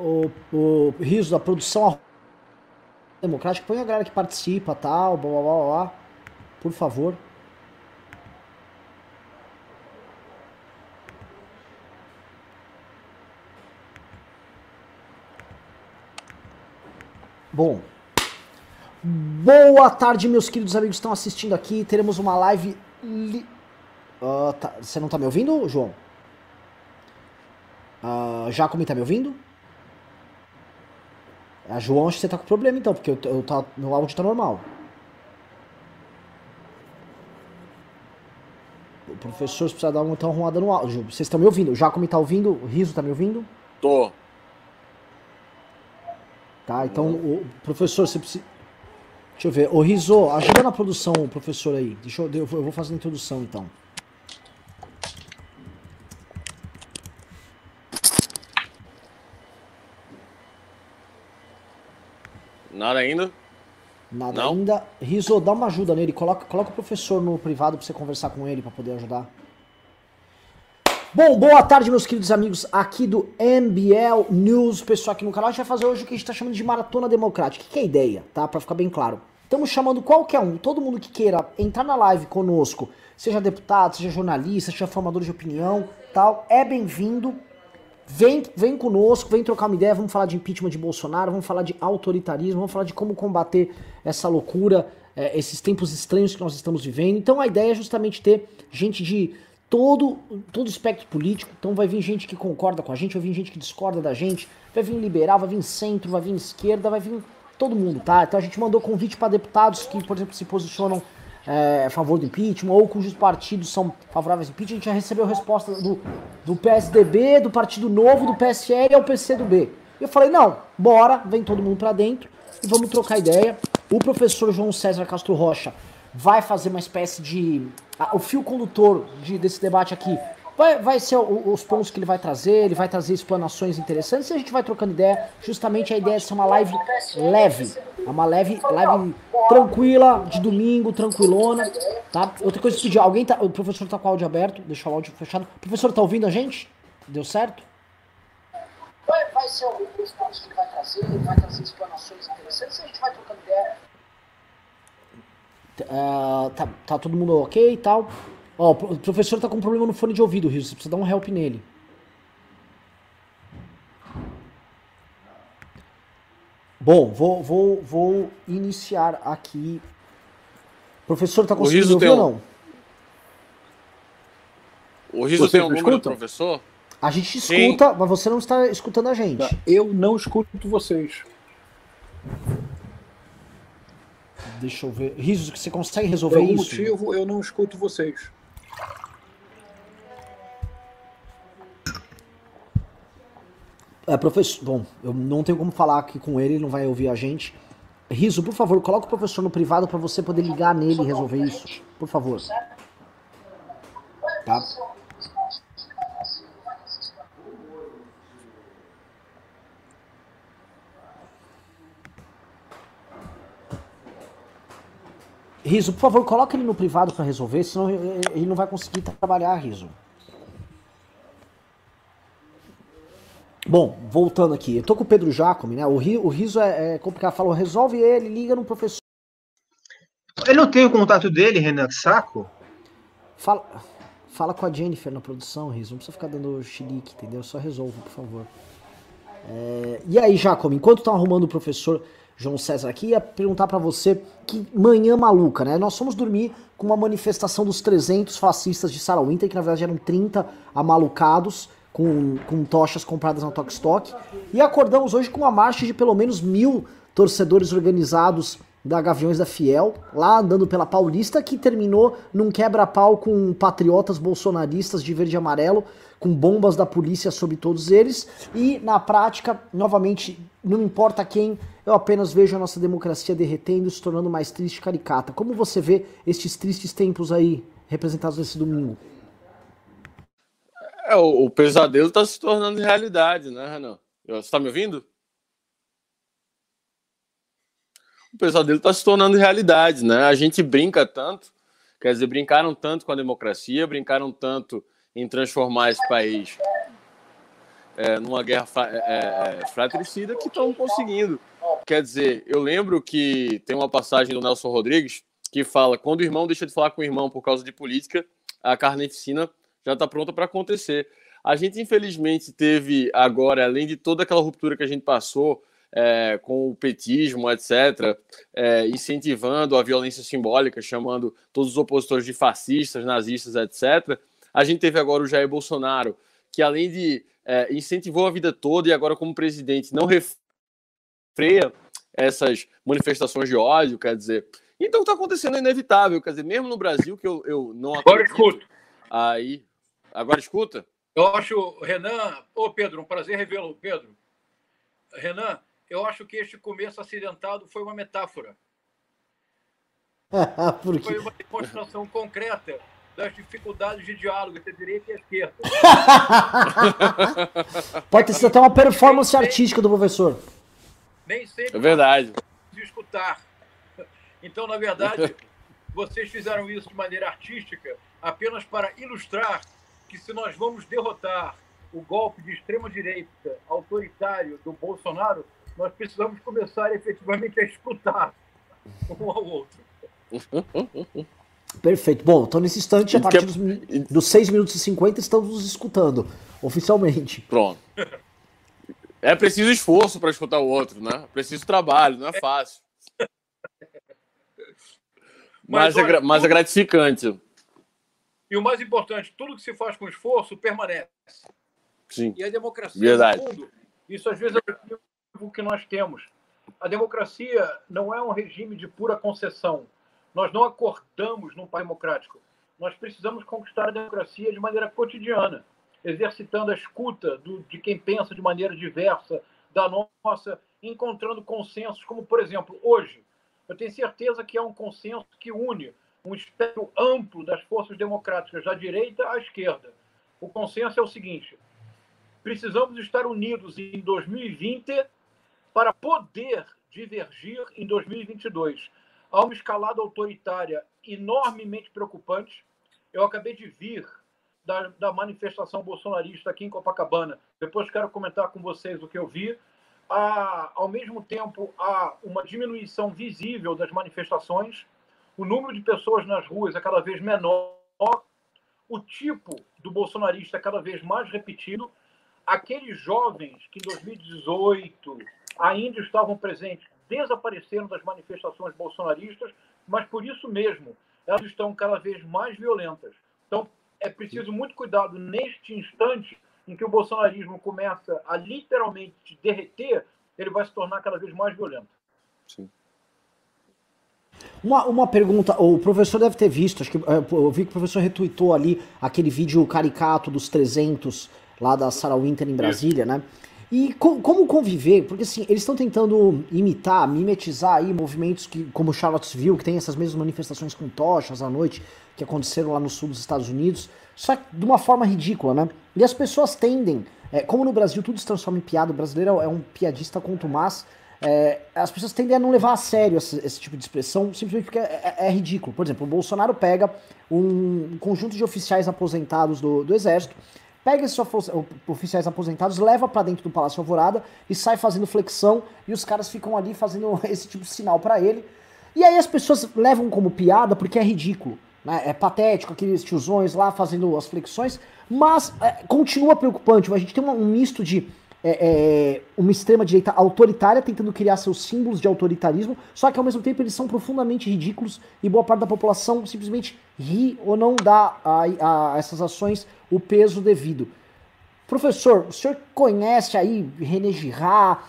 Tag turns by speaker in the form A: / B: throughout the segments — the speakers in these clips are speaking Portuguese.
A: o, o riso da produção democrática, põe a galera que participa, tal, blá blá blá blá. Por favor. Bom, boa tarde, meus queridos amigos que estão assistindo aqui. Teremos uma live. Li... Uh, tá. Você não tá me ouvindo, João? Uh, Jacome tá me ouvindo? A João, acho que você tá com problema então, porque eu, eu tá, meu áudio tá normal. O professor precisa dar uma então arrumada no áudio. Vocês estão me ouvindo? O Jacome tá ouvindo? O Riso tá me ouvindo?
B: Tô.
A: Tá, então o professor, você precisa. Deixa eu ver. Ô Riso, ajuda na produção, professor aí. Deixa eu, eu vou fazer a introdução então.
B: Nada ainda?
A: Nada Não? ainda. Riso, dá uma ajuda nele. Coloca, coloca o professor no privado pra você conversar com ele, pra poder ajudar. Bom, boa tarde, meus queridos amigos aqui do MBL News. Pessoal aqui no canal, a gente vai fazer hoje o que a gente tá chamando de Maratona Democrática. O que é a ideia, tá? Pra ficar bem claro. Estamos chamando qualquer um, todo mundo que queira entrar na live conosco, seja deputado, seja jornalista, seja formador de opinião, tal, é bem-vindo. Vem, vem conosco, vem trocar uma ideia, vamos falar de impeachment de Bolsonaro, vamos falar de autoritarismo, vamos falar de como combater essa loucura, é, esses tempos estranhos que nós estamos vivendo. Então a ideia é justamente ter gente de todo todo espectro político. Então vai vir gente que concorda com a gente, vai vir gente que discorda da gente, vai vir liberal, vai vir centro, vai vir esquerda, vai vir todo mundo, tá? Então a gente mandou convite para deputados que, por exemplo, se posicionam é, a favor do impeachment ou cujos partidos são favoráveis ao impeachment. A gente já recebeu resposta do, do PSDB, do Partido Novo, do PSL e ao PCdoB. Eu falei, não, bora, vem todo mundo para dentro e vamos trocar ideia. O professor João César Castro Rocha vai fazer uma espécie de... o fio condutor de, desse debate aqui vai, vai ser o, os pontos que ele vai trazer, ele vai trazer explanações interessantes e a gente vai trocando ideia. Justamente a ideia é ser uma live leve, uma leve, live tranquila, de domingo, tranquilona, tá? Outra coisa que pedir, alguém tá, o professor tá com o áudio aberto, deixa o áudio fechado. O professor tá ouvindo a gente? Deu certo? Vai, vai ser os pontos que ele vai trazer, ele vai trazer explanações interessantes e a gente vai trocando ideia. Uh, tá, tá todo mundo ok e tal. Ó, o professor tá com um problema no fone de ouvido, Rio. Você precisa dar um help nele. Bom, vou, vou, vou iniciar aqui. O professor tá conseguindo ouvir ou não?
B: O Riso você tem um número do professor?
A: A gente escuta, Sim. mas você não está escutando a gente. Tá,
C: eu não escuto vocês.
A: Deixa eu ver. Riso, você consegue resolver Por algum
C: isso? motivo, eu não escuto vocês.
A: É, professor, bom, eu não tenho como falar aqui com ele, ele não vai ouvir a gente. Riso, por favor, coloca o professor no privado para você poder ligar nele e resolver isso. Por favor. Tá? Riso, por favor, coloca ele no privado para resolver, senão ele não vai conseguir trabalhar, Riso. Bom, voltando aqui, eu tô com o Pedro Jacome, né? O, ri, o riso é, é complicado. Falou, resolve ele, liga no professor.
C: Eu não tenho o contato dele, Renan, que saco.
A: Fala, fala com a Jennifer na produção, Riso. Não precisa ficar dando chilique, entendeu? Só resolve, por favor. É, e aí, Jacome, enquanto estão arrumando o professor João César aqui, ia perguntar para você que manhã maluca, né? Nós fomos dormir com uma manifestação dos 300 fascistas de Sarah Winter, que na verdade eram 30 amalucados com, com tochas compradas na Tokstok. E acordamos hoje com uma marcha de pelo menos mil torcedores organizados da Gaviões da Fiel, lá andando pela Paulista, que terminou num quebra-pau com patriotas bolsonaristas de verde e amarelo, com bombas da polícia sobre todos eles. E na prática, novamente, não importa quem, eu apenas vejo a nossa democracia derretendo, se tornando mais triste e caricata. Como você vê estes tristes tempos aí representados nesse domingo?
B: É, o, o pesadelo está se tornando realidade, né, Renan? Você está me ouvindo? O pesadelo está se tornando realidade, né? A gente brinca tanto, quer dizer, brincaram tanto com a democracia, brincaram tanto em transformar esse país é, numa guerra é, é, fratricida que estão conseguindo. Quer dizer, eu lembro que tem uma passagem do Nelson Rodrigues que fala: quando o irmão deixa de falar com o irmão por causa de política, a carneficina já está pronta para acontecer. A gente, infelizmente, teve agora, além de toda aquela ruptura que a gente passou é, com o petismo, etc., é, incentivando a violência simbólica, chamando todos os opositores de fascistas, nazistas, etc., a gente teve agora o Jair Bolsonaro, que além de é, incentivou a vida toda e agora, como presidente, não refreia essas manifestações de ódio, quer dizer. Então está acontecendo é inevitável, quer dizer, mesmo no Brasil, que eu, eu não
D: Agora escuta.
B: Aí. Agora escuta?
D: Eu acho, Renan, ô Pedro, um prazer revê-lo, Pedro. Renan, eu acho que este começo acidentado foi uma metáfora. Foi uma demonstração concreta das dificuldades de diálogo entre a direita e a esquerda.
A: Pode ter sido até uma performance artística do professor.
D: Nem sempre.
B: É verdade.
D: De escutar. Então, na verdade, vocês fizeram isso de maneira artística apenas para ilustrar que se nós vamos derrotar o golpe de extrema-direita autoritário do Bolsonaro, nós precisamos começar efetivamente a escutar um ao outro.
A: Perfeito. Bom, então nesse instante, a partir dos, dos 6 minutos e 50, estamos nos escutando, oficialmente.
B: Pronto. É preciso esforço para escutar o outro, né? Preciso trabalho, não é fácil. Mas, mas, é, olha, mas é gratificante.
D: E o mais importante, tudo que se faz com esforço permanece.
B: Sim.
D: E a democracia,
B: Verdade.
D: no fundo, isso às vezes é o que nós temos. A democracia não é um regime de pura concessão. Nós não acordamos num país democrático. Nós precisamos conquistar a democracia de maneira cotidiana, exercitando a escuta do, de quem pensa de maneira diversa da nossa, encontrando consensos, como, por exemplo, hoje. Eu tenho certeza que há um consenso que une um espectro amplo das forças democráticas, da direita à esquerda. O consenso é o seguinte: precisamos estar unidos em 2020 para poder divergir em 2022. Há uma escalada autoritária enormemente preocupante. Eu acabei de vir da, da manifestação bolsonarista aqui em Copacabana. Depois quero comentar com vocês o que eu vi. Há, ao mesmo tempo, há uma diminuição visível das manifestações o número de pessoas nas ruas é cada vez menor, o tipo do bolsonarista é cada vez mais repetido. Aqueles jovens que em 2018 ainda estavam presentes desapareceram das manifestações bolsonaristas, mas por isso mesmo elas estão cada vez mais violentas. Então é preciso muito cuidado neste instante em que o bolsonarismo começa a literalmente derreter, ele vai se tornar cada vez mais violento.
B: Sim.
A: Uma, uma pergunta, o professor deve ter visto, acho que é, eu vi que o professor retweetou ali aquele vídeo caricato dos 300 lá da Sarah Winter em Brasília, né? E com, como conviver, porque assim, eles estão tentando imitar, mimetizar aí movimentos que, como Charlottesville, que tem essas mesmas manifestações com tochas à noite, que aconteceram lá no sul dos Estados Unidos, só que de uma forma ridícula, né? E as pessoas tendem, é, como no Brasil tudo se transforma em piada, o brasileiro é um piadista contumaz, é, as pessoas tendem a não levar a sério esse, esse tipo de expressão, simplesmente porque é, é, é, ridículo. Por exemplo, o Bolsonaro pega um conjunto de oficiais aposentados do, do Exército, pega esses oficiais aposentados, leva para dentro do Palácio Alvorada e sai fazendo flexão, e os caras ficam ali fazendo esse tipo de sinal para ele. E aí as pessoas levam como piada porque é ridículo. Né? É patético, aqueles tiozões lá fazendo as flexões, mas é, continua preocupante. A gente tem um misto de é, é, uma extrema-direita autoritária tentando criar seus símbolos de autoritarismo, só que ao mesmo tempo eles são profundamente ridículos e boa parte da população simplesmente ri ou não dá a, a essas ações o peso devido. Professor, o senhor conhece aí René Girard?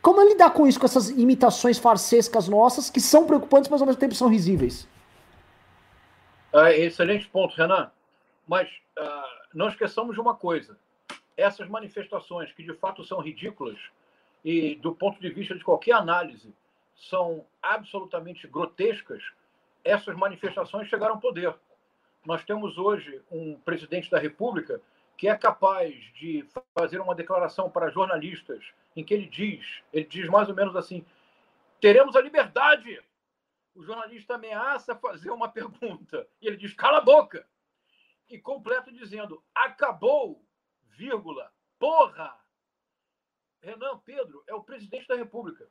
A: Como é lidar com isso, com essas imitações farsescas nossas, que são preocupantes, mas ao mesmo tempo são risíveis?
D: É, excelente ponto, Renan. Mas uh, não esqueçamos de uma coisa essas manifestações, que de fato são ridículas e, do ponto de vista de qualquer análise, são absolutamente grotescas, essas manifestações chegaram ao poder. Nós temos hoje um presidente da República que é capaz de fazer uma declaração para jornalistas em que ele diz, ele diz mais ou menos assim: teremos a liberdade. O jornalista ameaça fazer uma pergunta e ele diz: cala a boca. E completa dizendo: acabou vírgula, porra! Renan Pedro é o presidente da República.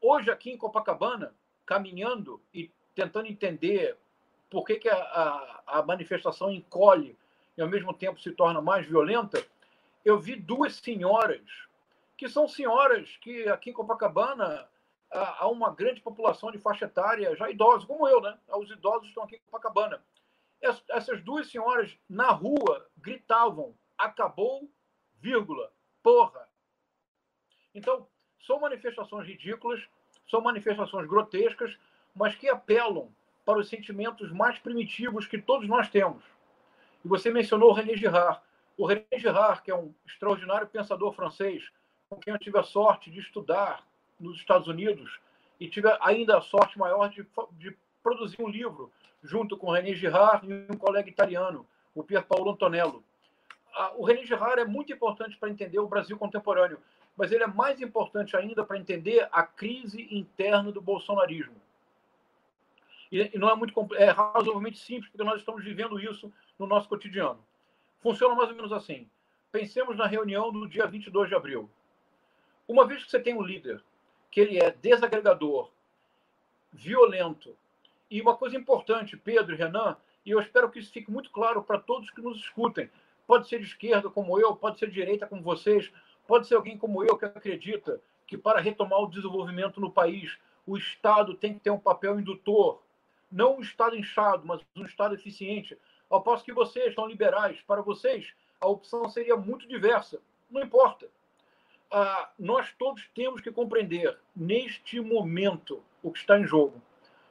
D: Hoje, aqui em Copacabana, caminhando e tentando entender por que, que a, a, a manifestação encolhe e, ao mesmo tempo, se torna mais violenta, eu vi duas senhoras, que são senhoras que aqui em Copacabana há uma grande população de faixa etária, já idosos, como eu, né? Os idosos estão aqui em Copacabana. Essas duas senhoras, na rua, gritavam: acabou, vírgula, porra. Então, são manifestações ridículas, são manifestações grotescas, mas que apelam para os sentimentos mais primitivos que todos nós temos. E você mencionou o René Girard. O René Girard, que é um extraordinário pensador francês, com quem eu tive a sorte de estudar nos Estados Unidos e tive ainda a sorte maior de, de produzir um livro junto com René Girard e um colega italiano, o Pier Paolo Antonello. O René Girard é muito importante para entender o Brasil contemporâneo, mas ele é mais importante ainda para entender a crise interna do bolsonarismo. E não é muito é razoavelmente simples, porque nós estamos vivendo isso no nosso cotidiano. Funciona mais ou menos assim. Pensemos na reunião do dia 22 de abril. Uma vez que você tem um líder que ele é desagregador, violento. E uma coisa importante, Pedro e Renan, e eu espero que isso fique muito claro para todos que nos escutem. Pode ser de esquerda como eu, pode ser de direita como vocês, pode ser alguém como eu que acredita que para retomar o desenvolvimento no país, o Estado tem que ter um papel indutor, não um Estado inchado, mas um Estado eficiente. Ao passo que vocês são liberais, para vocês a opção seria muito diversa. Não importa ah, nós todos temos que compreender neste momento o que está em jogo.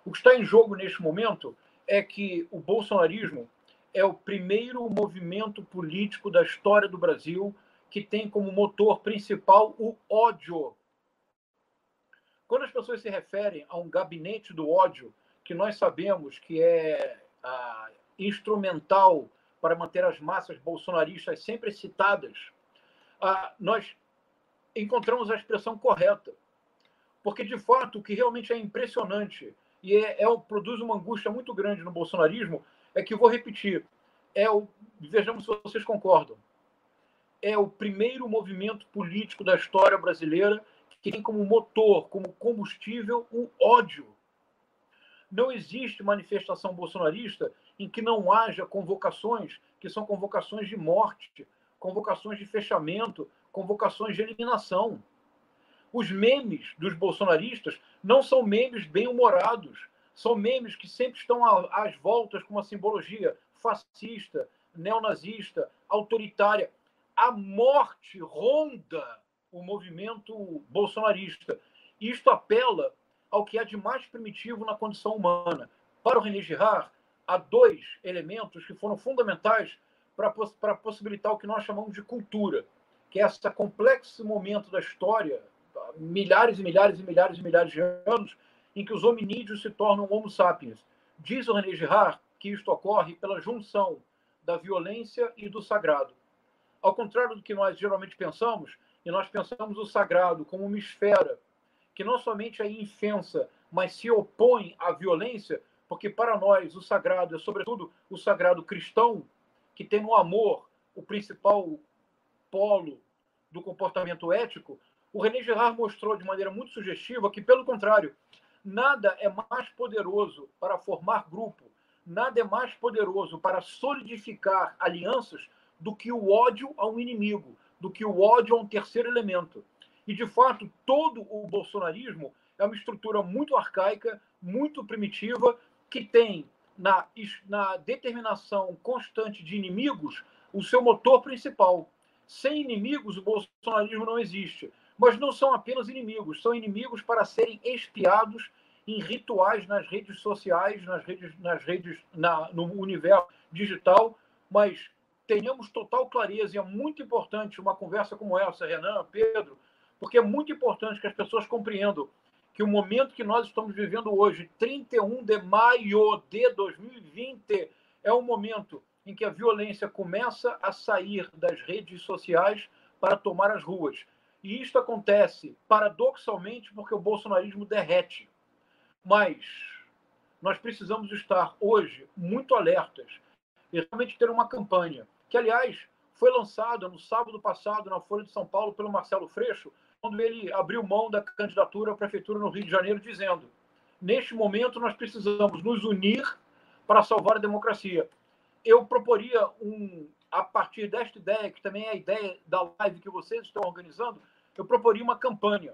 D: O que está em jogo neste momento é que o bolsonarismo é o primeiro movimento político da história do Brasil que tem como motor principal o ódio. Quando as pessoas se referem a um gabinete do ódio, que nós sabemos que é ah, instrumental para manter as massas bolsonaristas sempre excitadas, ah, nós encontramos a expressão correta. Porque, de fato, o que realmente é impressionante e é, é, produz uma angústia muito grande no bolsonarismo é que, vou repetir, é o, vejamos se vocês concordam, é o primeiro movimento político da história brasileira que tem como motor, como combustível, o ódio. Não existe manifestação bolsonarista em que não haja convocações que são convocações de morte, convocações de fechamento, convocações de eliminação. Os memes dos bolsonaristas não são memes bem-humorados, são memes que sempre estão às voltas com uma simbologia fascista, neonazista, autoritária. A morte ronda o movimento bolsonarista. Isto apela ao que há de mais primitivo na condição humana. Para o René Girard, há dois elementos que foram fundamentais para possibilitar o que nós chamamos de cultura que é esse complexo momento da história, milhares e milhares e milhares e milhares de anos, em que os hominídeos se tornam homo sapiens. Diz René Girard que isto ocorre pela junção da violência e do sagrado. Ao contrário do que nós geralmente pensamos, e nós pensamos o sagrado como uma esfera que não somente é infensa, mas se opõe à violência, porque para nós o sagrado é sobretudo o sagrado cristão, que tem no amor o principal polo do comportamento ético, o René Girard mostrou de maneira muito sugestiva que, pelo contrário, nada é mais poderoso para formar grupo, nada é mais poderoso para solidificar alianças do que o ódio a um inimigo, do que o ódio a um terceiro elemento. E, de fato, todo o bolsonarismo é uma estrutura muito arcaica, muito primitiva, que tem na, na determinação constante de inimigos o seu motor principal, sem inimigos, o bolsonarismo não existe. Mas não são apenas inimigos, são inimigos para serem espiados em rituais nas redes sociais, nas redes, nas redes na, no universo digital. Mas tenhamos total clareza, e é muito importante uma conversa como essa, Renan, Pedro, porque é muito importante que as pessoas compreendam que o momento que nós estamos vivendo hoje, 31 de maio de 2020, é um momento em que a violência começa a sair das redes sociais para tomar as ruas. E isto acontece, paradoxalmente, porque o bolsonarismo derrete. Mas nós precisamos estar hoje muito alertas e realmente ter uma campanha, que, aliás, foi lançada no sábado passado na Folha de São Paulo pelo Marcelo Freixo, quando ele abriu mão da candidatura à prefeitura no Rio de Janeiro, dizendo: neste momento nós precisamos nos unir para salvar a democracia. Eu proporia um, a partir desta ideia, que também é a ideia da live que vocês estão organizando, eu proporia uma campanha.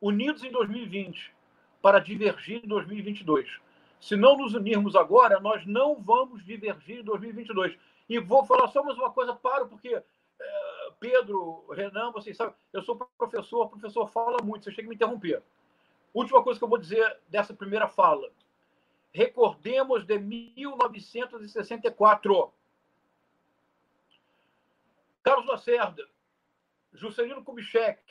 D: Unidos em 2020 para divergir em 2022. Se não nos unirmos agora, nós não vamos divergir em 2022. E vou falar só mais uma coisa, paro, porque é, Pedro, Renan, vocês sabem, eu sou professor, professor fala muito, você chega a me interromper. Última coisa que eu vou dizer dessa primeira fala. Recordemos de 1964. Carlos Lacerda, Juscelino Kubitschek,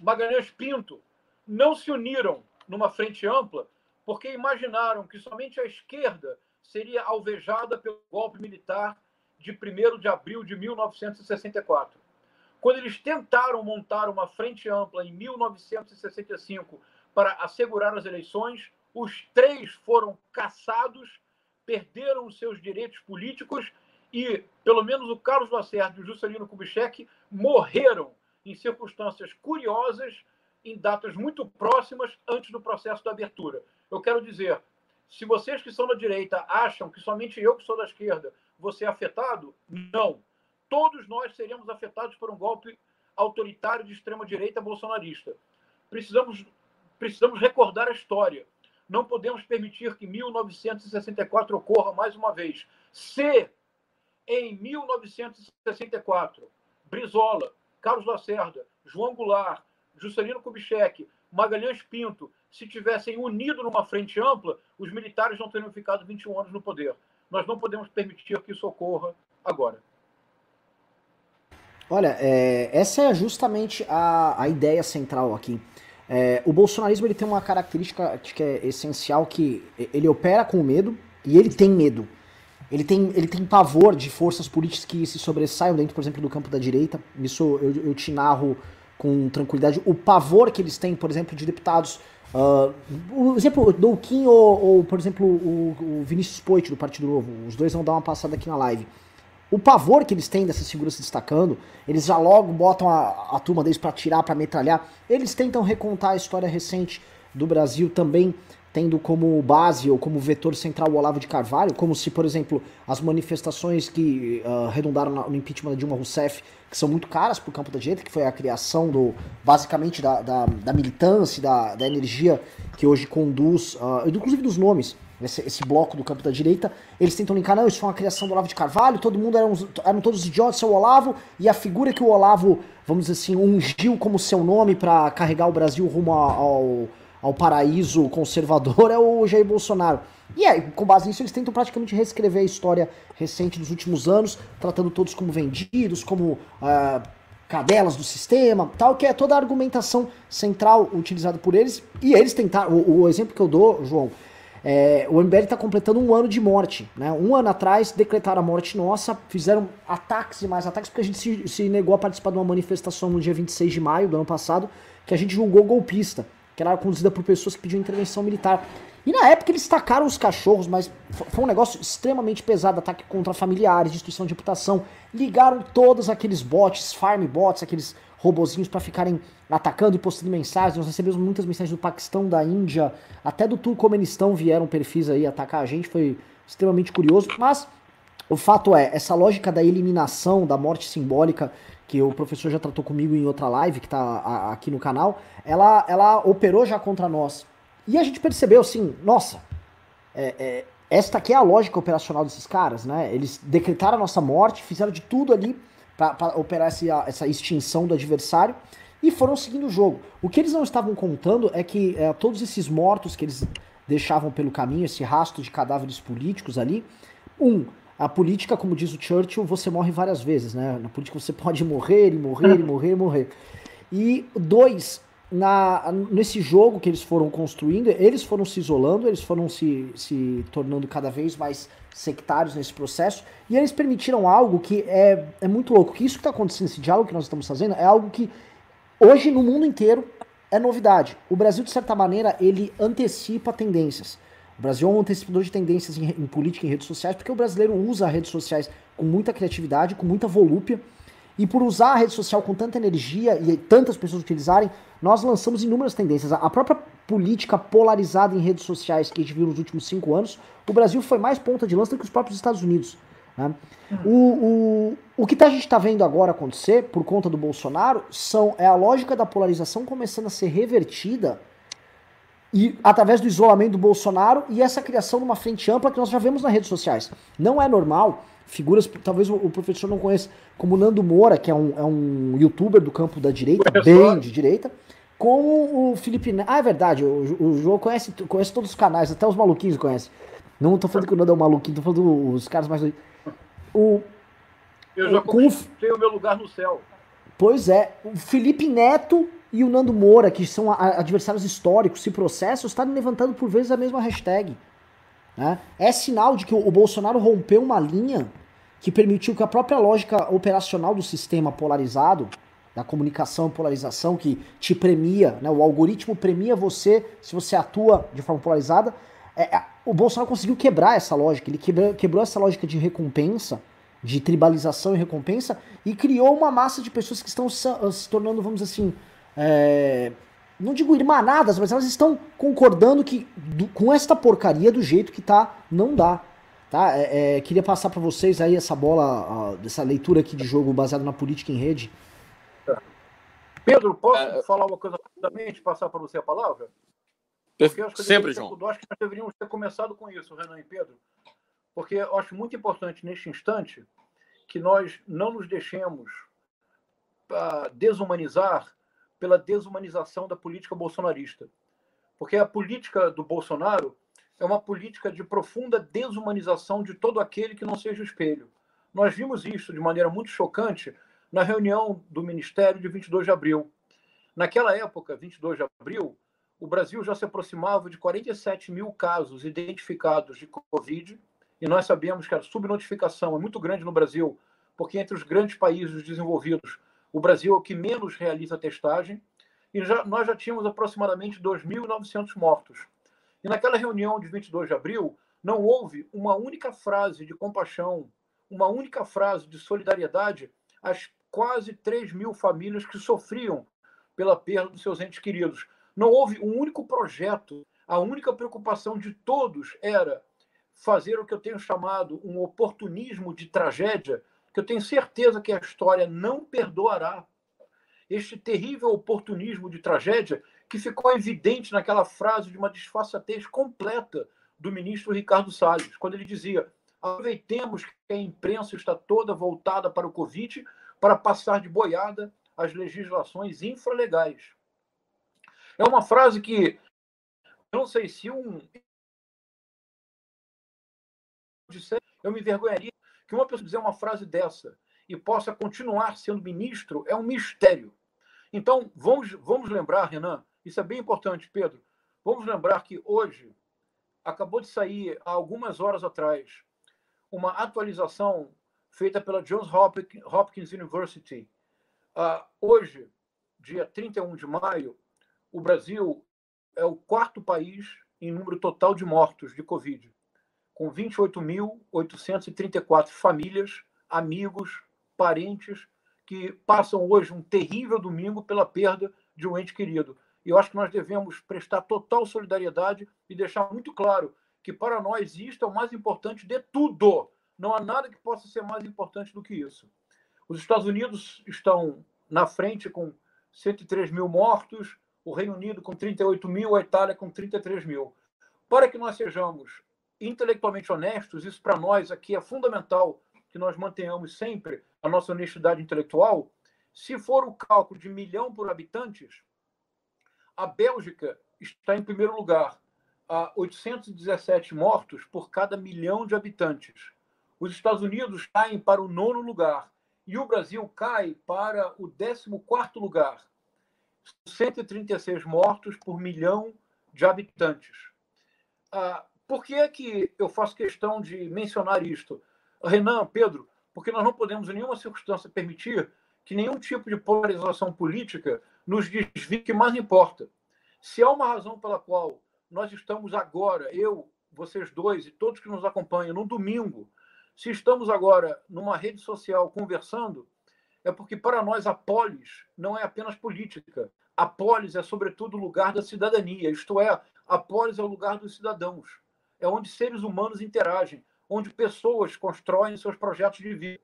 D: Magalhães Pinto não se uniram numa frente ampla porque imaginaram que somente a esquerda seria alvejada pelo golpe militar de 1 de abril de 1964. Quando eles tentaram montar uma frente ampla em 1965 para assegurar as eleições, os três foram caçados, perderam seus direitos políticos e, pelo menos, o Carlos Lacerda e o Juscelino Kubitschek morreram em circunstâncias curiosas, em datas muito próximas antes do processo da abertura. Eu quero dizer, se vocês que são da direita acham que somente eu que sou da esquerda vou ser afetado, não. Todos nós seremos afetados por um golpe autoritário de extrema direita bolsonarista. Precisamos precisamos recordar a história. Não podemos permitir que 1964 ocorra mais uma vez. Se em 1964 Brizola, Carlos Lacerda, João Goulart, Juscelino Kubitschek, Magalhães Pinto se tivessem unido numa frente ampla, os militares não teriam ficado 21 anos no poder. Nós não podemos permitir que isso ocorra agora.
A: Olha, é, essa é justamente a, a ideia central aqui. É, o bolsonarismo ele tem uma característica que é essencial, que ele opera com medo e ele tem medo. Ele tem, ele tem pavor de forças políticas que se sobressaiam dentro, por exemplo, do campo da direita. Isso eu, eu te narro com tranquilidade. O pavor que eles têm, por exemplo, de deputados Uh, o exemplo do Kim ou, ou, por exemplo, o, o Vinícius Poit do Partido Novo, os dois vão dar uma passada aqui na live. O pavor que eles têm dessas figuras se destacando, eles já logo botam a, a turma deles para tirar, para metralhar. Eles tentam recontar a história recente do Brasil também tendo como base ou como vetor central o Olavo de Carvalho, como se, por exemplo, as manifestações que uh, redundaram no impeachment de Dilma Rousseff, que são muito caras para o campo da direita, que foi a criação do, basicamente, da, da, da militância, da, da energia que hoje conduz, uh, inclusive dos nomes, esse, esse, bloco do campo da direita, eles tentam linkar, não, isso foi uma criação do Olavo de Carvalho, todo mundo eram, eram todos idiotas, seu Olavo, e a figura que o Olavo, vamos dizer assim, ungiu como seu nome para carregar o Brasil rumo ao ao paraíso conservador é o Jair Bolsonaro. E aí, com base nisso, eles tentam praticamente reescrever a história recente dos últimos anos, tratando todos como vendidos, como uh, cadelas do sistema, tal, que é toda a argumentação central utilizada por eles. E eles tentaram, o, o exemplo que eu dou, João, é, o MBL está completando um ano de morte. Né? Um ano atrás decretaram a morte nossa, fizeram ataques e mais ataques, porque a gente se, se negou a participar de uma manifestação no dia 26 de maio do ano passado, que a gente julgou golpista que era conduzida por pessoas que pediam intervenção militar. E na época eles tacaram os cachorros, mas foi um negócio extremamente pesado, ataque contra familiares, destruição de reputação. Ligaram todos aqueles bots, farm bots, aqueles robozinhos para ficarem atacando e postando mensagens. Nós recebemos muitas mensagens do Paquistão, da Índia, até do Turcomenistão vieram perfis aí atacar a gente, foi extremamente curioso. Mas o fato é, essa lógica da eliminação, da morte simbólica, que o professor já tratou comigo em outra live que está aqui no canal, ela, ela operou já contra nós. E a gente percebeu assim, nossa, é, é, esta aqui é a lógica operacional desses caras, né? Eles decretaram a nossa morte, fizeram de tudo ali para operar essa, essa extinção do adversário e foram seguindo o jogo. O que eles não estavam contando é que é, todos esses mortos que eles deixavam pelo caminho, esse rastro de cadáveres políticos ali, um, a política, como diz o Churchill, você morre várias vezes, né? Na política você pode morrer e morrer e morrer e morrer. E dois, na, nesse jogo que eles foram construindo, eles foram se isolando, eles foram se, se tornando cada vez mais sectários nesse processo, e eles permitiram algo que é, é muito louco, que isso que está acontecendo, esse diálogo que nós estamos fazendo, é algo que hoje no mundo inteiro é novidade. O Brasil, de certa maneira, ele antecipa tendências. O Brasil é um antecipador de tendências em, em política e redes sociais, porque o brasileiro usa redes sociais com muita criatividade, com muita volúpia. E por usar a rede social com tanta energia e tantas pessoas utilizarem, nós lançamos inúmeras tendências. A própria política polarizada em redes sociais que a gente viu nos últimos cinco anos, o Brasil foi mais ponta de lança do que os próprios Estados Unidos. Né? O, o, o que tá, a gente está vendo agora acontecer, por conta do Bolsonaro, são, é a lógica da polarização começando a ser revertida e através do isolamento do Bolsonaro e essa criação de uma frente ampla que nós já vemos nas redes sociais. Não é normal figuras, talvez o professor não conheça, como Nando Moura, que é um, é um youtuber do campo da direita, bem de direita, como o Felipe Neto. Ah, é verdade, o, o João conhece, conhece todos os canais, até os maluquinhos conhece. Não tô falando que o Nando é um maluquinho, tô falando dos caras mais.
D: O, Eu já conquistei o meu lugar no céu.
A: Pois é, o Felipe Neto e o Nando Moura, que são adversários históricos, se processam, estão levantando por vezes a mesma hashtag. Né? É sinal de que o Bolsonaro rompeu uma linha que permitiu que a própria lógica operacional do sistema polarizado, da comunicação e polarização, que te premia, né? o algoritmo premia você se você atua de forma polarizada, é, é, o Bolsonaro conseguiu quebrar essa lógica, ele quebrou, quebrou essa lógica de recompensa, de tribalização e recompensa, e criou uma massa de pessoas que estão se, se tornando, vamos dizer assim, é, não digo irmanadas, mas elas estão concordando que do, com esta porcaria do jeito que tá, não dá. Tá? É, é, queria passar para vocês aí essa bola, dessa leitura aqui de jogo baseado na política em rede.
D: Pedro, posso é... falar uma coisa rapidamente, passar para você a palavra?
B: Porque eu acho que Sempre, João.
D: Eu acho que nós deveríamos ter começado com isso, Renan e Pedro, porque eu acho muito importante neste instante que nós não nos deixemos uh, desumanizar pela desumanização da política bolsonarista. Porque a política do Bolsonaro é uma política de profunda desumanização de todo aquele que não seja o espelho. Nós vimos isso de maneira muito chocante na reunião do Ministério de 22 de abril. Naquela época, 22 de abril, o Brasil já se aproximava de 47 mil casos identificados de Covid, e nós sabemos que a subnotificação é muito grande no Brasil, porque entre os grandes países desenvolvidos, o Brasil é o que menos realiza testagem, e já, nós já tínhamos aproximadamente 2.900 mortos. E naquela reunião de 22 de abril, não houve uma única frase de compaixão, uma única frase de solidariedade às quase 3 mil famílias que sofriam pela perda dos seus entes queridos. Não houve um único projeto. A única preocupação de todos era fazer o que eu tenho chamado um oportunismo de tragédia, que eu tenho certeza que a história não perdoará este terrível oportunismo de tragédia que ficou evidente naquela frase de uma disfarçatez completa do ministro Ricardo Salles, quando ele dizia: aproveitemos que a imprensa está toda voltada para o Covid para passar de boiada as legislações infralegais. É uma frase que eu não sei se um eu me envergonharia que uma pessoa dizer uma frase dessa e possa continuar sendo ministro é um mistério. Então, vamos, vamos lembrar, Renan, isso é bem importante, Pedro. Vamos lembrar que hoje acabou de sair, há algumas horas atrás, uma atualização feita pela Johns Hopkins University. Uh, hoje, dia 31 de maio, o Brasil é o quarto país em número total de mortos de Covid com 28.834 famílias, amigos, parentes que passam hoje um terrível domingo pela perda de um ente querido. E eu acho que nós devemos prestar total solidariedade e deixar muito claro que para nós isto é o mais importante de tudo. Não há nada que possa ser mais importante do que isso. Os Estados Unidos estão na frente com 103 mil mortos, o Reino Unido com 38 mil, a Itália com 33 mil. Para que nós sejamos intelectualmente honestos, isso para nós aqui é fundamental que nós mantenhamos sempre a nossa honestidade intelectual. Se for o cálculo de milhão por habitantes, a Bélgica está em primeiro lugar, a 817 mortos por cada milhão de habitantes. Os Estados Unidos caem para o nono lugar e o Brasil cai para o 14 lugar, 136 mortos por milhão de habitantes. Por que é que eu faço questão de mencionar isto? Renan, Pedro, porque nós não podemos, em nenhuma circunstância, permitir que nenhum tipo de polarização política nos desvie que mais importa. Se há uma razão pela qual nós estamos agora, eu vocês dois e todos que nos acompanham, no domingo, se estamos agora numa rede social conversando, é porque para nós a polis não é apenas política. A polis é, sobretudo, o lugar da cidadania, isto é, a polis é o lugar dos cidadãos. É onde seres humanos interagem, onde pessoas constroem seus projetos de vida.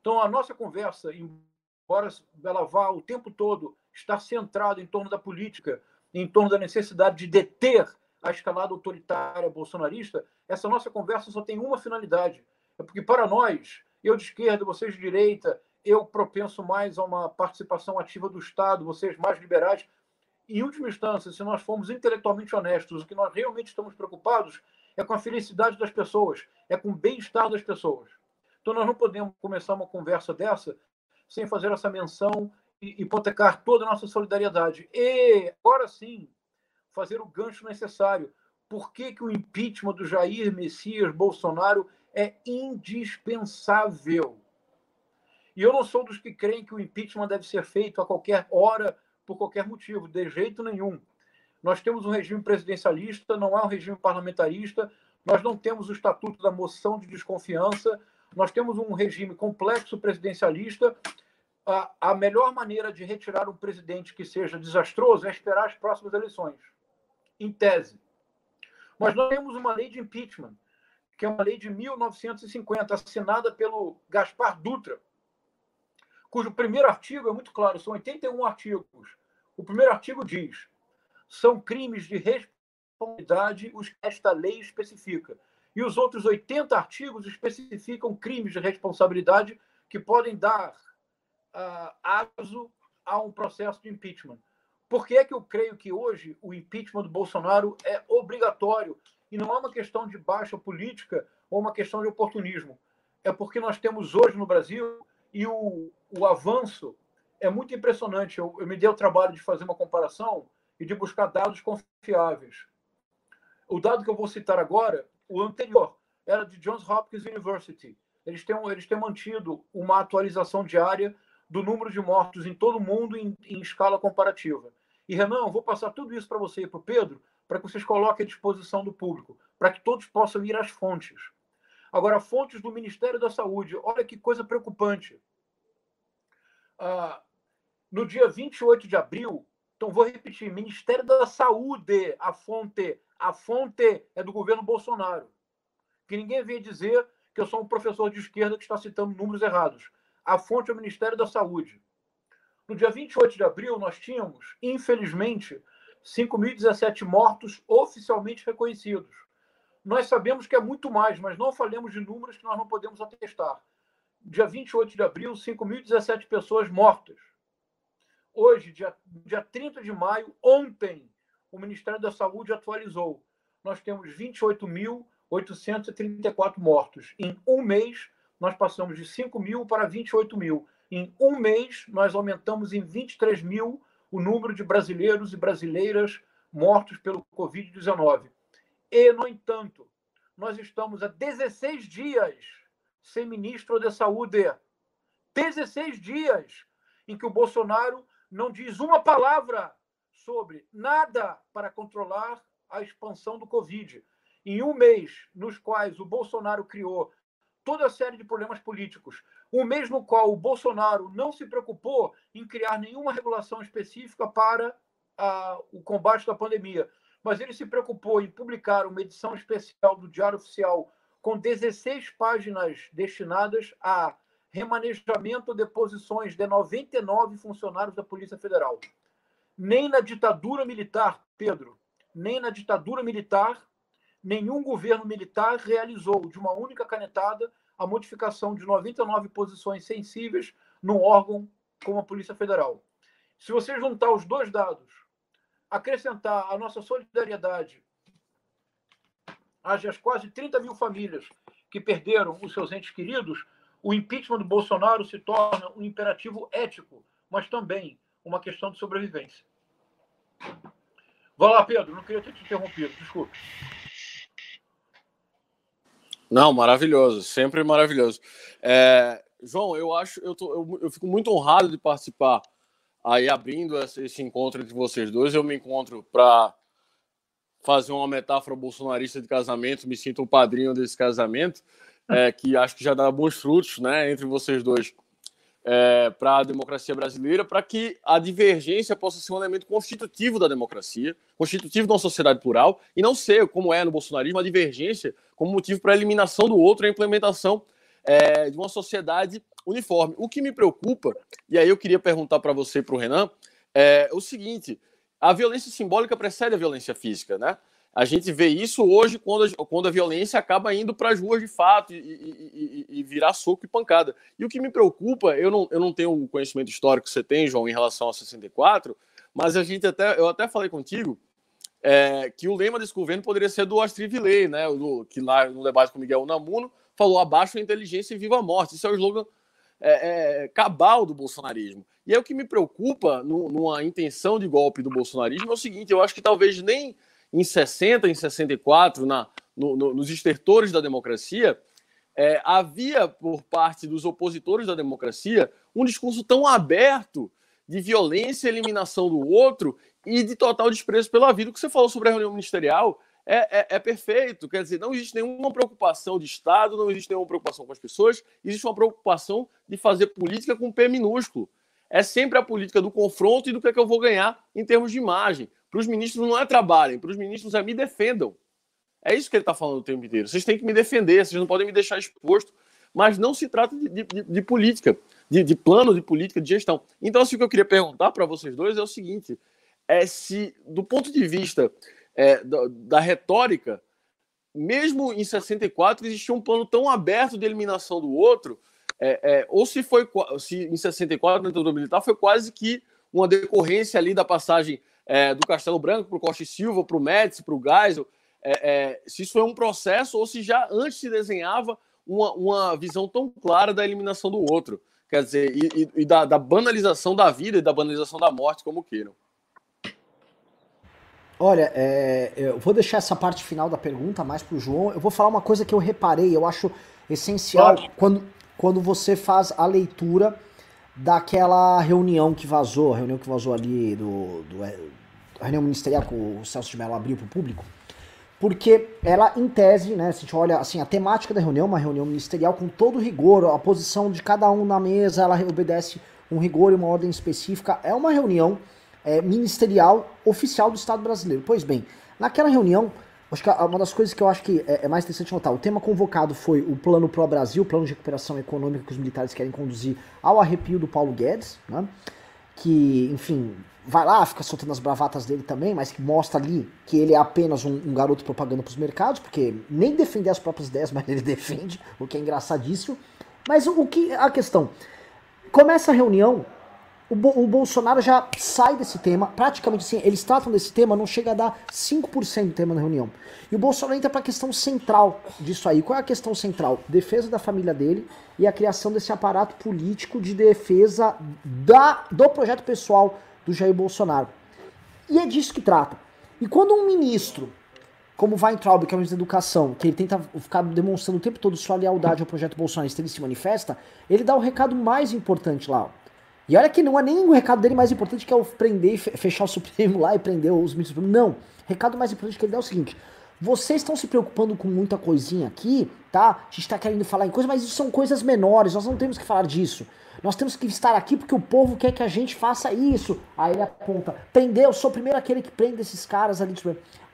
D: Então, a nossa conversa, embora ela vá o tempo todo estar centrada em torno da política, em torno da necessidade de deter a escalada autoritária bolsonarista, essa nossa conversa só tem uma finalidade. É porque, para nós, eu de esquerda, vocês de direita, eu propenso mais a uma participação ativa do Estado, vocês mais liberais. Em última instância, se nós formos intelectualmente honestos, o que nós realmente estamos preocupados é com a felicidade das pessoas, é com o bem-estar das pessoas. Então, nós não podemos começar uma conversa dessa sem fazer essa menção e hipotecar toda a nossa solidariedade. E, agora sim, fazer o gancho necessário. Por que, que o impeachment do Jair Messias Bolsonaro é indispensável? E eu não sou dos que creem que o impeachment deve ser feito a qualquer hora, por qualquer motivo, de jeito nenhum. Nós temos um regime presidencialista, não é um regime parlamentarista, nós não temos o estatuto da moção de desconfiança, nós temos um regime complexo presidencialista. A, a melhor maneira de retirar um presidente que seja desastroso é esperar as próximas eleições, em tese. Mas nós temos uma lei de impeachment, que é uma lei de 1950, assinada pelo Gaspar Dutra, cujo primeiro artigo é muito claro, são 81 artigos. O primeiro artigo diz: são crimes de responsabilidade os que esta lei especifica. E os outros 80 artigos especificam crimes de responsabilidade que podem dar uh, aso a um processo de impeachment. Por que é que eu creio que hoje o impeachment do Bolsonaro é obrigatório e não é uma questão de baixa política ou uma questão de oportunismo? É porque nós temos hoje no Brasil e o, o avanço é muito impressionante. Eu, eu me dei o trabalho de fazer uma comparação e de buscar dados confiáveis. O dado que eu vou citar agora, o anterior, era de Johns Hopkins University. Eles têm, eles têm mantido uma atualização diária do número de mortos em todo o mundo em, em escala comparativa. E, Renan, eu vou passar tudo isso para você e para o Pedro, para que vocês coloquem à disposição do público, para que todos possam ir às fontes. Agora, fontes do Ministério da Saúde, olha que coisa preocupante. Ah, no dia 28 de abril, então vou repetir, Ministério da Saúde, a fonte, a fonte é do governo Bolsonaro. Que ninguém venha dizer que eu sou um professor de esquerda que está citando números errados. A fonte é o Ministério da Saúde. No dia 28 de abril, nós tínhamos, infelizmente, 5.017 mortos oficialmente reconhecidos. Nós sabemos que é muito mais, mas não falemos de números que nós não podemos atestar. Dia 28 de abril, 5.017 pessoas mortas. Hoje, dia, dia 30 de maio, ontem, o Ministério da Saúde atualizou. Nós temos 28.834 mortos. Em um mês, nós passamos de 5 mil para 28 mil. Em um mês, nós aumentamos em 23 mil o número de brasileiros e brasileiras mortos pelo Covid-19. E, no entanto, nós estamos há 16 dias sem ministro da Saúde. 16 dias em que o Bolsonaro não diz uma palavra sobre nada para controlar a expansão do Covid. Em um mês, nos quais o Bolsonaro criou toda a série de problemas políticos, um mês no qual o Bolsonaro não se preocupou em criar nenhuma regulação específica para a, o combate da pandemia, mas ele se preocupou em publicar uma edição especial do Diário Oficial com 16 páginas destinadas a remanejamento de posições de 99 funcionários da Polícia Federal. Nem na ditadura militar, Pedro, nem na ditadura militar, nenhum governo militar realizou de uma única canetada a modificação de 99 posições sensíveis num órgão como a Polícia Federal. Se você juntar os dois dados, acrescentar a nossa solidariedade às quase 30 mil famílias que perderam os seus entes queridos, o impeachment do Bolsonaro se torna um imperativo ético, mas também uma questão de sobrevivência. Vai lá, Pedro, não queria ter te interrompido, desculpe.
B: Não, maravilhoso, sempre maravilhoso. É, João, eu acho, eu, tô, eu, eu, fico muito honrado de participar aí abrindo esse encontro entre vocês dois. Eu me encontro para fazer uma metáfora bolsonarista de casamento, me sinto o padrinho desse casamento, é, que acho que já dá bons frutos né, entre vocês dois é, para a democracia brasileira, para que a divergência possa ser um elemento constitutivo da democracia, constitutivo de uma sociedade plural, e não ser, como é no bolsonarismo, a divergência como motivo para a eliminação do outro e a implementação é, de uma sociedade uniforme. O que me preocupa, e aí eu queria perguntar para você e para o Renan, é o seguinte: a violência simbólica precede a violência física, né? A gente vê isso hoje quando a, quando a violência acaba indo para as ruas de fato e, e, e, e, virar soco e pancada. E o que me preocupa, eu não, eu não tenho o conhecimento histórico que você tem, João, em relação a 64, mas a gente até, eu até falei contigo é, que o lema desse governo poderia ser do Astrid Villei, né? Do, que lá no debate com Miguel Namuno falou abaixo a inteligência e viva a morte. Isso é o slogan é, é, cabal do bolsonarismo. E é o que me preocupa no, numa intenção de golpe do bolsonarismo é o seguinte: eu acho que talvez nem em 60, em 64, na, no, no, nos estertores da democracia, é, havia por parte dos opositores da democracia um discurso tão aberto de violência, eliminação do outro e de total desprezo pela vida. O que você falou sobre a reunião ministerial é, é, é, perfeito. Quer dizer, não existe nenhuma preocupação de Estado, não existe nenhuma preocupação com as pessoas, existe uma preocupação de fazer política com P minúsculo. É sempre a política do confronto e do que, é que eu vou ganhar em termos de imagem. Para os ministros não é trabalhem, para os ministros é me defendam. É isso que ele está falando o tempo inteiro. Vocês têm que me defender, vocês não podem me deixar exposto. Mas não se trata de, de, de política, de, de, plano de política de gestão. Então, assim, o que eu queria perguntar para vocês dois é o seguinte: é se, do ponto de vista é, da, da, retórica, mesmo em 64 existia um plano tão aberto de eliminação do outro, é, é, ou se foi se em 64 na ditadura militar foi quase que uma decorrência ali da passagem é, do Castelo Branco para o Costa e Silva, para o Médici, para o Geisel, é, é, se isso foi um processo ou se já antes se desenhava uma, uma visão tão clara da eliminação do outro, quer dizer, e, e, e da, da, banalização da vida e da banalização da morte, como queiram.
A: Olha, é, eu vou deixar essa parte final da pergunta mais para o João. Eu vou falar uma coisa que eu reparei, eu acho essencial quando, quando você faz a leitura daquela reunião que vazou, a reunião que vazou ali do, do reunião ministerial que o Celso de Mello abriu para o público, porque ela, em tese, né, se a gente olha assim, a temática da reunião, uma reunião ministerial com todo rigor, a posição de cada um na mesa, ela obedece um rigor e uma ordem específica, é uma reunião é, ministerial oficial do Estado brasileiro. Pois bem, naquela reunião, acho que uma das coisas que eu acho que é, é mais interessante notar, o tema convocado foi o Plano Pro Brasil, o plano de recuperação econômica que os militares querem conduzir ao arrepio do Paulo Guedes, né? que, enfim, vai lá, fica soltando as bravatas dele também, mas que mostra ali que ele é apenas um, um garoto propaganda para os mercados, porque nem defender as próprias ideias, mas ele defende, o que é engraçadíssimo. Mas o, o que a questão começa a reunião o, Bo o, Bolsonaro já sai desse tema, praticamente assim, eles tratam desse tema, não chega a dar 5% do tema na reunião. E o Bolsonaro entra para a questão central disso aí. Qual é a questão central? Defesa da família dele e a criação desse aparato político de defesa da, do projeto pessoal do Jair Bolsonaro. E é disso que trata. E quando um ministro, como Weintraub, que é o ministro da Educação, que ele tenta ficar demonstrando o tempo todo sua lealdade ao projeto bolsonarista, ele se manifesta, ele dá o recado mais importante lá. E olha que não é nem o recado dele mais importante que é o prender e fechar o Supremo lá e prender os ministros. Não. O recado mais importante que ele dá é o seguinte: vocês estão se preocupando com muita coisinha aqui, tá? A gente tá querendo falar em coisas, mas isso são coisas menores, nós não temos que falar disso. Nós temos que estar aqui porque o povo quer que a gente faça isso. Aí ele aponta: prender, eu sou primeiro aquele que prende esses caras ali.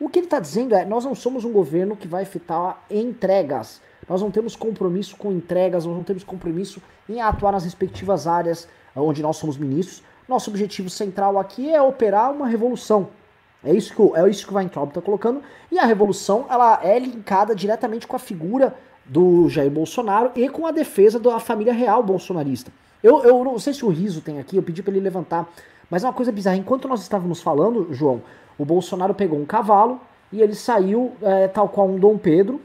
A: O que ele está dizendo é: nós não somos um governo que vai efetuar entregas. Nós não temos compromisso com entregas, nós não temos compromisso em atuar nas respectivas áreas onde nós somos ministros, nosso objetivo central aqui é operar uma revolução. É isso que o, é isso que o Weintraub está colocando. E a revolução ela é linkada diretamente com a figura do Jair Bolsonaro e com a defesa da família real bolsonarista. Eu, eu não sei se o Riso tem aqui, eu pedi para ele levantar, mas é uma coisa bizarra. Enquanto nós estávamos falando, João, o Bolsonaro pegou um cavalo e ele saiu, é, tal qual um Dom Pedro,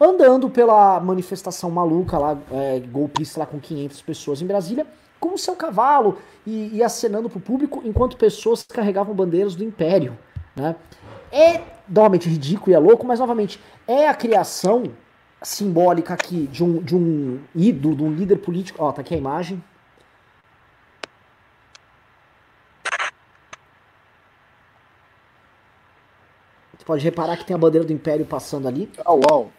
A: andando pela manifestação maluca lá, é, golpista lá com 500 pessoas em Brasília, com o seu cavalo e, e acenando para o público enquanto pessoas carregavam bandeiras do império. Né? É normalmente ridículo e é louco, mas novamente é a criação simbólica aqui de um, de um ídolo, de um líder político. Ó, tá aqui a imagem. Você pode reparar que tem a bandeira do Império passando ali.
D: Ah, uau.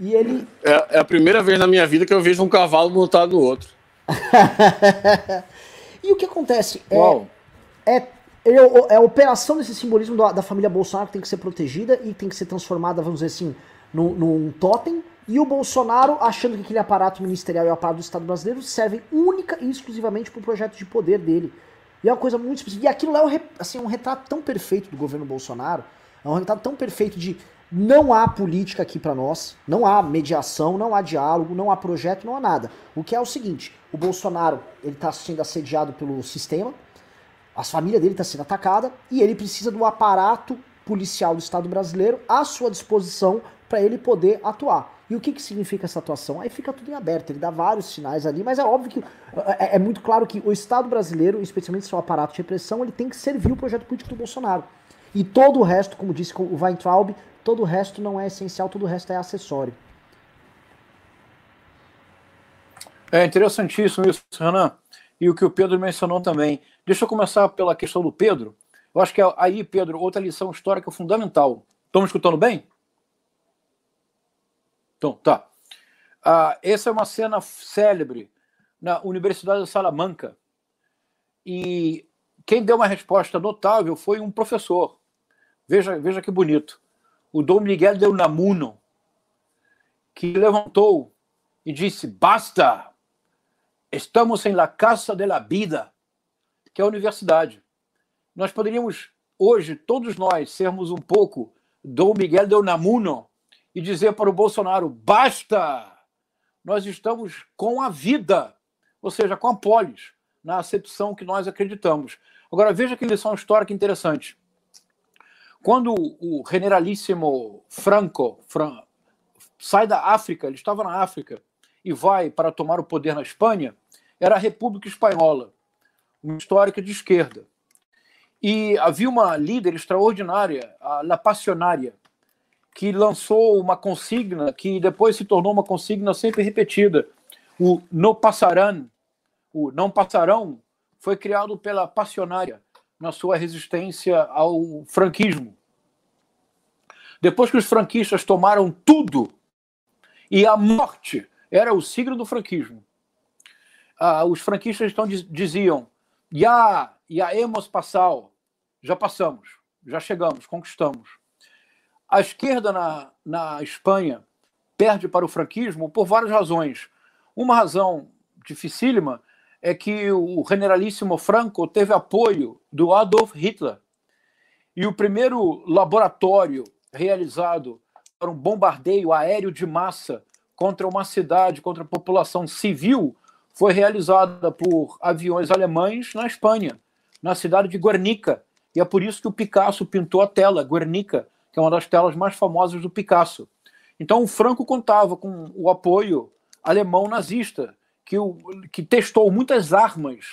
A: E ele.
B: É, é a primeira vez na minha vida que eu vejo um cavalo montado no outro.
A: e o que acontece? É,
D: Uau.
A: é, é, é a operação desse simbolismo da, da família Bolsonaro que tem que ser protegida e tem que ser transformada, vamos dizer assim, num, num totem. E o Bolsonaro achando que aquele aparato ministerial e o aparato do Estado brasileiro servem única e exclusivamente para o projeto de poder dele. E é uma coisa muito específica. E aquilo é um, assim, um retrato tão perfeito do governo Bolsonaro, é um retrato tão perfeito de não há política aqui para nós, não há mediação, não há diálogo, não há projeto, não há nada. O que é o seguinte, o Bolsonaro ele está sendo assediado pelo sistema, a família dele está sendo atacada e ele precisa do aparato policial do Estado brasileiro à sua disposição para ele poder atuar. E o que, que significa essa atuação? Aí fica tudo em aberto, ele dá vários sinais ali, mas é óbvio que é, é muito claro que o Estado brasileiro, especialmente seu aparato de repressão, ele tem que servir o projeto político do Bolsonaro. E todo o resto, como disse o Weintraub, todo o resto não é essencial, todo o resto é acessório.
D: É interessantíssimo isso, Renan. E o que o Pedro mencionou também. Deixa eu começar pela questão do Pedro. Eu acho que aí, Pedro, outra lição histórica fundamental. Estão me escutando bem? Então, tá. Ah, essa é uma cena célebre na Universidade de Salamanca. E quem deu uma resposta notável foi um professor. Veja, veja que bonito. O Dom Miguel de Unamuno, que levantou e disse: Basta! Estamos em la casa de la vida, que é a universidade. Nós poderíamos, hoje, todos nós, sermos um pouco Dom Miguel de Unamuno e dizer para o Bolsonaro: basta! Nós estamos com a vida, ou seja, com a polis, na acepção que nós acreditamos. Agora, veja que lição histórica interessante. Quando o generalíssimo Franco Fran, sai da África, ele estava na África, e vai para tomar o poder na Espanha, era a República Espanhola, uma histórica de esquerda. E havia uma líder extraordinária, a La Passionária, que lançou uma consigna que depois se tornou uma consigna sempre repetida. O No Passarán, o Não Passarão, foi criado pela Passionária na sua resistência ao franquismo. Depois que os franquistas tomaram tudo e a morte era o signo do franquismo, ah, os franquistas então diziam: já, já hemos passado, já passamos, já chegamos, conquistamos. A esquerda na, na Espanha perde para o franquismo por várias razões. Uma razão dificílima é que o generalíssimo Franco teve apoio do Adolf Hitler. E o primeiro laboratório realizado para um bombardeio aéreo de massa contra uma cidade, contra a população civil, foi realizada por aviões alemães na Espanha, na cidade de Guernica. E é por isso que o Picasso pintou a tela, Guernica, que é uma das telas mais famosas do Picasso. Então, o Franco contava com o apoio alemão nazista, que, o, que testou muitas armas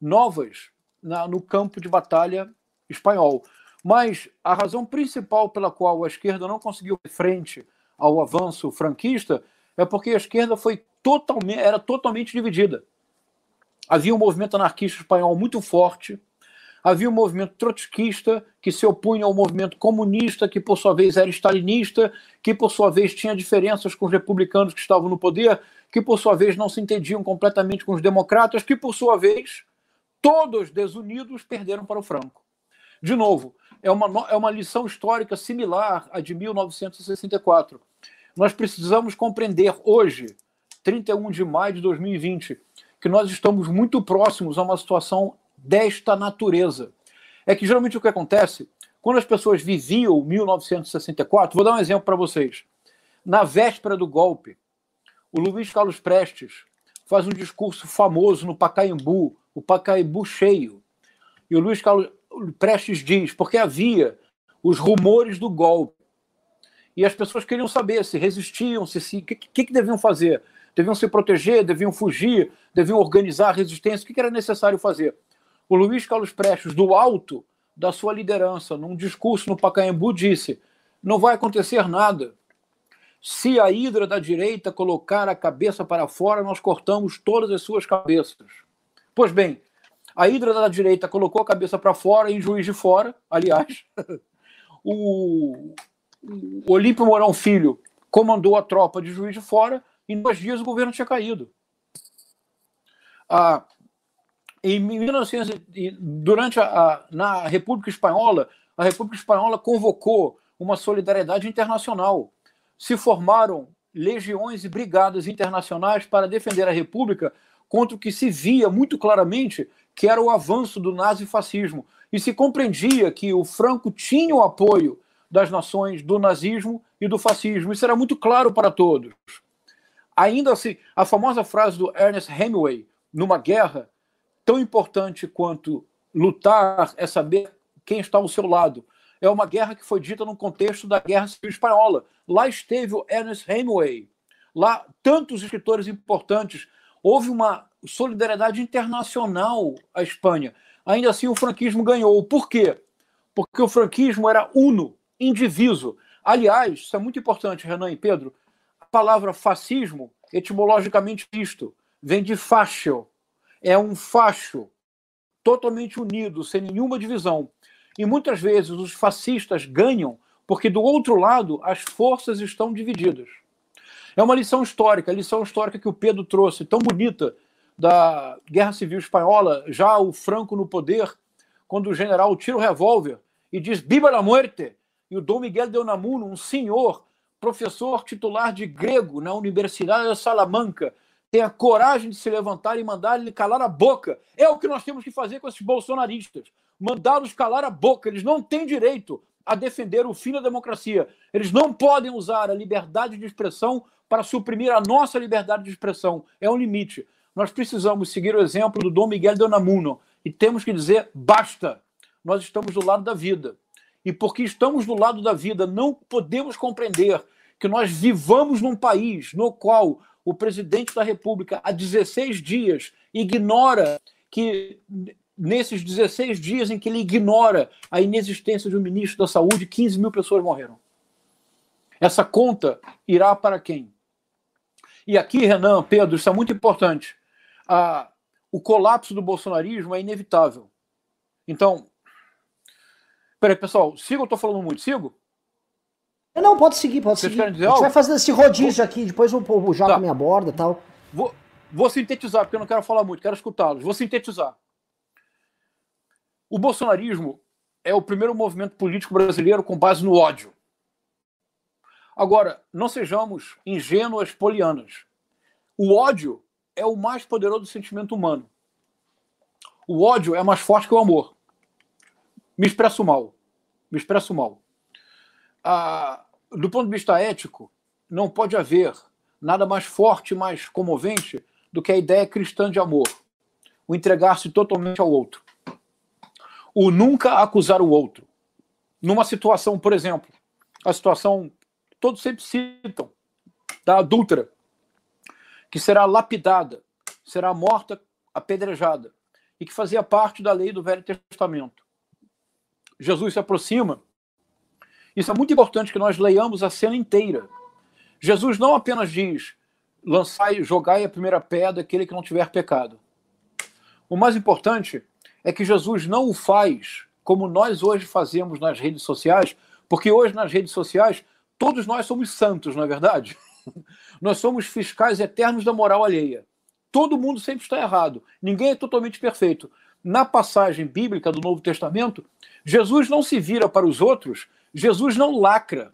D: novas na, no campo de batalha espanhol. Mas a razão principal pela qual a esquerda não conseguiu frente ao avanço franquista é porque a esquerda foi totalmente, era totalmente dividida. Havia um movimento anarquista espanhol muito forte, havia um movimento trotskista que se opunha ao movimento comunista, que por sua vez era stalinista, que por sua vez tinha diferenças com os republicanos que estavam no poder, que por sua vez não se entendiam completamente com os democratas, que por sua vez, todos desunidos perderam para o Franco. De novo, é uma, é uma lição histórica similar à de 1964. Nós precisamos compreender hoje, 31 de maio de 2020, que nós estamos muito próximos a uma situação desta natureza. É que geralmente o que acontece, quando as pessoas viviam 1964, vou dar um exemplo para vocês. Na véspera do golpe, o Luiz Carlos Prestes faz um discurso famoso no Pacaembu, o Pacaembu cheio. E o Luiz Carlos Prestes diz, porque havia os rumores do golpe. E as pessoas queriam saber se resistiam, se o se, que, que, que deviam fazer. Deviam se proteger, deviam fugir, deviam organizar a resistência. O que, que era necessário fazer? O Luiz Carlos Prestes, do alto da sua liderança, num discurso no Pacaembu, disse: não vai acontecer nada. Se a hidra da direita colocar a cabeça para fora, nós cortamos todas as suas cabeças. Pois bem, a hidra da direita colocou a cabeça para fora em Juiz de Fora, aliás. o, Olímpio Mourão Filho comandou a tropa de Juiz de Fora, em dois dias o governo tinha caído. Ah, em 1900, durante a, a, na República Espanhola, a República Espanhola convocou uma solidariedade internacional. Se formaram legiões e brigadas internacionais para defender a República contra o que se via muito claramente que era o avanço do nazifascismo. E se compreendia que o Franco tinha o apoio das nações do nazismo e do fascismo. Isso era muito claro para todos. Ainda assim, a famosa frase do Ernest Hemingway, numa guerra, tão importante quanto lutar é saber quem está ao seu lado. É uma guerra que foi dita no contexto da Guerra Civil Espanhola. Lá esteve o Ernest Hemingway. Lá, tantos escritores importantes. Houve uma solidariedade internacional à Espanha. Ainda assim, o franquismo ganhou. Por quê? Porque o franquismo era uno, indiviso. Aliás, isso é muito importante, Renan e Pedro. A palavra fascismo, etimologicamente isto, vem de fascio. É um facho totalmente unido, sem nenhuma divisão. E muitas vezes os fascistas ganham porque do outro lado as forças estão divididas. É uma lição histórica, a lição histórica que o Pedro trouxe, tão bonita, da Guerra Civil Espanhola, já o Franco no poder, quando o general tira o revólver e diz Viva la muerte! E o Dom Miguel de Unamuno, um senhor, professor titular de grego na Universidade de Salamanca, tem a coragem de se levantar e mandar ele calar a boca. É o que nós temos que fazer com esses bolsonaristas. Mandá-los calar a boca. Eles não têm direito a defender o fim da democracia. Eles não podem usar a liberdade de expressão para suprimir a nossa liberdade de expressão. É um limite. Nós precisamos seguir o exemplo do Dom Miguel de Unamuno e temos que dizer basta. Nós estamos do lado da vida. E porque estamos do lado da vida, não podemos compreender que nós vivamos num país no qual o presidente da República, há 16 dias, ignora que nesses 16 dias em que ele ignora a inexistência de um ministro da Saúde, 15 mil pessoas morreram. Essa conta irá para quem? E aqui, Renan, Pedro, isso é muito importante a, o colapso do bolsonarismo é inevitável. Então, peraí, pessoal, sigo ou estou falando muito? Sigo?
A: Não, pode seguir, pode Vocês seguir. a gente vai fazendo esse rodízio vou... aqui, depois o povo joga tá. minha borda e tal.
D: Vou, vou sintetizar, porque eu não quero falar muito, quero escutá-los. Vou sintetizar. O bolsonarismo é o primeiro movimento político brasileiro com base no ódio. Agora, não sejamos ingênuas polianas. O ódio é o mais poderoso sentimento humano. O ódio é mais forte que o amor. Me expresso mal. Me expresso mal. Ah, do ponto de vista ético, não pode haver nada mais forte, mais comovente do que a ideia cristã de amor. O entregar-se totalmente ao outro. O nunca acusar o outro. Numa situação, por exemplo, a situação, todos sempre citam, da adúltera, que será lapidada, será morta apedrejada, e que fazia parte da lei do Velho Testamento. Jesus se aproxima. Isso é muito importante que nós leiamos a cena inteira. Jesus não apenas diz: lançai, jogai a primeira pedra aquele que não tiver pecado. O mais importante é que Jesus não o faz como nós hoje fazemos nas redes sociais, porque hoje nas redes sociais todos nós somos santos, não é verdade? Nós somos fiscais eternos da moral alheia. Todo mundo sempre está errado. Ninguém é totalmente perfeito. Na passagem bíblica do Novo Testamento, Jesus não se vira para os outros, Jesus não lacra.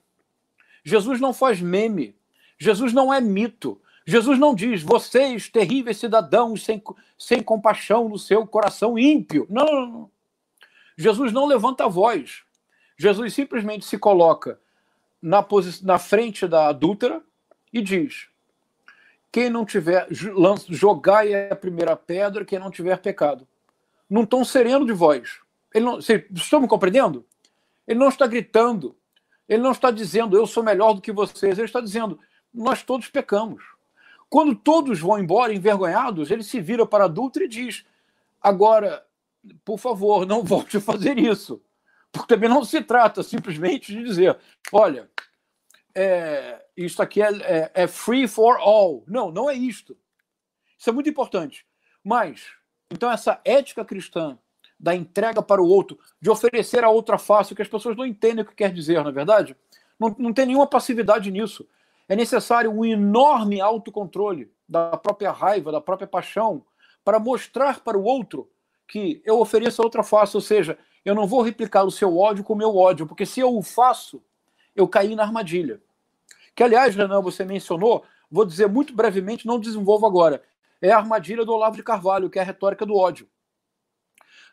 D: Jesus não faz meme. Jesus não é mito. Jesus não diz, vocês, terríveis cidadãos, sem, sem compaixão no seu coração ímpio. Não, não, não. Jesus não levanta a voz. Jesus simplesmente se coloca na, na frente da adúltera e diz: quem não tiver, jogai a primeira pedra, quem não tiver pecado. Num tom sereno de voz. Ele não, vocês estão me compreendendo? Ele não está gritando. Ele não está dizendo, eu sou melhor do que vocês. Ele está dizendo, nós todos pecamos. Quando todos vão embora envergonhados, ele se vira para a adulta e diz: agora, por favor, não volte a fazer isso. Porque também não se trata simplesmente de dizer: olha, é, isso aqui é, é, é, free for all. Não, não é isto. Isso é muito importante. Mas, então, essa ética cristã da entrega para o outro, de oferecer a outra face, que as pessoas não entendem o que quer dizer, na é verdade? Não, não tem nenhuma passividade nisso. É necessário um enorme autocontrole da própria raiva, da própria paixão, para mostrar para o outro que eu ofereço outra face, ou seja, eu não vou replicar o seu ódio com o meu ódio, porque se eu o faço, eu caí na armadilha. Que, aliás, Renan, você mencionou, vou dizer muito brevemente, não desenvolvo agora. É a armadilha do Olavo de Carvalho, que é a retórica do ódio.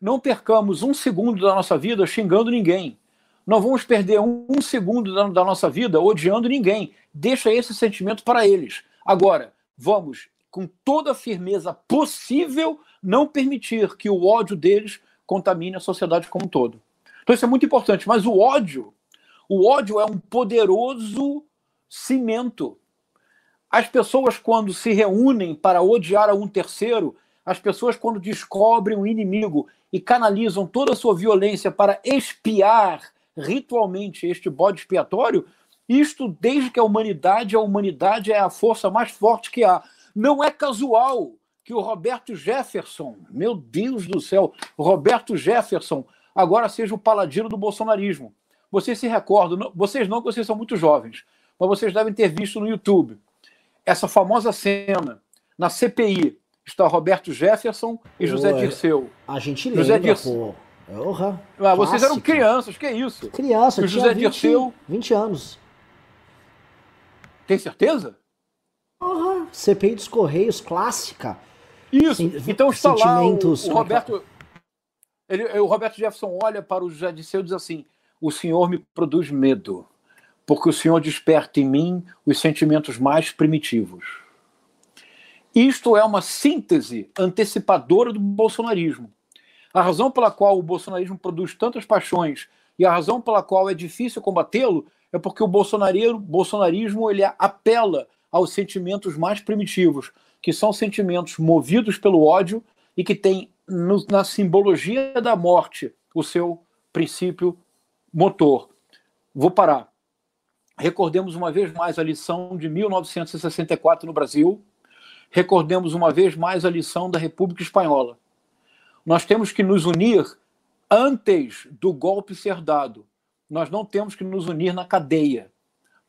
D: Não percamos um segundo da nossa vida xingando ninguém. Não vamos perder um, um segundo da, da nossa vida odiando ninguém. Deixa esse sentimento para eles. Agora, vamos, com toda a firmeza possível, não permitir que o ódio deles contamine a sociedade como um todo. Então isso é muito importante. Mas o ódio, o ódio é um poderoso cimento. As pessoas, quando se reúnem para odiar a um terceiro, as pessoas, quando descobrem um inimigo e canalizam toda a sua violência para espiar ritualmente este bode expiatório, isto desde que a humanidade, a humanidade é a força mais forte que há. Não é casual que o Roberto Jefferson, meu Deus do céu, Roberto Jefferson agora seja o paladino do bolsonarismo. Vocês se recordam, vocês não, vocês são muito jovens, mas vocês devem ter visto no YouTube essa famosa cena na CPI. Está Roberto Jefferson e José Pô, Dirceu.
A: A gente lembra, José Dirceu. Uhum,
D: ah, vocês eram crianças, que é isso?
A: Criança, o José 20, Dirceu. 20 anos.
D: Tem certeza?
A: Uhum. CPI dos Correios, clássica.
D: Isso. Sem, então está lá o, o Roberto. Ele, o Roberto Jefferson olha para o José Dirceu e diz assim: O senhor me produz medo porque o Senhor desperta em mim os sentimentos mais primitivos. Isto é uma síntese antecipadora do bolsonarismo. A razão pela qual o bolsonarismo produz tantas paixões e a razão pela qual é difícil combatê-lo é porque o bolsonarismo ele apela aos sentimentos mais primitivos, que são sentimentos movidos pelo ódio e que têm na simbologia da morte o seu princípio motor. Vou parar. Recordemos uma vez mais a lição de 1964 no Brasil. Recordemos uma vez mais a lição da República Espanhola. Nós temos que nos unir antes do golpe ser dado. Nós não temos que nos unir na cadeia.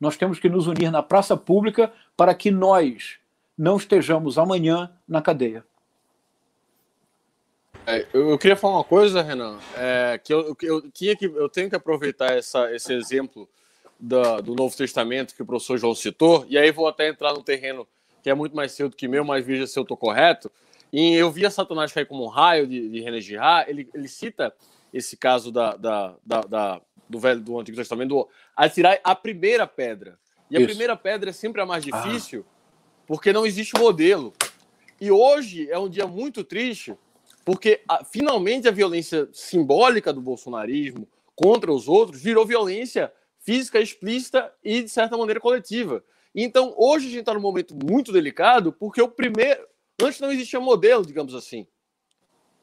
D: Nós temos que nos unir na praça pública para que nós não estejamos amanhã na cadeia.
B: É, eu, queria falar uma coisa, Renan, é, que eu, eu, tinha que, eu tenho que aproveitar essa, esse exemplo da, do Novo Testamento que o professor João citou, e aí vou até entrar no terreno que é muito mais seu do que meu, mas veja se eu estou correto. E eu vi a Satanás cair como um raio de, de René Girard, ele, ele cita esse caso da, da, da, da, do velho do Antigo Testamento, do atirar a primeira pedra. E a Isso. primeira pedra é sempre a mais ah. difícil, ah. porque não existe modelo. E hoje é um dia muito triste, porque a, finalmente a violência simbólica do bolsonarismo contra os outros virou violência física explícita e, de certa maneira, coletiva. Então, hoje a gente está num momento muito delicado, porque o primeiro. Antes não existia modelo, digamos assim.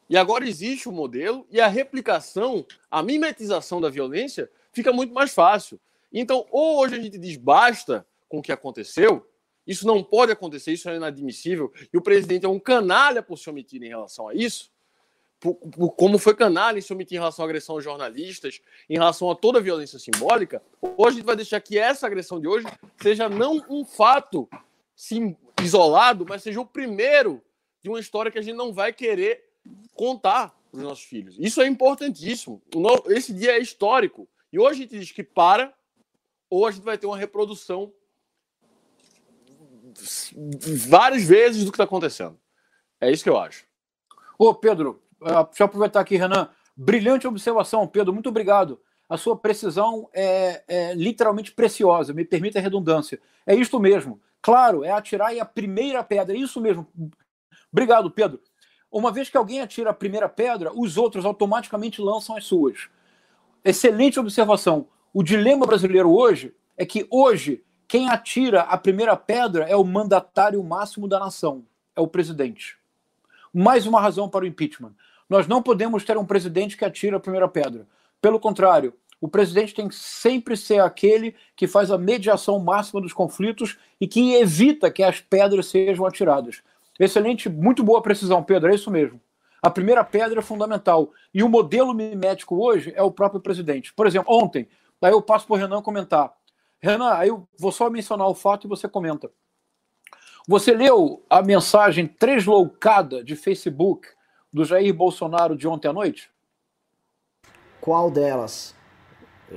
B: E agora existe o modelo, e a replicação, a mimetização da violência fica muito mais fácil. Então, ou hoje a gente diz basta com o que aconteceu, isso não pode acontecer, isso é inadmissível, e o presidente é um canalha por se omitir em relação a isso, por, por, como foi canalha em se omitir em relação à agressão aos jornalistas, em relação a toda a violência simbólica, hoje a gente vai deixar que essa agressão de hoje seja não um fato sim, isolado, mas seja o primeiro de uma história que a gente não vai querer contar para os nossos filhos. Isso é importantíssimo. Esse dia é histórico. E hoje a gente diz que para, ou a gente vai ter uma reprodução várias vezes do que está acontecendo. É isso que eu acho.
D: Ô, Pedro, ah, deixa eu aproveitar aqui, Renan. Brilhante observação, Pedro. Muito obrigado. A sua precisão é, é literalmente preciosa. Me permita a redundância. É isto mesmo. Claro, é atirar e a primeira pedra. É isso mesmo. Obrigado, Pedro. Uma vez que alguém atira a primeira pedra, os outros automaticamente lançam as suas. Excelente observação. O dilema brasileiro hoje é que hoje quem atira a primeira pedra é o mandatário máximo da nação, é o presidente. Mais uma razão para o impeachment. Nós não podemos ter um presidente que atira a primeira pedra. Pelo contrário, o presidente tem que sempre ser aquele que faz a mediação máxima dos conflitos e que evita que as pedras sejam atiradas. Excelente, muito boa precisão, Pedro, é isso mesmo. A primeira pedra é fundamental. E o modelo mimético hoje é o próprio presidente. Por exemplo, ontem, daí eu passo para o Renan comentar. Renan, aí eu vou só mencionar o fato e você comenta. Você leu a mensagem tresloucada de Facebook do Jair Bolsonaro de ontem à noite?
A: Qual delas?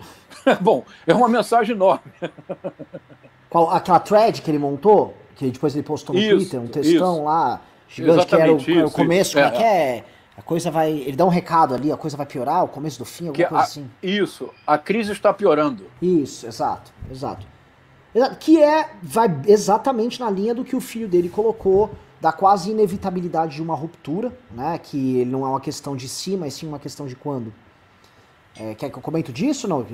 D: Bom, é uma mensagem enorme.
A: Qual, aquela thread que ele montou, que depois ele postou no
D: Isso,
A: Twitter, um textão
D: isso.
A: lá, gigante, que era o,
D: Exatamente,
A: o
D: isso,
A: começo,
D: isso.
A: como é que é? A coisa vai. Ele dá um recado ali, a coisa vai piorar, o começo do fim,
D: Que
A: alguma coisa
D: a-
A: assim.
D: Isso, a crise está piorando.
A: Isso, exato, exato. Que é, vai exatamente na linha do que o filho dele colocou, da quase inevitabilidade de uma ruptura, né? Que ele não é uma questão de se, mas sim uma questão de quando. É, quer que eu comento disso? Não?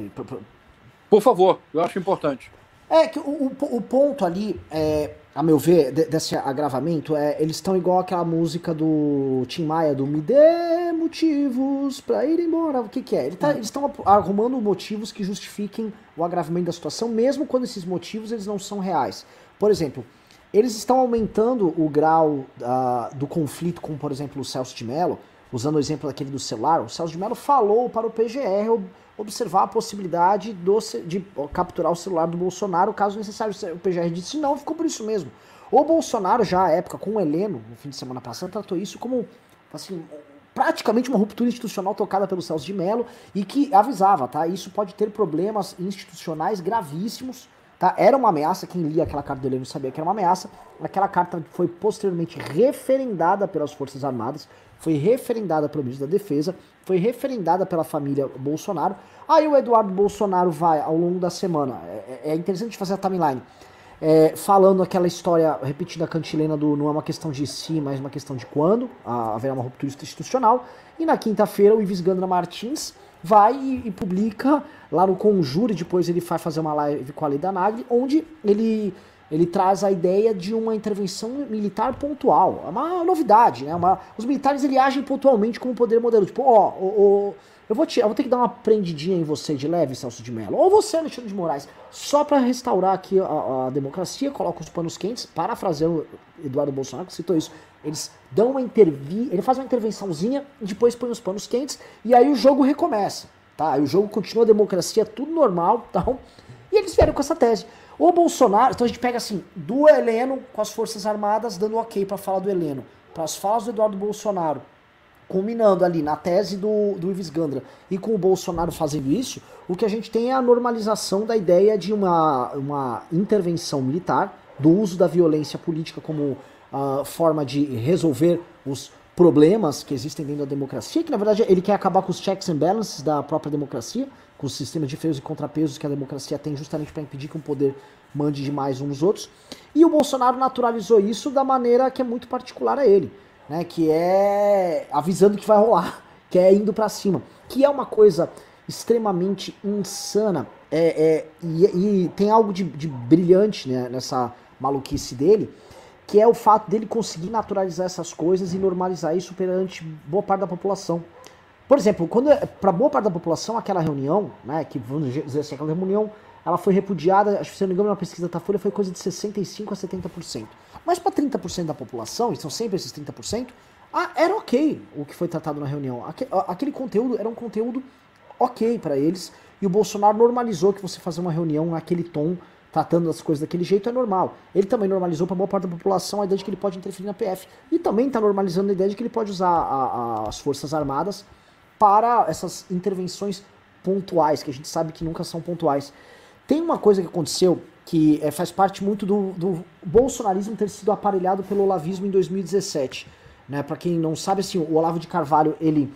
D: Por favor, eu acho importante.
A: É que o, o, o ponto ali, é, a meu ver, de- desse agravamento, é eles estão igual aquela música do Tim Maia, do Me dê motivos pra ir embora. O que, que é? Ele tá- eles estão arrumando motivos que justifiquem o agravamento da situação, mesmo quando esses motivos eles não são reais. Por exemplo, eles estão aumentando o grau ah, do conflito com, por exemplo, o Celso de Mello, usando o exemplo daquele do celular. O Celso de Mello falou para o PGR ob- observar a possibilidade do de capturar o celular do Bolsonaro, caso necessário. O PGR disse não, ficou por isso mesmo. O Bolsonaro, já à época, com o Heleno, no fim de semana passado, tratou isso como assim, praticamente uma ruptura institucional tocada pelo Celso de Mello e que avisava, tá? Isso pode ter problemas institucionais gravíssimos, tá? Era uma ameaça, quem lia aquela carta do Heleno sabia que era uma ameaça. Aquela carta foi posteriormente referendada pelas Forças Armadas, foi referendada pelo ministro da Defesa, foi referendada pela família Bolsonaro. Aí o Eduardo Bolsonaro vai, ao longo da semana, é, é interessante fazer a timeline, é, falando aquela história repetida cantilena do não é uma questão de se, mas uma questão de quando, haverá uma ruptura institucional. E na quinta-feira o Ives Gandra Martins vai e, e publica lá no Conjure, depois ele vai fazer uma live com a Leda Nagli, onde ele, ele traz a ideia de uma intervenção militar pontual. É uma novidade, né? Uma, os militares ele agem pontualmente como poder modelo. Tipo, ó, eu vou, te, eu vou ter que dar uma prendidinha em você de leve, Celso de Mello. Ou você, Alexandre de Moraes. Só para restaurar aqui a, a democracia, coloca os panos quentes, parafraseando Eduardo Bolsonaro, que citou isso. Eles dão uma intervi ele faz uma intervençãozinha e depois põe os panos quentes e aí o jogo recomeça, tá? Aí o jogo continua a democracia, tudo normal, tal. E eles vieram com essa tese. O Bolsonaro, então a gente pega assim, do Heleno com as Forças Armadas dando ok pra fala do Heleno, para as falas do Eduardo Bolsonaro, culminando ali na tese do, do Ives Gandra e com o Bolsonaro fazendo isso, o que a gente tem é a normalização da ideia de uma, uma intervenção militar, do uso da violência política como ah, forma de resolver os problemas que existem dentro da democracia, que na verdade ele quer acabar com os checks and balances da própria democracia, com os sistemas de freios e contrapesos que a democracia tem justamente para impedir que um poder mande demais uns nos outros. E o Bolsonaro naturalizou isso da maneira que é muito particular a ele, né, que é avisando que vai rolar, que é indo para cima, que é uma coisa extremamente insana é, é, e, e tem algo de, de brilhante né, nessa maluquice dele, que é o fato dele conseguir naturalizar essas coisas e normalizar isso perante boa parte da população. Por exemplo, quando para boa parte da população aquela reunião, né, que vamos dizer assim, aquela reunião, ela foi repudiada, acho que se eu não me engano, na pesquisa da Folha foi coisa de 65 a 70%. Mas para 30% da população, e são sempre esses 30%, ah, era ok o que foi tratado na reunião. Aque- Aquele conteúdo era um conteúdo ok para eles, e o Bolsonaro normalizou que você fazer uma reunião naquele tom, tratando as coisas daquele jeito, é normal. Ele também normalizou para boa parte da população a ideia de que ele pode interferir na PF. E também está normalizando a ideia de que ele pode usar a- a- as Forças Armadas para essas intervenções pontuais, que a gente sabe que nunca são pontuais. Tem uma coisa que aconteceu que eh, faz parte muito do, do bolsonarismo ter sido aparelhado pelo olavismo em 2017. Né? Para quem não sabe, assim, o Olavo de Carvalho, ele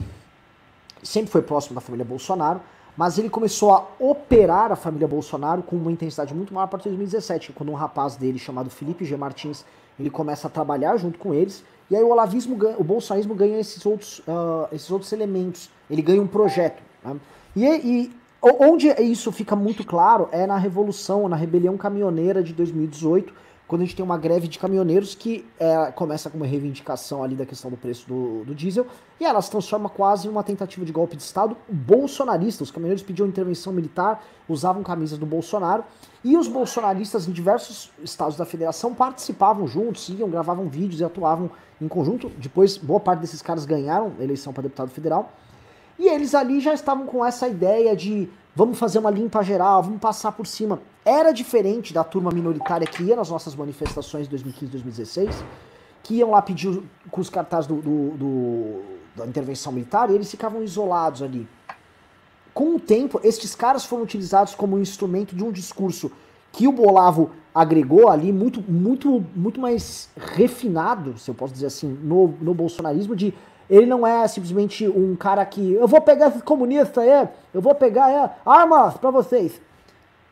A: sempre foi próximo da família Bolsonaro, mas ele começou a operar a família Bolsonaro com uma intensidade muito maior a partir de 2017, quando um rapaz dele chamado Felipe G. Martins, ele começa a trabalhar junto com eles, e aí o olavismo, ganha, o bolsonarismo ganha esses outros, ah, esses outros elementos, ele ganha um projeto. né? E, e onde isso fica muito claro é na Revolução, na Rebelião Caminhoneira de 2018, quando a gente tem uma greve de caminhoneiros que é, começa com uma reivindicação ali da questão do preço do, do, diesel e ela se transforma quase em uma tentativa de golpe de Estado bolsonarista. Os caminhoneiros pediam intervenção militar, usavam camisas do Bolsonaro e os bolsonaristas em diversos estados da federação participavam juntos, iam, gravavam vídeos e atuavam em conjunto. Depois, boa parte desses caras ganharam eleição para deputado federal. E eles ali já estavam com essa ideia de vamos fazer uma limpa geral, vamos passar por cima. Era diferente da turma minoritária que ia nas nossas manifestações de 2015 2016, que iam lá pedir com os cartazes do, do, do, da intervenção militar e eles ficavam isolados ali. Com o tempo, estes caras foram utilizados como instrumento de um discurso que o Bolavo agregou ali, muito, muito, muito mais refinado, se eu posso dizer assim, no, no bolsonarismo, de ele não é simplesmente um cara que eu vou pegar esses comunistas aí, eu vou pegar é, armas para vocês.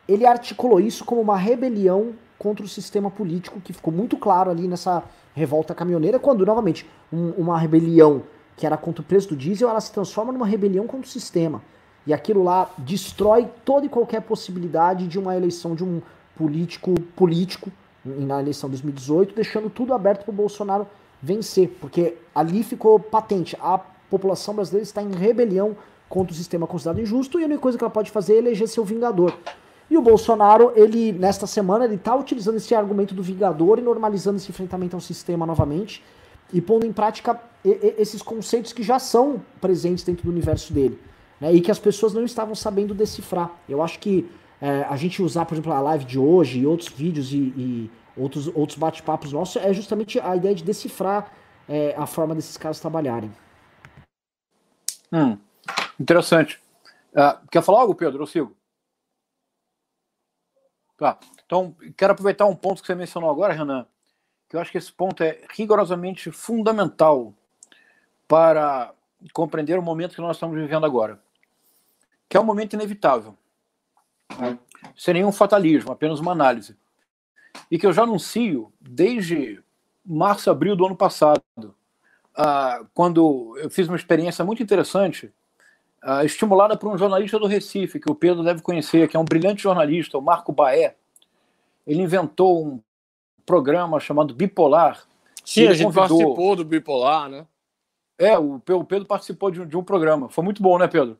A: Ele articulou isso como uma rebelião contra o sistema político, que ficou muito claro ali nessa revolta caminhoneira, quando, novamente, um, uma rebelião que era contra o preço do diesel, ela se transforma numa rebelião contra o sistema. E aquilo lá destrói toda e qualquer possibilidade de uma eleição de um político político na eleição de 2018, deixando tudo aberto para o Bolsonaro vencer, porque ali ficou patente, a população brasileira está em rebelião contra o sistema considerado injusto e a única coisa que ela pode fazer é eleger seu vingador. E o Bolsonaro, ele nesta semana, ele está utilizando esse argumento do vingador e normalizando esse enfrentamento ao sistema novamente e pondo em prática esses conceitos que já são presentes dentro do universo dele né, e que as pessoas não estavam sabendo decifrar. Eu acho que é, a gente usar, por exemplo, a live de hoje e outros vídeos e, e outros, outros bate-papos nossos, é justamente a ideia de decifrar é, a forma desses caras trabalharem.
D: Hum, interessante. Uh, quer falar algo, Pedro? Eu sigo. Tá. Então, quero aproveitar um ponto que você mencionou agora, Renan, que eu acho que esse ponto é rigorosamente fundamental para compreender o momento que nós estamos vivendo agora, que é um momento inevitável. Sem nenhum fatalismo, apenas uma análise e que eu já anuncio desde março, abril do ano passado, uh, quando eu fiz uma experiência muito interessante, uh, estimulada por um jornalista do Recife, que o Pedro deve conhecer, que é um brilhante jornalista, o Marco Baé. Ele inventou um programa chamado Bipolar.
B: Sim, a gente convidou... participou do Bipolar, né?
D: É, o Pedro participou de um, de um programa. Foi muito bom, né, Pedro?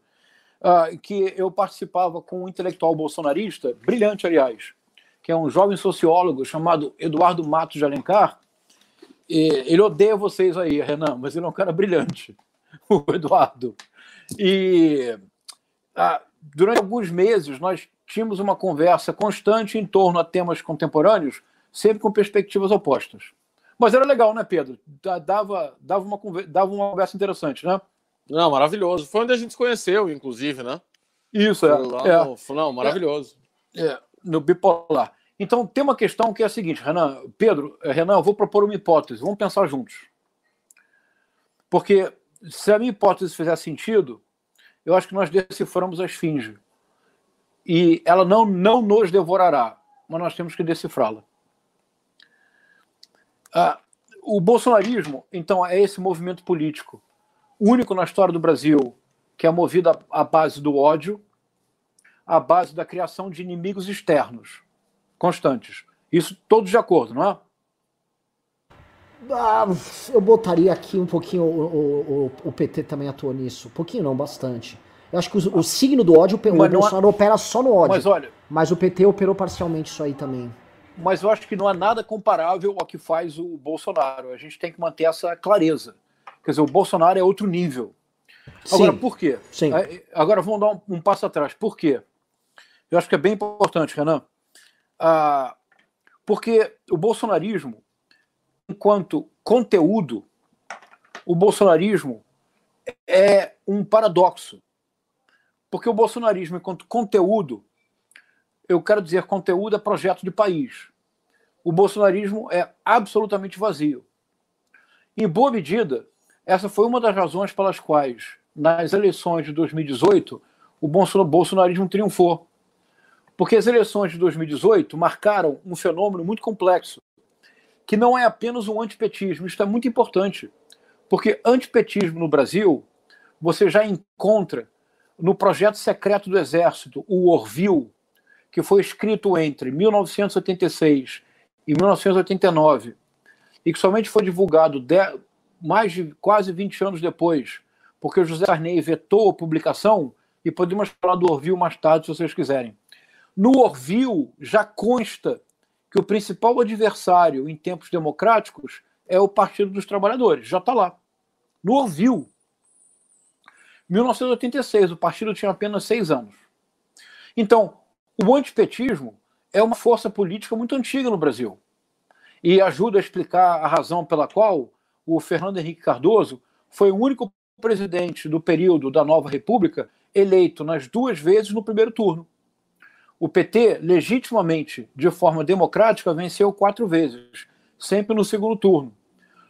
D: Uh, que eu participava com um intelectual bolsonarista, brilhante, aliás, que é um jovem sociólogo chamado Eduardo Matos de Alencar. Ele odeia vocês aí, Renan, mas ele é um cara brilhante, o Eduardo. E ah, durante alguns meses nós tínhamos uma conversa constante em torno a temas contemporâneos, sempre com perspectivas opostas. Mas era legal, né, Pedro? Dava, dava, uma, dava uma conversa interessante, né?
B: Não, maravilhoso. Foi onde a gente se conheceu, inclusive, né?
D: Isso, é.
B: é. No... Não, maravilhoso.
D: É. no bipolar. Então, tem uma questão que é a seguinte, Renan, Pedro, eh, Renan, eu vou propor uma hipótese, vamos pensar juntos. Porque se a minha hipótese fizer sentido, eu acho que nós deciframos a esfinge. E ela não, não nos devorará, mas nós temos que decifrá-la. Ah, o bolsonarismo, então, é esse movimento político único na história do Brasil que é movido à base do ódio, à base da criação de inimigos externos, constantes. Isso todos de acordo, não é?
A: Ah, eu botaria aqui um pouquinho, o, o, o, PT também atuou nisso. Um pouquinho não, bastante. Eu acho que o, o signo do ódio, o Bolsonaro opera só no ódio. Mas, olha, mas o PT operou parcialmente isso aí também.
D: Mas eu acho que não há nada comparável ao que faz o Bolsonaro. A gente tem que manter essa clareza. Quer dizer, o Bolsonaro é outro nível. Agora, Sim. por quê?
A: Sim.
D: Agora vamos dar um, um passo atrás. Por quê? Eu acho que é bem importante, Renan. Ah, porque o bolsonarismo, enquanto conteúdo, o bolsonarismo é um paradoxo. Porque o bolsonarismo, enquanto conteúdo, eu quero dizer, conteúdo é projeto de país. O bolsonarismo é absolutamente vazio. Em boa medida, essa foi uma das razões pelas quais, nas eleições de 2018, o bolsonarismo triunfou. Porque as eleições de 2018 marcaram um fenômeno muito complexo, que não é apenas um antipetismo, isso é muito importante. Porque antipetismo no Brasil, você já encontra no projeto secreto do Exército, o Orville, que foi escrito entre 1986 em 1989, e que somente foi divulgado de, mais de quase 20 anos depois, porque o José Sarney vetou a publicação, e podemos falar do Orville mais tarde, se vocês quiserem. No Orville já consta que o principal adversário em tempos democráticos é o Partido dos Trabalhadores, já está lá. No Orville. 1986, o partido tinha apenas seis anos. Então, o antipetismo é uma força política muito antiga no Brasil e ajuda a explicar a razão pela qual o Fernando Henrique Cardoso foi o único presidente do período da Nova República eleito nas duas vezes no primeiro turno. O PT, legitimamente, de forma democrática, venceu quatro vezes, sempre no segundo turno.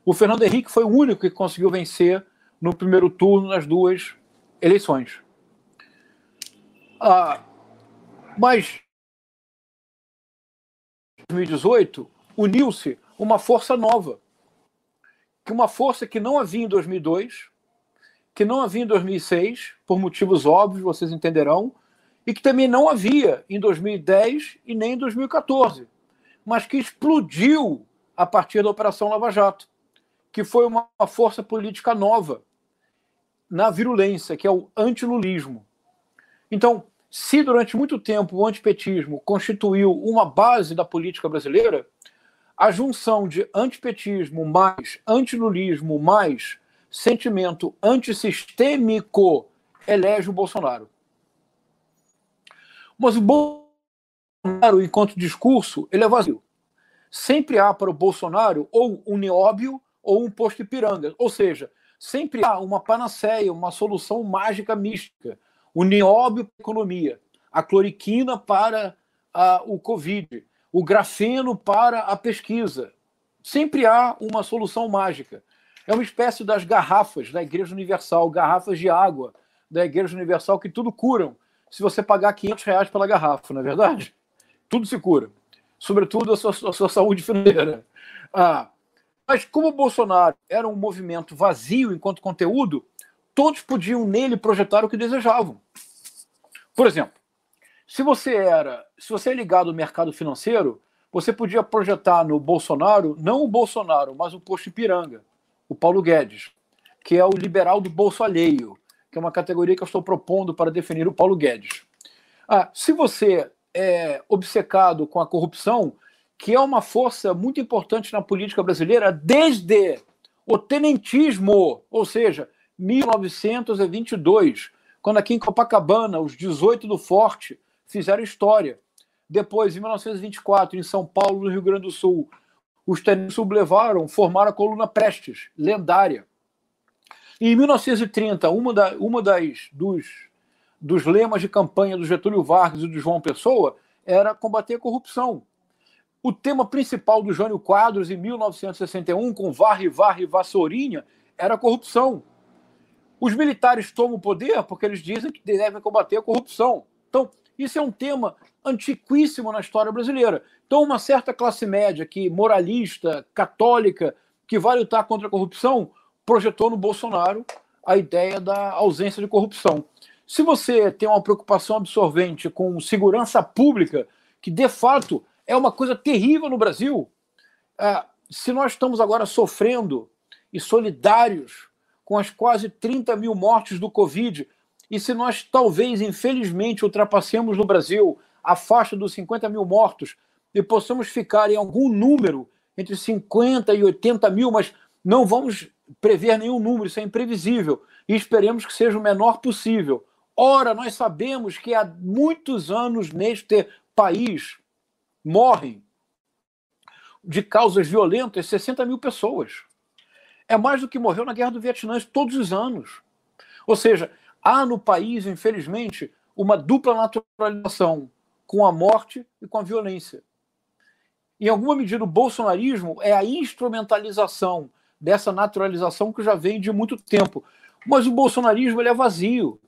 D: O Fernando Henrique foi o único que conseguiu vencer no primeiro turno nas duas eleições. Ah, mas, em 2018, uniu-se uma força nova, que uma força que não havia em 2002, que não havia em 2006, por motivos óbvios, vocês entenderão, e que também não havia em 2010 e nem em 2014, mas que explodiu a partir da Operação Lava Jato, que foi uma força política nova na virulência, que é o antilulismo. Então, se durante muito tempo o antipetismo constituiu uma base da política brasileira, a junção de antipetismo mais antilulismo mais sentimento antissistêmico elege o Bolsonaro. Mas o Bolsonaro, enquanto discurso, ele é vazio. Sempre há para o Bolsonaro ou um nióbio ou um posto de piranga. Ou seja, sempre há uma panaceia, uma solução mágica mística o nióbio para a economia, a cloriquina para a, o Covid, o grafeno para a pesquisa. Sempre há uma solução mágica. É uma espécie das garrafas da Igreja Universal, garrafas de água da Igreja Universal que tudo curam se você pagar 500 reais pela garrafa, não é verdade? Tudo se cura. Sobretudo a sua, a sua saúde financeira. Ah, mas como o Bolsonaro era um movimento vazio enquanto conteúdo, todos podiam nele projetar o que desejavam. Por exemplo, se você era, se você é ligado ao mercado financeiro, você podia projetar no Bolsonaro, não o Bolsonaro, mas o posto Ipiranga, o Paulo Guedes, que é o liberal do bolso alheio, que é uma categoria que eu estou propondo para definir o Paulo Guedes. Ah, se você é obcecado com a corrupção, que é uma força muito importante na política brasileira desde o tenentismo, ou seja, 1922, quando aqui em Copacabana, os 18 do Forte fizeram história. Depois, em 1924, em São Paulo, no Rio Grande do Sul, os tenentes sublevaram, formaram a coluna Prestes, lendária. Em 1930, uma, da, uma das dos, dos lemas de campanha do Getúlio Vargas e do João Pessoa era combater a corrupção. O tema principal do Jânio Quadros, em 1961, com Varre, Varre, Vassourinha, era a corrupção. Os militares tomam o poder porque eles dizem que devem combater a corrupção. Então, isso é um tema antiquíssimo na história brasileira. Então, uma certa classe média que moralista, católica, que vai lutar contra a corrupção, projetou no Bolsonaro a ideia da ausência de corrupção. Se você tem uma preocupação absorvente com segurança pública, que de fato é uma coisa terrível no Brasil, é, se nós estamos agora sofrendo e solidários com as quase 30 mil mortes do Covid, e se nós talvez, infelizmente, ultrapassemos no Brasil a faixa dos 50 mil mortos e possamos ficar em algum número entre 50 e 80 mil, mas não vamos prever nenhum número, isso é imprevisível, e esperemos que seja o menor possível. Ora, nós sabemos que há muitos anos neste país morrem de causas violentas 60 mil pessoas é mais do que morreu na Guerra do Vietnã todos os anos. Ou seja, há no país, infelizmente, uma dupla naturalização com a morte e com a violência. Em alguma medida, o bolsonarismo é a instrumentalização dessa naturalização que já vem de muito tempo. Mas o bolsonarismo ele é vazio.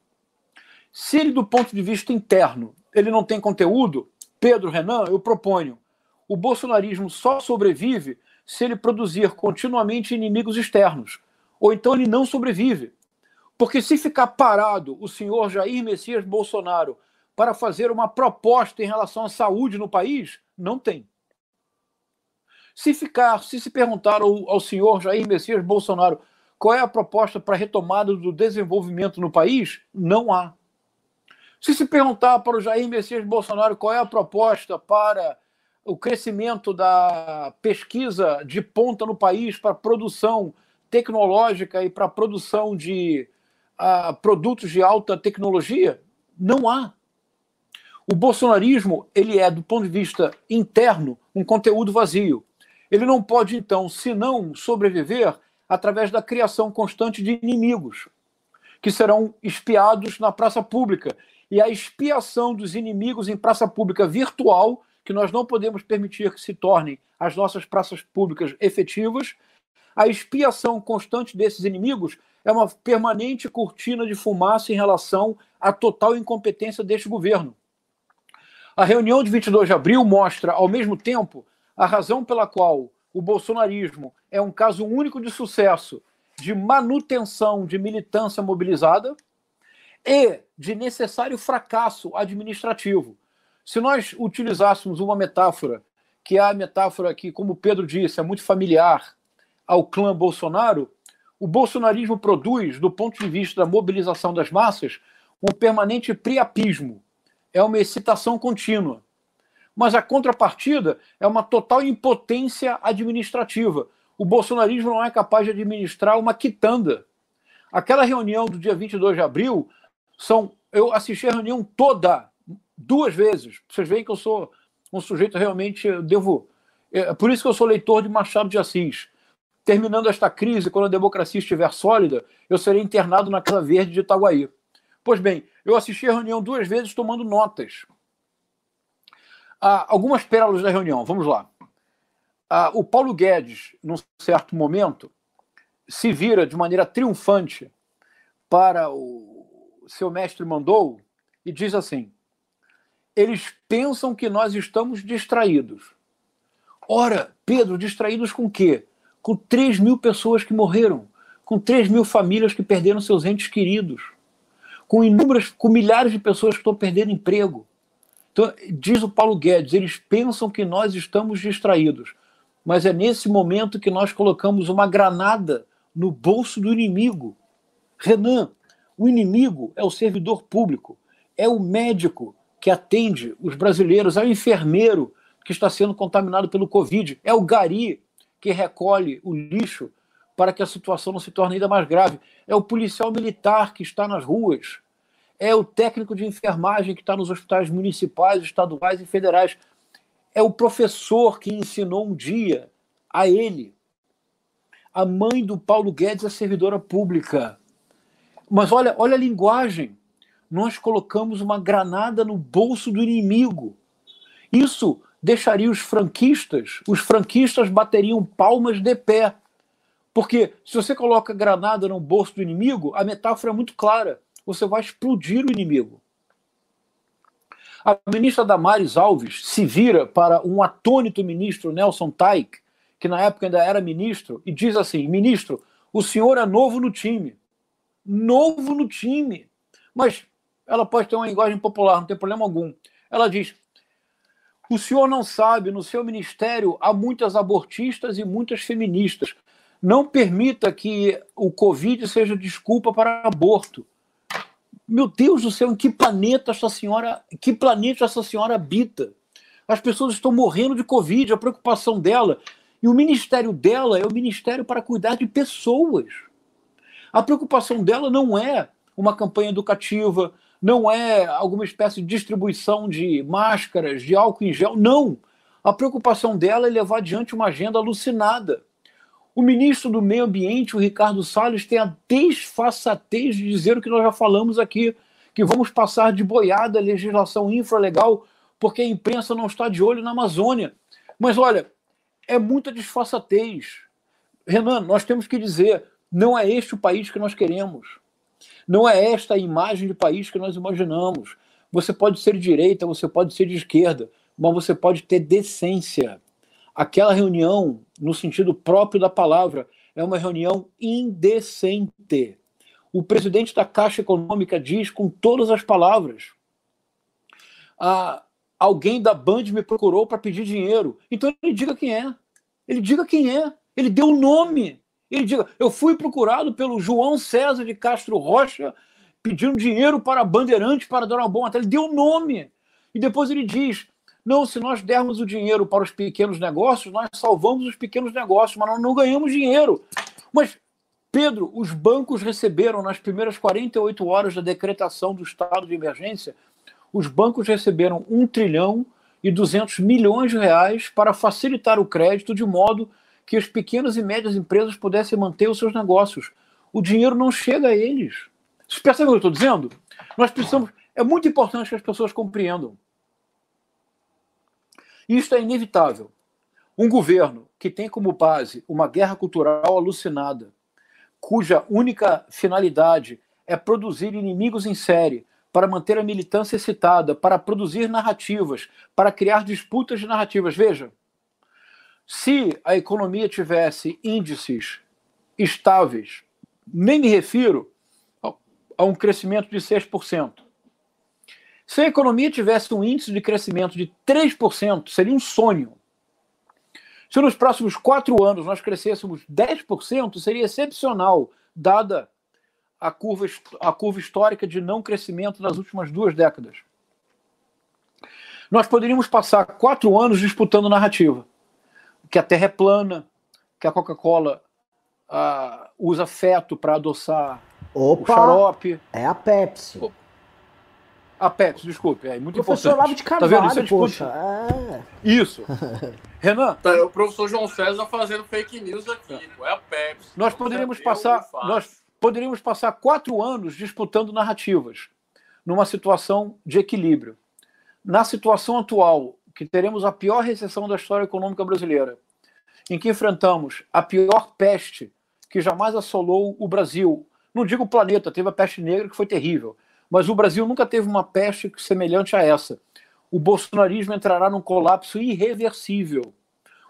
D: Se ele, do ponto de vista interno, ele não tem conteúdo, Pedro Renan, eu proponho, o bolsonarismo só sobrevive se ele produzir continuamente inimigos externos. Ou então ele não sobrevive. Porque se ficar parado o senhor Jair Messias Bolsonaro para fazer uma proposta em relação à saúde no país, não tem. Se ficar, se se perguntar ao, ao senhor Jair Messias Bolsonaro qual é a proposta para a retomada do desenvolvimento no país, não há. Se se perguntar para o Jair Messias Bolsonaro qual é a proposta para o crescimento da pesquisa de ponta no país para produção tecnológica e para produção de uh, produtos de alta tecnologia, não há. O bolsonarismo ele é, do ponto de vista interno, um conteúdo vazio. Ele não pode, então, senão sobreviver através da criação constante de inimigos, que serão espiados na praça pública. E a expiação dos inimigos em praça pública virtual, que nós não podemos permitir que se tornem as nossas praças públicas efetivas, a expiação constante desses inimigos é uma permanente cortina de fumaça em relação à total incompetência deste governo. A reunião de 22 de abril mostra, ao mesmo tempo, a razão pela qual o bolsonarismo é um caso único de sucesso de manutenção de militância mobilizada e de necessário fracasso administrativo. Se nós utilizássemos uma metáfora, que é a metáfora que, como Pedro disse, é muito familiar ao clã Bolsonaro, o bolsonarismo produz, do ponto de vista da mobilização das massas, um permanente priapismo. É uma excitação contínua. Mas a contrapartida é uma total impotência administrativa. O bolsonarismo não é capaz de administrar uma quitanda. Aquela reunião do dia 22 de abril, são, eu assisti a reunião toda, duas vezes. Vocês veem que eu sou um sujeito realmente, eu devo. É por isso que eu sou leitor de Machado de Assis. Terminando esta crise, quando a democracia estiver sólida, eu serei internado na Casa Verde de Itaguaí. Pois bem, eu assisti a reunião duas vezes tomando notas. Ah, algumas pérolas da reunião, vamos lá. Ah, o Paulo Guedes, num certo momento, se vira de maneira triunfante para o seu mestre mandou e diz assim: eles pensam que nós estamos distraídos. Ora, Pedro, distraídos com quê? Com 3 mil pessoas que morreram, com 3 mil famílias que perderam seus entes queridos, com inúmeras, com milhares de pessoas que estão perdendo emprego, então, diz o Paulo Guedes, eles pensam que nós estamos distraídos, mas é nesse momento que nós colocamos uma granada no bolso do inimigo. Renan, o inimigo é o servidor público, é o médico que atende os brasileiros, é o enfermeiro que está sendo contaminado pelo Covid, é o gari que recolhe o lixo para que a situação não se torne ainda mais grave, é o policial militar que está nas ruas, é o técnico de enfermagem que está nos hospitais municipais, estaduais e federais. É o professor que ensinou um dia a ele. A mãe do Paulo Guedes é servidora pública. Mas olha, olha a linguagem. Nós colocamos uma granada no bolso do inimigo. Isso deixaria os franquistas, os franquistas bateriam palmas de pé. Porque se você coloca granada no bolso do inimigo, a metáfora é muito clara você vai explodir o inimigo. A ministra Damares Alves se vira para um atônito ministro Nelson Taik, que na época ainda era ministro, e diz assim: ministro, o senhor é novo no time. Novo no time. Mas ela pode ter uma linguagem popular, não tem problema algum. Ela diz: o senhor não sabe, no seu ministério há muitas abortistas e muitas feministas. Não permita que o Covid seja desculpa para aborto. Meu Deus do céu, em que planeta essa senhora, que planeta essa senhora habita? As pessoas estão morrendo de Covid, a preocupação dela. E o ministério dela é o ministério para cuidar de pessoas. A preocupação dela não é uma campanha educativa, não é alguma espécie de distribuição de máscaras, de álcool em gel. Não. A preocupação dela é levar adiante uma agenda alucinada. O ministro do Meio Ambiente, o Ricardo Salles, tem a desfaçatez de dizer o que nós já falamos aqui, que vamos passar de boiada a legislação infralegal porque a imprensa não está de olho na Amazônia. Mas olha, é muita desfaçatez. Renan, nós temos que dizer, não é este o país que nós queremos. Não é esta a imagem de país que nós imaginamos. Você pode ser direita, você pode ser de esquerda, mas você pode ter decência. Aquela reunião, no sentido próprio da palavra, é uma reunião indecente. O presidente da Caixa Econômica diz com todas as palavras: ah, alguém da Band me procurou para pedir dinheiro. Então ele diga quem é. Ele diga quem é. Ele deu o nome. Ele diga: eu fui procurado pelo João César de Castro Rocha pedindo dinheiro para Bandeirantes para dar uma matéria. Ele deu o nome. E depois ele diz: não, se nós dermos o dinheiro para os pequenos negócios, nós salvamos os pequenos negócios, mas nós não ganhamos dinheiro. Mas, Pedro, os bancos receberam nas primeiras 48 horas da decretação do estado de emergência, os bancos receberam 1 trilhão e 200 milhões de reais para facilitar o crédito de modo que as pequenas e médias empresas pudessem manter os seus negócios. O dinheiro não chega a eles. Vocês percebem o que eu estou dizendo? Nós precisamos. É muito importante que as pessoas compreendam. Isto é inevitável. Um governo que tem como base uma guerra cultural alucinada, cuja única finalidade é produzir inimigos em série, para manter a militância excitada, para produzir narrativas, para criar disputas de narrativas. Veja, se a economia tivesse índices estáveis, nem me refiro a um crescimento de 6%. Se a economia tivesse um índice de crescimento de 3%, seria um sonho. Se nos próximos quatro anos nós crescêssemos 10%, seria excepcional, dada a curva, a curva histórica de não crescimento das últimas duas décadas. Nós poderíamos passar quatro anos disputando narrativa que a Terra é plana, que a Coca-Cola uh, usa feto para adoçar Opa, o xarope.
A: É a Pepsi.
D: A Pepsi, desculpe, é muito
A: professor
D: importante.
A: Lavo de Carvalho, tá vendo? Isso, é poxa. É.
D: Isso. Renan.
B: Tá, o professor João César fazendo fake news aqui. É a Pepsi.
D: Nós poderíamos passar, nós poderíamos passar quatro anos disputando narrativas numa situação de equilíbrio. Na situação atual, que teremos a pior recessão da história econômica brasileira, em que enfrentamos a pior peste que jamais assolou o Brasil. Não digo o planeta, teve a peste negra que foi terrível, mas o Brasil nunca teve uma peste semelhante a essa. O bolsonarismo entrará num colapso irreversível.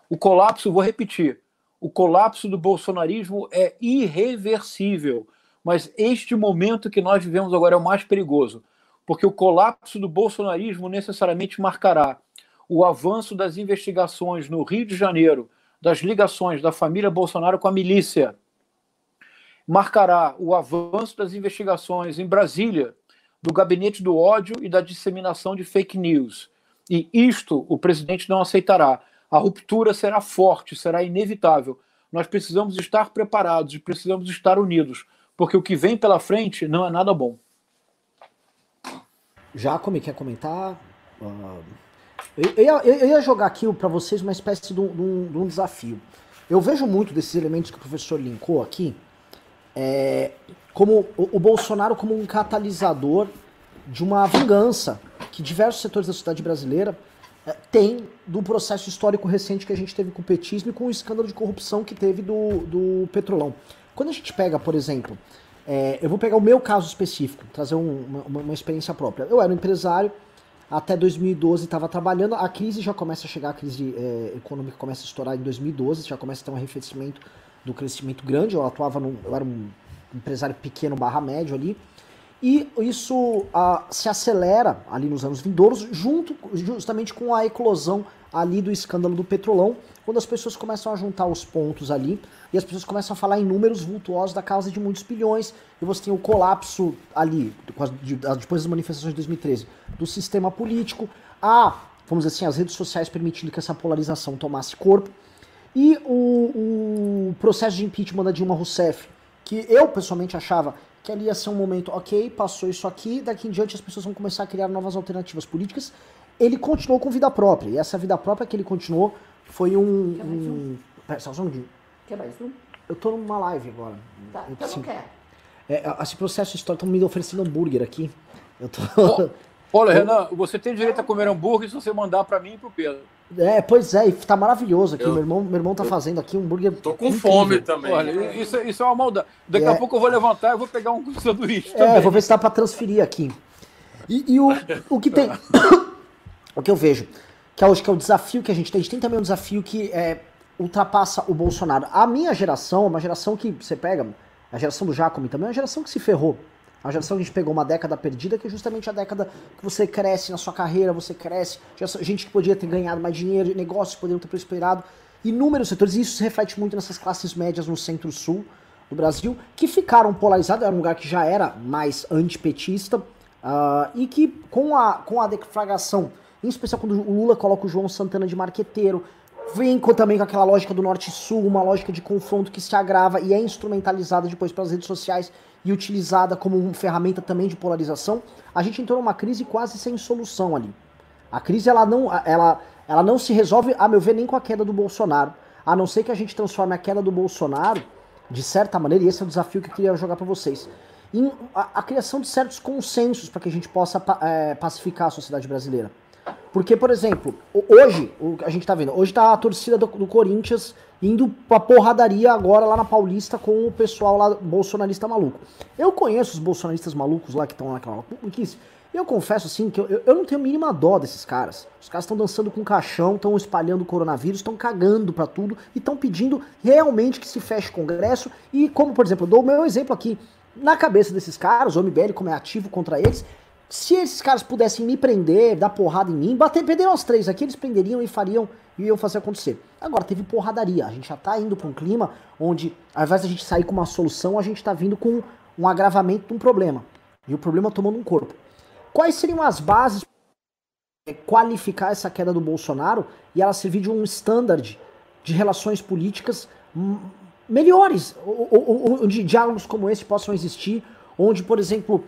D: O colapso, vou repetir, o colapso do bolsonarismo é irreversível. Mas este momento que nós vivemos agora é o mais perigoso, porque o colapso do bolsonarismo necessariamente marcará o avanço das investigações no Rio de Janeiro, das ligações da família Bolsonaro com a milícia, marcará o avanço das investigações em Brasília, do gabinete do ódio e da disseminação de fake news. E isto o presidente não aceitará. A ruptura será forte, será inevitável. Nós precisamos estar preparados e precisamos estar unidos, porque o que vem pela frente não é nada bom.
A: Jacome, quer comentar? Uh... Eu ia, eu ia jogar aqui para vocês uma espécie de um, de um, desafio. Eu vejo muito desses elementos que o professor linkou aqui, é, como o, Bolsonaro como um catalisador de uma vingança que diversos setores da sociedade brasileira é, têm do processo histórico recente que a gente teve com o petismo e com o escândalo de corrupção que teve do, do petrolão. Quando a gente pega, por exemplo, é, eu vou pegar o meu caso específico, trazer um, uma, uma experiência própria. Eu era um empresário, até 2012 estava trabalhando. A crise já começa a chegar, a crise é, econômica começa a estourar em 2012, já começa a ter um arrefecimento do crescimento grande. Eu atuava num, eu era um empresário pequeno barra médio ali. E isso se acelera ali nos anos vindouros, junto justamente com a eclosão ali do escândalo do petrolão, quando as pessoas começam a juntar os pontos ali e as pessoas começam a falar em números vultuosos da causa de muitos bilhões, e você tem o colapso ali, depois das manifestações de 2013, do sistema político, a, vamos dizer assim, as redes sociais permitindo que essa polarização tomasse corpo, e o, o processo de impeachment da Dilma Rousseff, que eu pessoalmente achava que ali ia ser um momento, ok, passou isso aqui, daqui em diante as pessoas vão começar a criar novas alternativas políticas, ele continuou com vida própria, e essa vida própria que ele continuou foi um. um... Pera, só um segundinho.
E: Quer mais um?
A: Eu tô numa live agora.
E: Tá, eu então não quer.
A: É, esse processo histórico, estão me oferecendo hambúrguer aqui. Eu tô...
D: Olha, Renan, você tem direito a comer hambúrguer se você mandar para mim e pro Pedro.
A: É, pois é, e tá maravilhoso aqui. Eu, meu, irmão, meu irmão tá fazendo aqui um hambúrguer.
B: Tô com incrível. fome também.
D: Olha, isso, isso é uma maldade. Daqui é. a pouco eu vou levantar e vou pegar um sanduíche.
A: É, também. vou ver se dá pra transferir aqui. E, e o, o que tem. o que eu vejo, que é, acho que é o desafio que a gente tem. A gente tem também um desafio que é, ultrapassa o Bolsonaro. A minha geração, uma geração que você pega, a geração do Jacome também, é uma geração que se ferrou. A geração que a gente pegou uma década perdida, que é justamente a década que você cresce na sua carreira, você cresce, gente que podia ter ganhado mais dinheiro, negócios poderiam ter prosperado. inúmeros setores, e isso se reflete muito nessas classes médias no centro-sul do Brasil, que ficaram polarizadas, era um lugar que já era mais antipetista, uh, e que com a, com a deflagração, em especial quando o Lula coloca o João Santana de marqueteiro, vem também com aquela lógica do norte-sul, uma lógica de confronto que se agrava e é instrumentalizada depois pelas redes sociais e utilizada como uma ferramenta também de polarização, a gente entrou numa crise quase sem solução ali. A crise ela não, ela, ela não se resolve, a meu ver, nem com a queda do Bolsonaro. A não ser que a gente transforme a queda do Bolsonaro, de certa maneira, e esse é o desafio que eu queria jogar para vocês, em a, a, criação de certos consensos para que a gente possa é, pacificar a sociedade brasileira. Porque, por exemplo, hoje, o, a gente tá vendo, hoje tá a torcida do, do, Corinthians indo pra porradaria agora lá na Paulista com o pessoal lá bolsonarista maluco. Eu conheço os bolsonaristas malucos lá que estão naquela maluquice. Eu confesso assim que eu, eu não tenho a mínima dó desses caras. Os caras estão dançando com caixão, estão espalhando coronavírus, estão cagando para tudo e estão pedindo realmente que se feche o Congresso. E como, por exemplo, eu dou o meu exemplo aqui. Na cabeça desses caras, o MBL, como é ativo contra eles, se esses caras pudessem me prender, dar porrada em mim, bater, perder nós três aqui, eles prenderiam e fariam e iam fazer acontecer. Agora, teve porradaria. A gente já tá indo pra um clima onde, ao invés de a gente sair com uma solução, a gente tá vindo com um agravamento de um problema. E o problema tomando um corpo. Quais seriam as bases para qualificar essa queda do Bolsonaro e ela servir de um standard de relações políticas melhores, onde diálogos como esse possam existir, onde, por exemplo,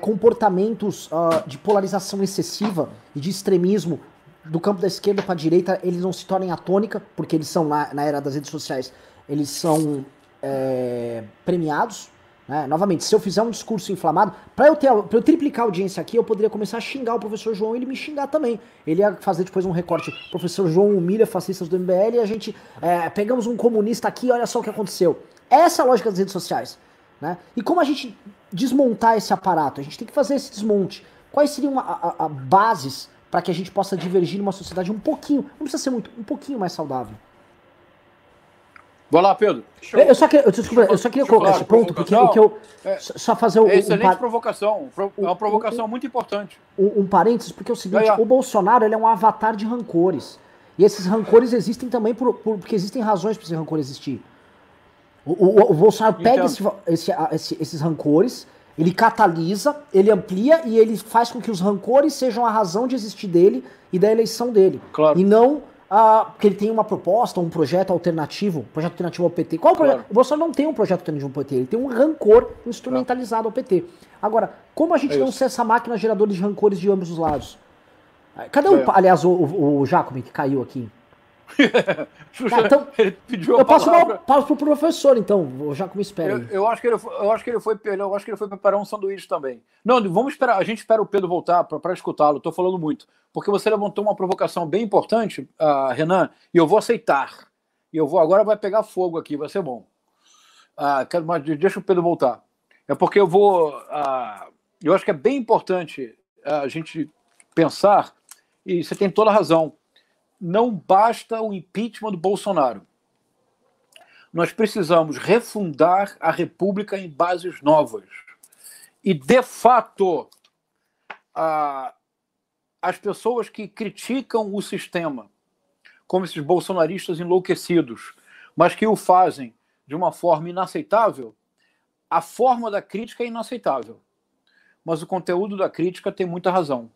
A: comportamentos uh, de polarização excessiva e de extremismo do campo da esquerda para a direita, eles não se tornem a tônica, porque eles são, na, na era das redes sociais, eles são é, premiados. Né? Novamente, se eu fizer um discurso inflamado, para eu, ter, eu triplicar a audiência aqui, eu poderia começar a xingar o professor João e ele me xingar também. Ele ia fazer depois um recorte, professor João humilha fascistas do MBL e a gente é, pegamos um comunista aqui, olha só o que aconteceu. Essa é a lógica das redes sociais. Né? E como a gente desmontar esse aparato? A gente tem que fazer esse desmonte. Quais seriam a, a, a bases para que a gente possa divergir numa sociedade um pouquinho, não precisa ser muito, um pouquinho mais saudável?
D: Vai lá, Pedro.
A: Eu, eu, só queria, eu, desculpa, eu só queria colocar esse ponto, porque o que eu. É, só fazer o.
D: É excelente um, provocação. É uma provocação um, muito importante.
A: Um, um, parênteses, porque é o seguinte: o Bolsonaro ele é um avatar de rancores. E esses rancores existem também por, por porque existem razões para esse rancor existir. O, o, o Bolsonaro pega então, esse, esse, esses rancores, ele catalisa, ele amplia e ele faz com que os rancores sejam a razão de existir dele e da eleição dele.
D: Claro.
A: E não ah, porque ele tem uma proposta, um projeto alternativo, projeto alternativo ao PT. Qual claro. o projeto? O Bolsonaro não tem um projeto alternativo ao PT, ele tem um rancor instrumentalizado ao PT. Agora, como a gente é não ser essa máquina geradora de rancores de ambos os lados? Cadê o, é. aliás, o, o, o Jacome que caiu aqui?
D: Xuxa, tá, então, ele pediu
A: eu passo palavra. passo pro professor, então, já como espera.
D: Eu, eu, acho que ele, eu acho que ele foi, eu acho que ele foi preparar um sanduíche também. Não, vamos esperar. A gente espera o Pedro voltar para escutá-lo. Estou falando muito, porque você levantou uma provocação bem importante, uh, Renan, e eu vou aceitar. E eu vou agora vai pegar fogo aqui, vai ser bom. Uh, quero, mas deixa o Pedro voltar. É porque eu vou. Uh, eu acho que é bem importante a gente pensar, e você tem toda a razão não basta o impeachment do Bolsonaro. Nós precisamos refundar a República em bases novas. E, de fato, a, as pessoas que criticam o sistema, como esses bolsonaristas enlouquecidos, mas que o fazem de uma forma inaceitável, a forma da crítica é inaceitável. Mas o conteúdo da crítica tem muita razão.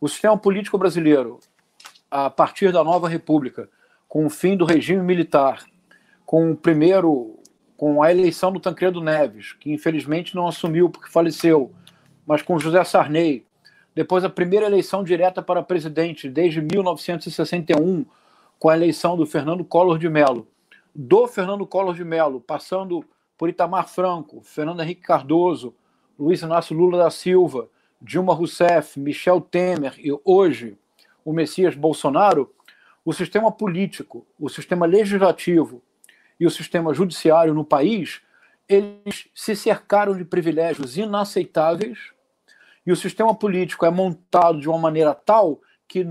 D: O sistema político brasileiro a partir da nova república, com o fim do regime militar, com o primeiro, com a eleição do Tancredo Neves, que infelizmente não assumiu porque faleceu, mas com José Sarney, depois a primeira eleição direta para presidente desde 1961, com a eleição do Fernando Collor de Mello, do Fernando Collor de Mello, passando por Itamar Franco, Fernando Henrique Cardoso, Luiz Inácio Lula da Silva, Dilma Rousseff, Michel Temer e hoje o Messias Bolsonaro, o sistema político, o sistema legislativo e o sistema judiciário no país, eles se cercaram de privilégios inaceitáveis e o sistema político é montado de uma maneira tal que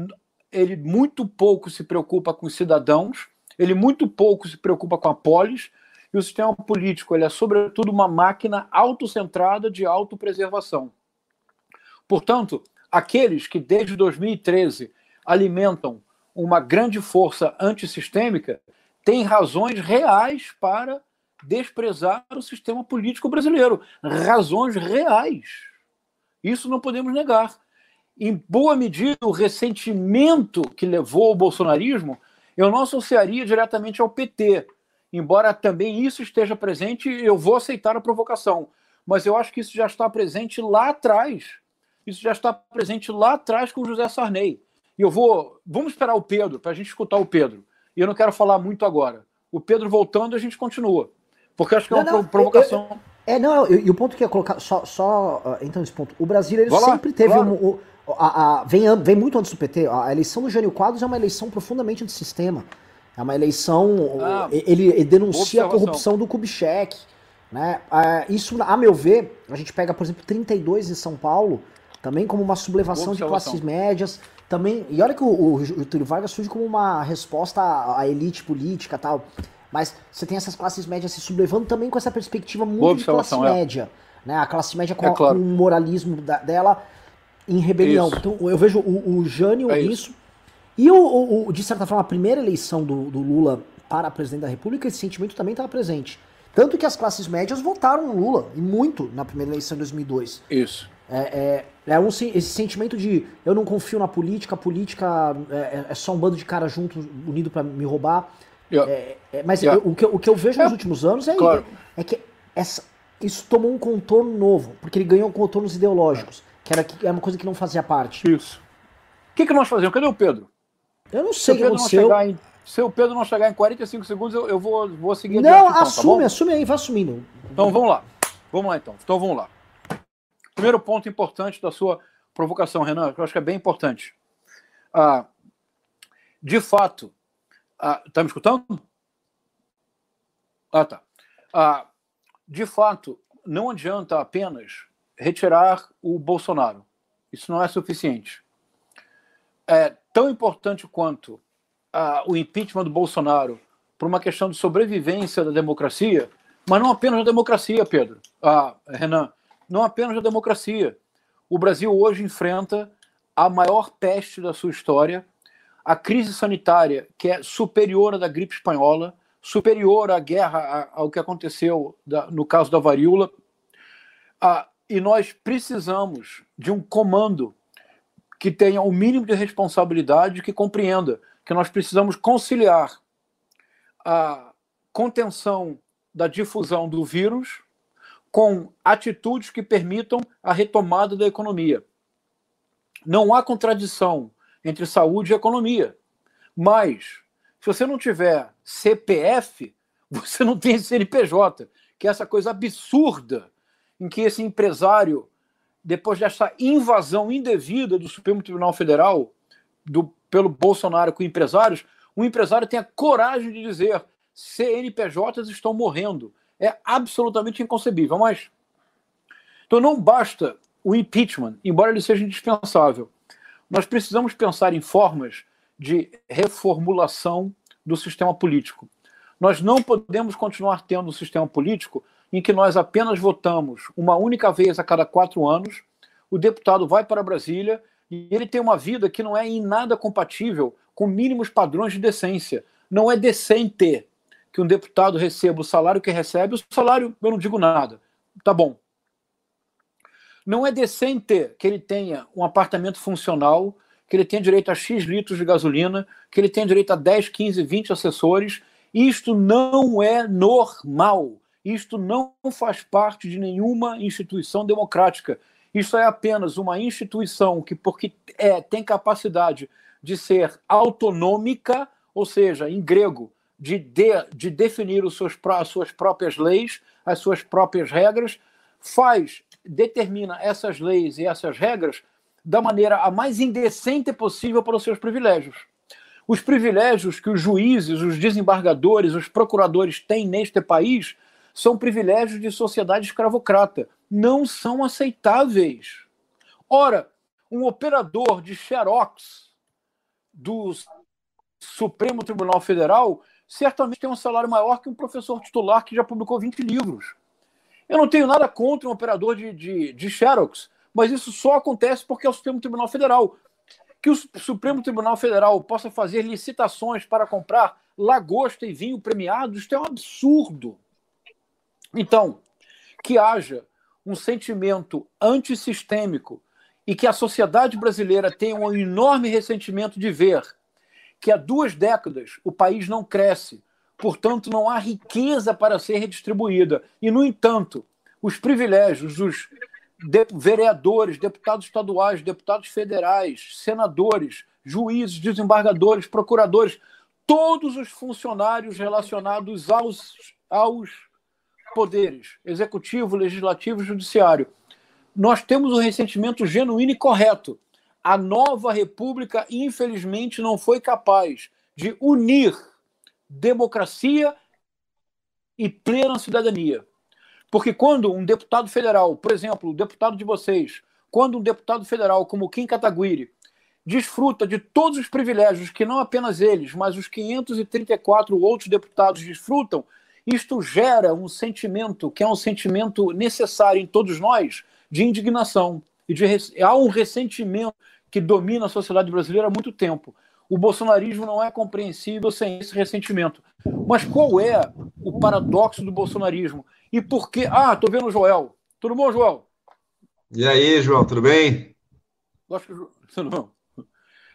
D: ele muito pouco se preocupa com os cidadãos, ele muito pouco se preocupa com a polis, e o sistema político ele é, sobretudo, uma máquina autocentrada de autopreservação. Portanto, aqueles que desde 2013 alimentam uma grande força antissistêmica, tem razões reais para desprezar o sistema político brasileiro. Razões reais. Isso não podemos negar. Em boa medida, o ressentimento que levou ao bolsonarismo, eu não associaria diretamente ao PT. Embora também isso esteja presente, eu vou aceitar a provocação. Mas eu acho que isso já está presente lá atrás. Isso já está presente lá atrás com José Sarney. E eu vou. Vamos esperar o Pedro, para a gente escutar o Pedro. E eu não quero falar muito agora. O Pedro voltando, a gente continua. Porque acho que é uma
A: Não, não,
D: provocação.
A: eu- É, não, eu- e o ponto que eu ia colocar, só, só uh, então esse ponto. O Brasil, ele
D: Vai lá,
A: sempre teve
D: claro.
A: um. o- a- a- vem, vem muito antes do PT. A eleição do Jânio Quadros é uma eleição profundamente antissistema. É uma eleição.
D: Ah,
A: ele, ele denuncia a corrupção do Kubitschek. Né? Ah, isso, a meu ver, a gente pega, por exemplo, 32 em São Paulo, também como uma sublevação de classes médias. Também, e olha que o, o, o Túlio Vargas surge como uma resposta à, elite política e tal. Mas você tem essas classes médias se sublevando também com essa perspectiva muito de classe
D: é.
A: média. Né? A classe média com,
D: É claro.
A: com o moralismo da- dela em rebelião.
D: Isso.
A: Então eu vejo o, o Jânio
D: É
A: isso.
D: isso.
A: E o, o- o- de certa forma, a primeira eleição do, do Lula para presidente da República, esse sentimento também estava presente. Tanto que as classes médias votaram no Lula, e muito, na primeira eleição de 2002.
D: Isso.
A: É, é, é um, esse sentimento de eu não confio na política, a política é, é- é só um bando de caras juntos, unido para me roubar.
D: Yeah.
A: É, é, mas
D: Yeah.
A: eu- o, que, eu- o que eu vejo nos
D: É,
A: últimos anos é,
D: claro.
A: é que essa, isso tomou um contorno novo, porque ele ganhou contornos ideológicos, que era, que era uma coisa que não fazia parte.
D: Isso. O que, que nós fazemos? Cadê o Pedro?
A: Eu não
D: Se
A: sei
D: o
A: o que
D: Pedro não
A: aconteceu.
D: chegar em, se o Pedro não chegar em 45 segundos, eu, eu vou, vou seguir
A: Não,
D: adiante, então, tá
A: assume, assume aí, vai assumindo.
D: Então vamos lá. Vamos lá então. Então vamos lá. Primeiro ponto importante da sua provocação, Renan, que eu acho que é bem importante. Ah, de fato, ah, tá me escutando? Ah, tá. Ah, de fato, não adianta apenas retirar o Bolsonaro. Isso não é suficiente. É tão importante quanto ah, o impeachment do Bolsonaro por uma questão de sobrevivência da democracia, mas não apenas da democracia, Pedro, ah, Renan, não apenas da democracia. O Brasil hoje enfrenta a maior peste da sua história, a crise sanitária que é superior à da gripe espanhola, superior à guerra, ao que aconteceu no caso da varíola. Ah, e nós precisamos de um comando que tenha o mínimo de responsabilidade, que compreenda que nós precisamos conciliar a contenção da difusão do vírus com atitudes que permitam a retomada da economia. Não há contradição entre saúde e economia, mas se você não tiver CPF, você não tem CNPJ, que é essa coisa absurda em que esse empresário, depois dessa invasão indevida do Supremo Tribunal Federal do, pelo Bolsonaro com empresários, o empresário tem a coragem de dizer CNPJs estão morrendo. É absolutamente inconcebível. Mas então não basta o impeachment, embora ele seja indispensável. Nós precisamos pensar em formas de reformulação do sistema político. Nós não podemos continuar tendo um sistema político em que nós apenas votamos uma única vez a cada quatro anos, o deputado vai para Brasília e ele tem uma vida que não é em nada compatível com mínimos padrões de decência. Não é decente que um deputado receba o salário que recebe, o salário eu não digo nada. Tá bom. Não é decente que ele tenha um apartamento funcional, que ele tenha direito a X litros de gasolina, que ele tenha direito a 10, 15, 20 assessores. Isto não é normal. Isto não faz parte de nenhuma instituição democrática. Isso é apenas uma instituição que, porque é, tem capacidade de ser autonômica, ou seja, em grego, de, de, de definir os seus, as suas próprias leis, as suas próprias regras, faz, determina essas leis e essas regras da maneira a mais indecente possível para os seus privilégios. Os privilégios que os juízes, os desembargadores, os procuradores têm neste país são privilégios de sociedade escravocrata. Não são aceitáveis. Ora, um operador de xerox do Supremo Tribunal Federal certamente tem um salário maior que um professor titular que já publicou 20 livros. Eu não tenho nada contra um operador de, de, de xerox, mas isso só acontece porque é o Supremo Tribunal Federal. Que o Supremo Tribunal Federal possa fazer licitações para comprar lagosta e vinho premiados, isto é um absurdo. Então, que haja um sentimento antissistêmico e que a sociedade brasileira tenha um enorme ressentimento de ver que há duas décadas o país não cresce, portanto, não há riqueza para ser redistribuída. E, no entanto, os privilégios dos de vereadores, deputados estaduais, deputados federais, senadores, juízes, desembargadores, procuradores, todos os funcionários relacionados aos, aos poderes executivo, legislativo e judiciário. Nós temos um ressentimento genuíno e correto. A nova república, infelizmente, não foi capaz de unir democracia e plena cidadania. Porque quando um deputado federal, por exemplo, o deputado de vocês, quando um deputado federal como Kim Kataguiri desfruta de todos os privilégios que não apenas eles, mas os 534 outros deputados desfrutam, isto gera um sentimento que é um sentimento necessário em todos nós de indignação e de há um ressentimento que domina a sociedade brasileira há muito tempo. O bolsonarismo não é compreensível sem esse ressentimento. Mas qual é o paradoxo do bolsonarismo? E por que. Ah, tô vendo o Joel. Tudo bom, Joel?
F: E aí, João, tudo bem?
D: Tudo bom.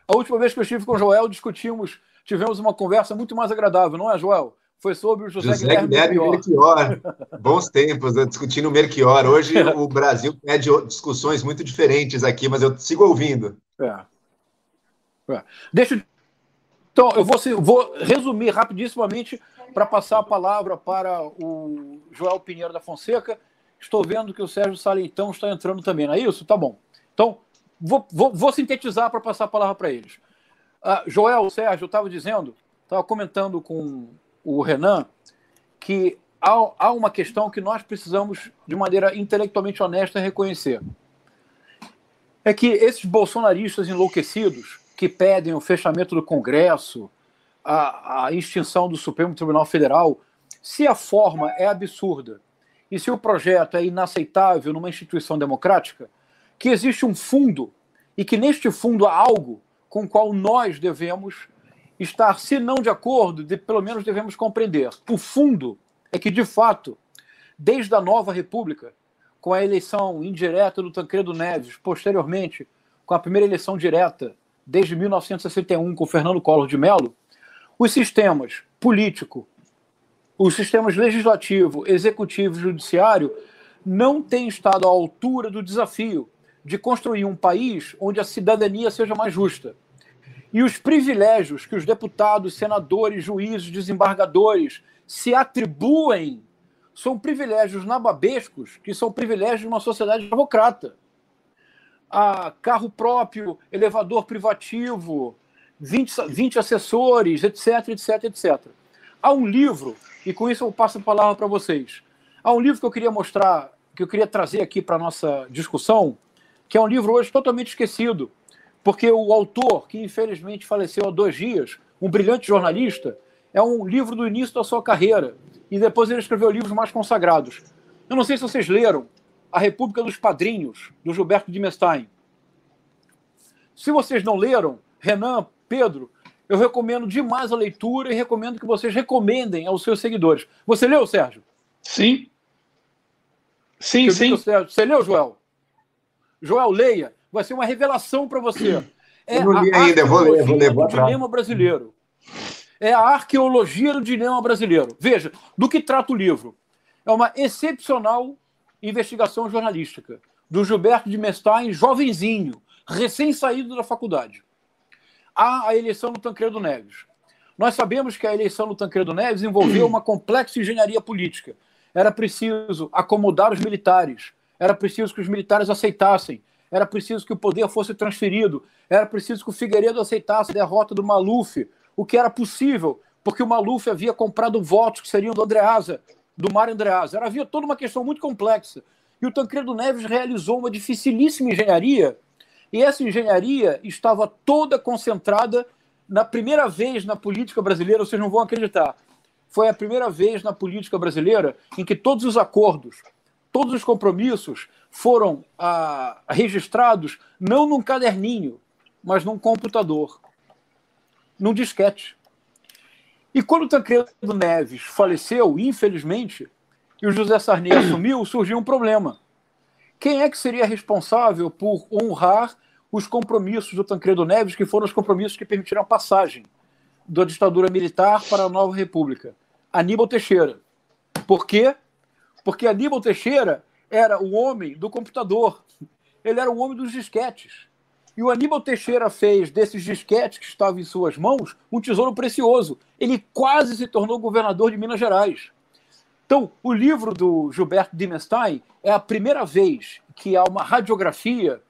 D: A última vez que eu estive com o Joel, discutimos, tivemos uma conversa muito mais agradável, não é, Joel? Foi sobre o José, José Guilherme, Guilherme Melchior.
F: Melchior. Bons tempos, né? discutindo o Melchior. Hoje o Brasil pede discussões muito diferentes aqui, mas eu sigo ouvindo. É.
D: É. Deixa Então, eu vou, vou resumir rapidissimamente para passar a palavra para o Joel Pinheiro da Fonseca. Estou vendo que o Sérgio Saleitão está entrando também, não é isso? Tá bom. Então, vou, vou, vou sintetizar para passar a palavra para eles. Uh, Joel, Sérgio, eu estava dizendo, estava comentando com o Renan que há, há uma questão que nós precisamos, de maneira intelectualmente honesta, reconhecer. É que esses bolsonaristas enlouquecidos que pedem o fechamento do Congresso, a, a extinção do Supremo Tribunal Federal, se a forma é absurda e se o projeto é inaceitável numa instituição democrática, que existe um fundo e que neste fundo há algo com o qual nós devemos estar, se não de acordo, de, pelo menos devemos compreender. O fundo é que, de fato, desde a nova República, com a eleição indireta do Tancredo Neves, posteriormente com a primeira eleição direta desde 1961 com Fernando Collor de Mello, os sistemas político, os sistemas legislativo, executivo e judiciário não têm estado à altura do desafio de construir um país onde a cidadania seja mais justa. E os privilégios que os deputados, senadores, juízes, desembargadores se atribuem são privilégios nababescos que são privilégios de uma sociedade democrata. A carro próprio, elevador privativo, 20, 20 assessores, etc, etc, etc. Há um livro, e com isso eu passo a palavra para vocês. Há um livro que eu queria mostrar, que eu queria trazer aqui para a nossa discussão, que é um livro hoje totalmente esquecido, porque o autor, que infelizmente faleceu há dois dias, um brilhante jornalista, é um livro do início da sua carreira, e depois ele escreveu livros mais consagrados. Eu não sei se vocês leram A República dos Padrinhos, do Gilberto de Mestein. Se vocês não leram, Renan, Pedro, eu recomendo demais a leitura e recomendo que vocês recomendem aos seus seguidores. Você leu, Sérgio?
G: Sim. Sim, sim.
D: Você leu, Joel? Joel, leia. Vai ser uma revelação para você.
F: É eu não li ainda, eu vou ler, vou ler.
D: do dilema brasileiro é a arqueologia do dilema brasileiro. Veja, do que trata o livro? É uma excepcional investigação jornalística do Gilberto de Mestain, jovenzinho, recém-saído da faculdade. Há a eleição do Tancredo Neves. Nós sabemos que a eleição do Tancredo Neves envolveu uma complexa engenharia política. Era preciso acomodar os militares, era preciso que os militares aceitassem, era preciso que o poder fosse transferido, era preciso que o Figueiredo aceitasse a derrota do Maluf, o que era possível, porque o Maluf havia comprado votos que seriam do Andreasa, do Mário Andreasa. Era, havia toda uma questão muito complexa. E o Tancredo Neves realizou uma dificilíssima engenharia, e essa engenharia estava toda concentrada na primeira vez na política brasileira, vocês não vão acreditar. Foi a primeira vez na política brasileira em que todos os acordos, todos os compromissos foram ah, registrados não num caderninho, mas num computador, num disquete. E quando o Tancredo Neves faleceu, infelizmente, e o José Sarney assumiu, surgiu um problema. Quem é que seria responsável por honrar os compromissos do Tancredo Neves, que foram os compromissos que permitiram a passagem da ditadura militar para a nova república? Aníbal Teixeira. Por quê? Porque Aníbal Teixeira era o homem do computador. Ele era o homem dos disquetes. E o Aníbal Teixeira fez desses disquetes que estavam em suas mãos um tesouro precioso. Ele quase se tornou governador de Minas Gerais. Então, o livro do Gilberto Dimenstein é a primeira vez que há uma radiografia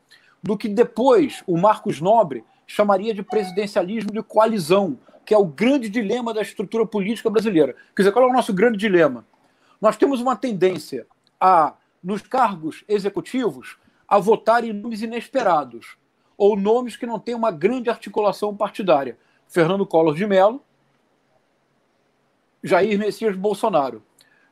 D: do que depois o Marcos Nobre chamaria de presidencialismo de coalizão, que é o grande dilema da estrutura política brasileira. Quer dizer, qual é o nosso grande dilema? Nós temos uma tendência a, nos cargos executivos, a votar em nomes inesperados ou nomes que não têm uma grande articulação partidária. Fernando Collor de Mello, Jair Messias Bolsonaro.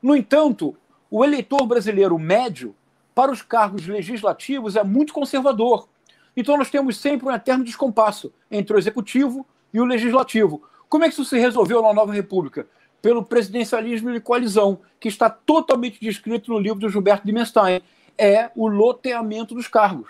D: No entanto, o eleitor brasileiro médio, para os cargos legislativos, é muito conservador. Então nós temos sempre um eterno descompasso entre o executivo e o legislativo. Como é que isso se resolveu na nova república? Pelo presidencialismo de coalizão, que está totalmente descrito no livro do Gilberto Dimenstein. É o loteamento dos cargos.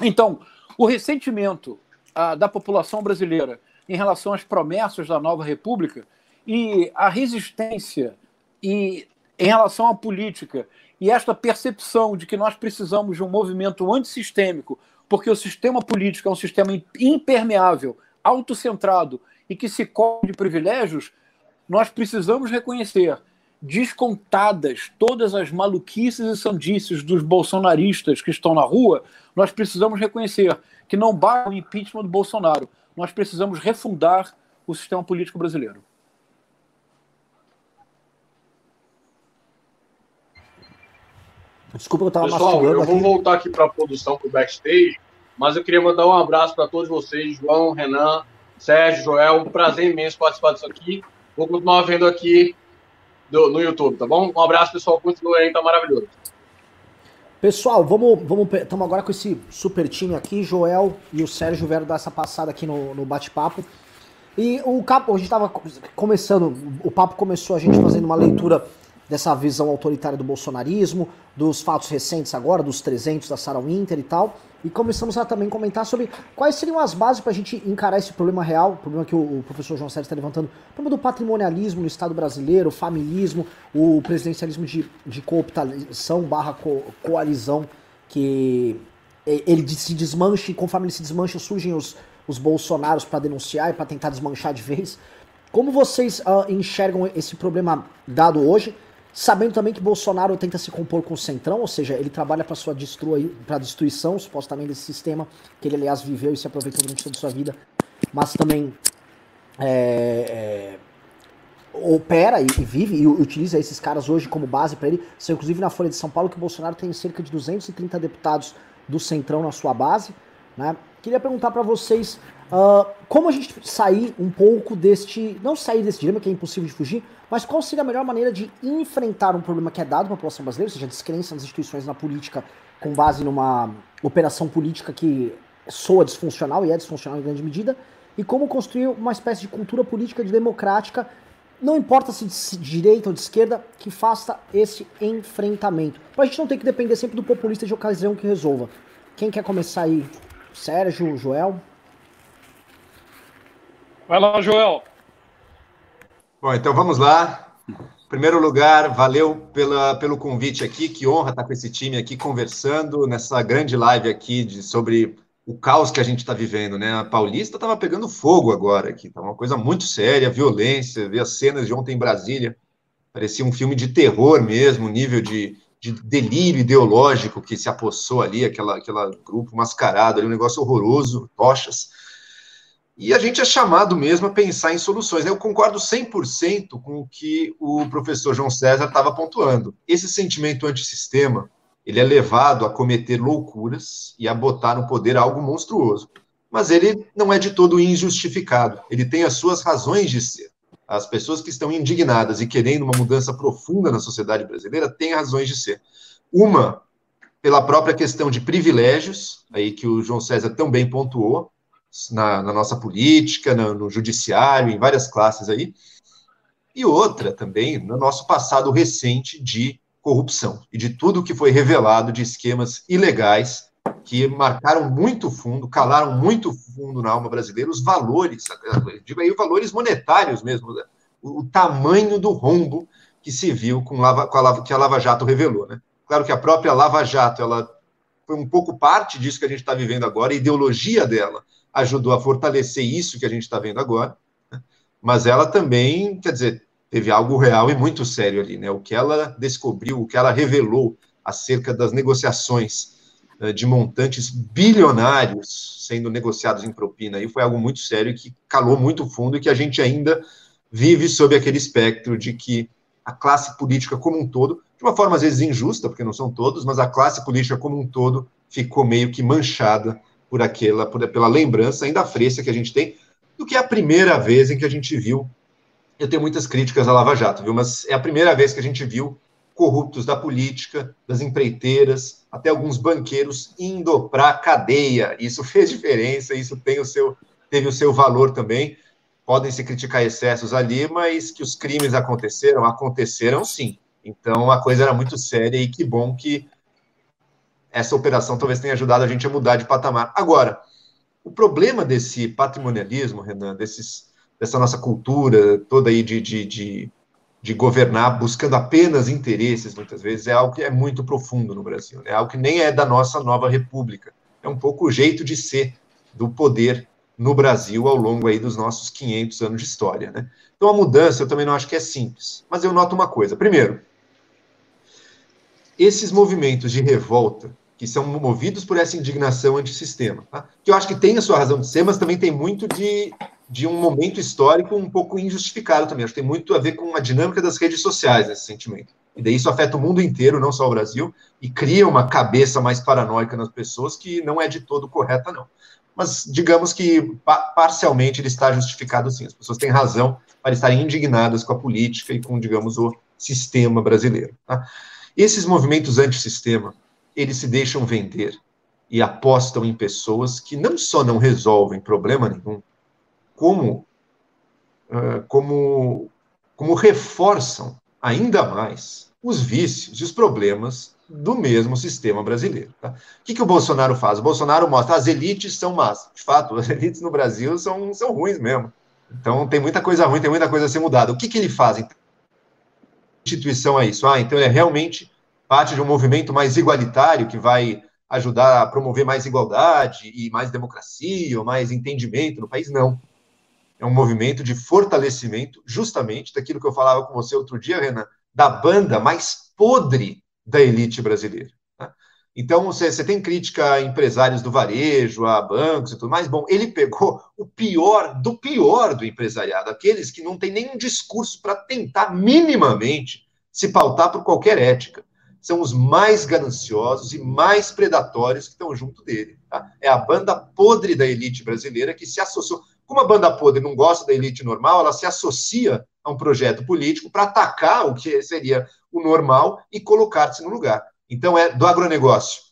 D: Então, o ressentimento ah, da população brasileira em relação às promessas da nova república e a resistência e em relação à política e esta percepção de que nós precisamos de um movimento antissistêmico, porque o sistema político é um sistema impermeável, autocentrado e que se cobre de privilégios, nós precisamos reconhecer descontadas todas as maluquices e sandices dos bolsonaristas que estão na rua, nós precisamos reconhecer que não basta o impeachment do Bolsonaro, nós precisamos refundar o sistema político brasileiro.
B: Desculpa, eu estava Pessoal, eu vou voltar aqui para a produção, para o backstage, mas eu queria mandar um abraço para todos vocês, João, Renan, Sérgio, Joel, um prazer imenso participar disso aqui. Vou continuar vendo aqui do, no YouTube, tá bom? Um abraço, pessoal. Continue aí, tá maravilhoso.
A: Pessoal, vamos, vamos, estamos agora com esse super time aqui. Joel e o Sérgio vieram dar essa passada aqui no, no bate-papo. E o capo, a gente estava começando, o papo começou a gente fazendo uma leitura dessa visão autoritária do bolsonarismo, dos fatos recentes agora, dos 300 da Sarah Winter e tal. E começamos a também comentar sobre quais seriam as bases para a gente encarar esse problema real, o problema que o, professor João Sérgio está levantando, o problema do patrimonialismo no Estado brasileiro, o familismo, o presidencialismo de, de cooptação barra co, coalizão, que ele se desmancha e conforme ele se desmancha surgem os, os bolsonaros para denunciar e para tentar desmanchar de vez. Como vocês uh, enxergam esse problema dado hoje? Sabendo também que Bolsonaro tenta se compor com o Centrão, ou seja, ele trabalha para sua destrui, pra destruição, supostamente, desse sistema, que ele, aliás, viveu e se aproveitou durante toda a sua vida, mas também é, é, opera e, e, vive e utiliza esses caras hoje como base para ele. São inclusive na Folha de São Paulo que o Bolsonaro tem cerca de 230 deputados do Centrão na sua base. Né? Queria perguntar para vocês uh, como a gente sair um pouco deste. Não sair desse dilema, que é impossível de fugir, mas qual seria a melhor maneira de enfrentar um problema que é dado para a população brasileira, ou seja, a descrença nas instituições na política com base numa operação política que soa disfuncional e é disfuncional em grande medida, e como construir uma espécie de cultura política de democrática, não importa se de direita ou de esquerda, que faça esse enfrentamento. Para a gente não ter que depender sempre do populista de ocasião que resolva. Quem quer começar aí? Sérgio, Joel?
G: Vai lá, Joel.
F: Bom, então vamos lá. Em primeiro lugar, valeu pela, pelo convite aqui. Que honra estar com esse time aqui conversando nessa grande live aqui de, sobre o caos que a gente está vivendo, né? A Paulista estava pegando fogo agora aqui, tá uma coisa muito séria, violência, ver as cenas de ontem em Brasília, parecia um filme de terror mesmo, nível de, de delírio ideológico que se apossou ali, aquela, aquela grupo mascarado ali, um negócio horroroso, tochas. E a gente é chamado mesmo a pensar em soluções. Né? Eu concordo 100% com o que o professor João César estava pontuando. Esse sentimento antissistema, ele é levado a cometer loucuras e a botar no poder algo monstruoso. Mas ele não é de todo injustificado. Ele tem as suas razões de ser. As pessoas que estão indignadas e querendo uma mudança profunda na sociedade brasileira têm razões de ser. Uma pela própria questão de privilégios, aí que o João César também pontuou, na, na nossa política, no, no judiciário, em várias classes aí, e outra também no nosso passado recente de corrupção e de tudo que foi revelado de esquemas ilegais que marcaram muito fundo, calaram muito fundo na alma brasileira os valores, digo aí, valores monetários mesmo, né? o, o, tamanho do rombo que se viu com, lava, com a Lava, que a Lava Jato revelou, né? Claro que a própria Lava Jato, ela foi um pouco parte disso que a gente está vivendo agora, a ideologia dela ajudou a fortalecer isso que a gente está vendo agora, né? mas ela também, quer dizer, teve algo real e muito sério ali, né? O que ela descobriu, o que ela revelou acerca das negociações uh, de montantes bilionários sendo negociados em propina, aí foi algo muito sério que calou muito fundo e que a gente ainda vive sob aquele espectro de que a classe política como um todo, de uma forma às vezes injusta, porque não são todos, mas a classe política como um todo ficou meio que manchada por aquela, por, pela lembrança ainda fresca que a gente tem do que é a primeira vez em que a gente viu. Eu tenho muitas críticas à Lava Jato, viu? Mas é a primeira vez que a gente viu corruptos da política, das empreiteiras, até alguns banqueiros indo para a cadeia. Isso fez diferença, isso tem o seu, teve o seu valor também podem se criticar excessos ali, mas que os crimes aconteceram, aconteceram sim. Então a coisa era muito séria e que bom que essa operação talvez tenha ajudado a gente a mudar de patamar. Agora, o problema desse patrimonialismo, Renan, desses, dessa nossa cultura toda aí de, de, de, de governar buscando apenas interesses, muitas vezes, é algo que é muito profundo no Brasil. Né? É algo que nem é da nossa nova república. É um pouco o jeito de ser do poder no Brasil ao longo aí dos nossos 500 anos de história. Né? Então a mudança eu também não acho que é simples, mas eu noto uma coisa. Primeiro, esses movimentos de revolta que são movidos por essa indignação antissistema, tá? que eu acho que tem a sua razão de ser, mas também tem muito de, de um momento histórico um pouco injustificado também. Acho que tem muito a ver com a dinâmica das redes sociais esse sentimento. E daí isso afeta o mundo inteiro, não só o Brasil, e cria uma cabeça mais paranoica nas pessoas que não é de todo correta, não mas digamos que parcialmente ele está justificado sim. As pessoas têm razão para estarem indignadas com a política e com, digamos, o sistema brasileiro. Tá? Esses movimentos antissistema, eles se deixam vender e apostam em pessoas que não só não resolvem problema nenhum, como, uh, como, como reforçam ainda mais os vícios e os problemas do mesmo sistema brasileiro. Tá? O que, que o Bolsonaro faz? O Bolsonaro mostra as elites são más. De fato, as elites no Brasil são, são ruins mesmo. Então tem muita coisa ruim, tem muita coisa a ser mudada. O que, que ele faz? Então, instituição é isso? Ah, então ele é realmente parte de um movimento mais igualitário que vai ajudar a promover mais igualdade e mais democracia ou mais entendimento no país? Não. É um movimento de fortalecimento, justamente daquilo que eu falava com você outro dia, Renan, da banda mais podre da elite brasileira. Tá? Então, você, você tem crítica a empresários do varejo, a bancos e tudo mais. Bom, ele pegou o pior do pior do empresariado, aqueles que não têm nenhum discurso para tentar minimamente se pautar por qualquer ética. São os mais gananciosos e mais predatórios que estão junto dele. Tá? É a banda podre da elite brasileira que se associou. Como a banda podre não gosta da elite normal, ela se associa a um projeto político para atacar o que seria o normal e colocar-se no lugar. Então, é do agronegócio.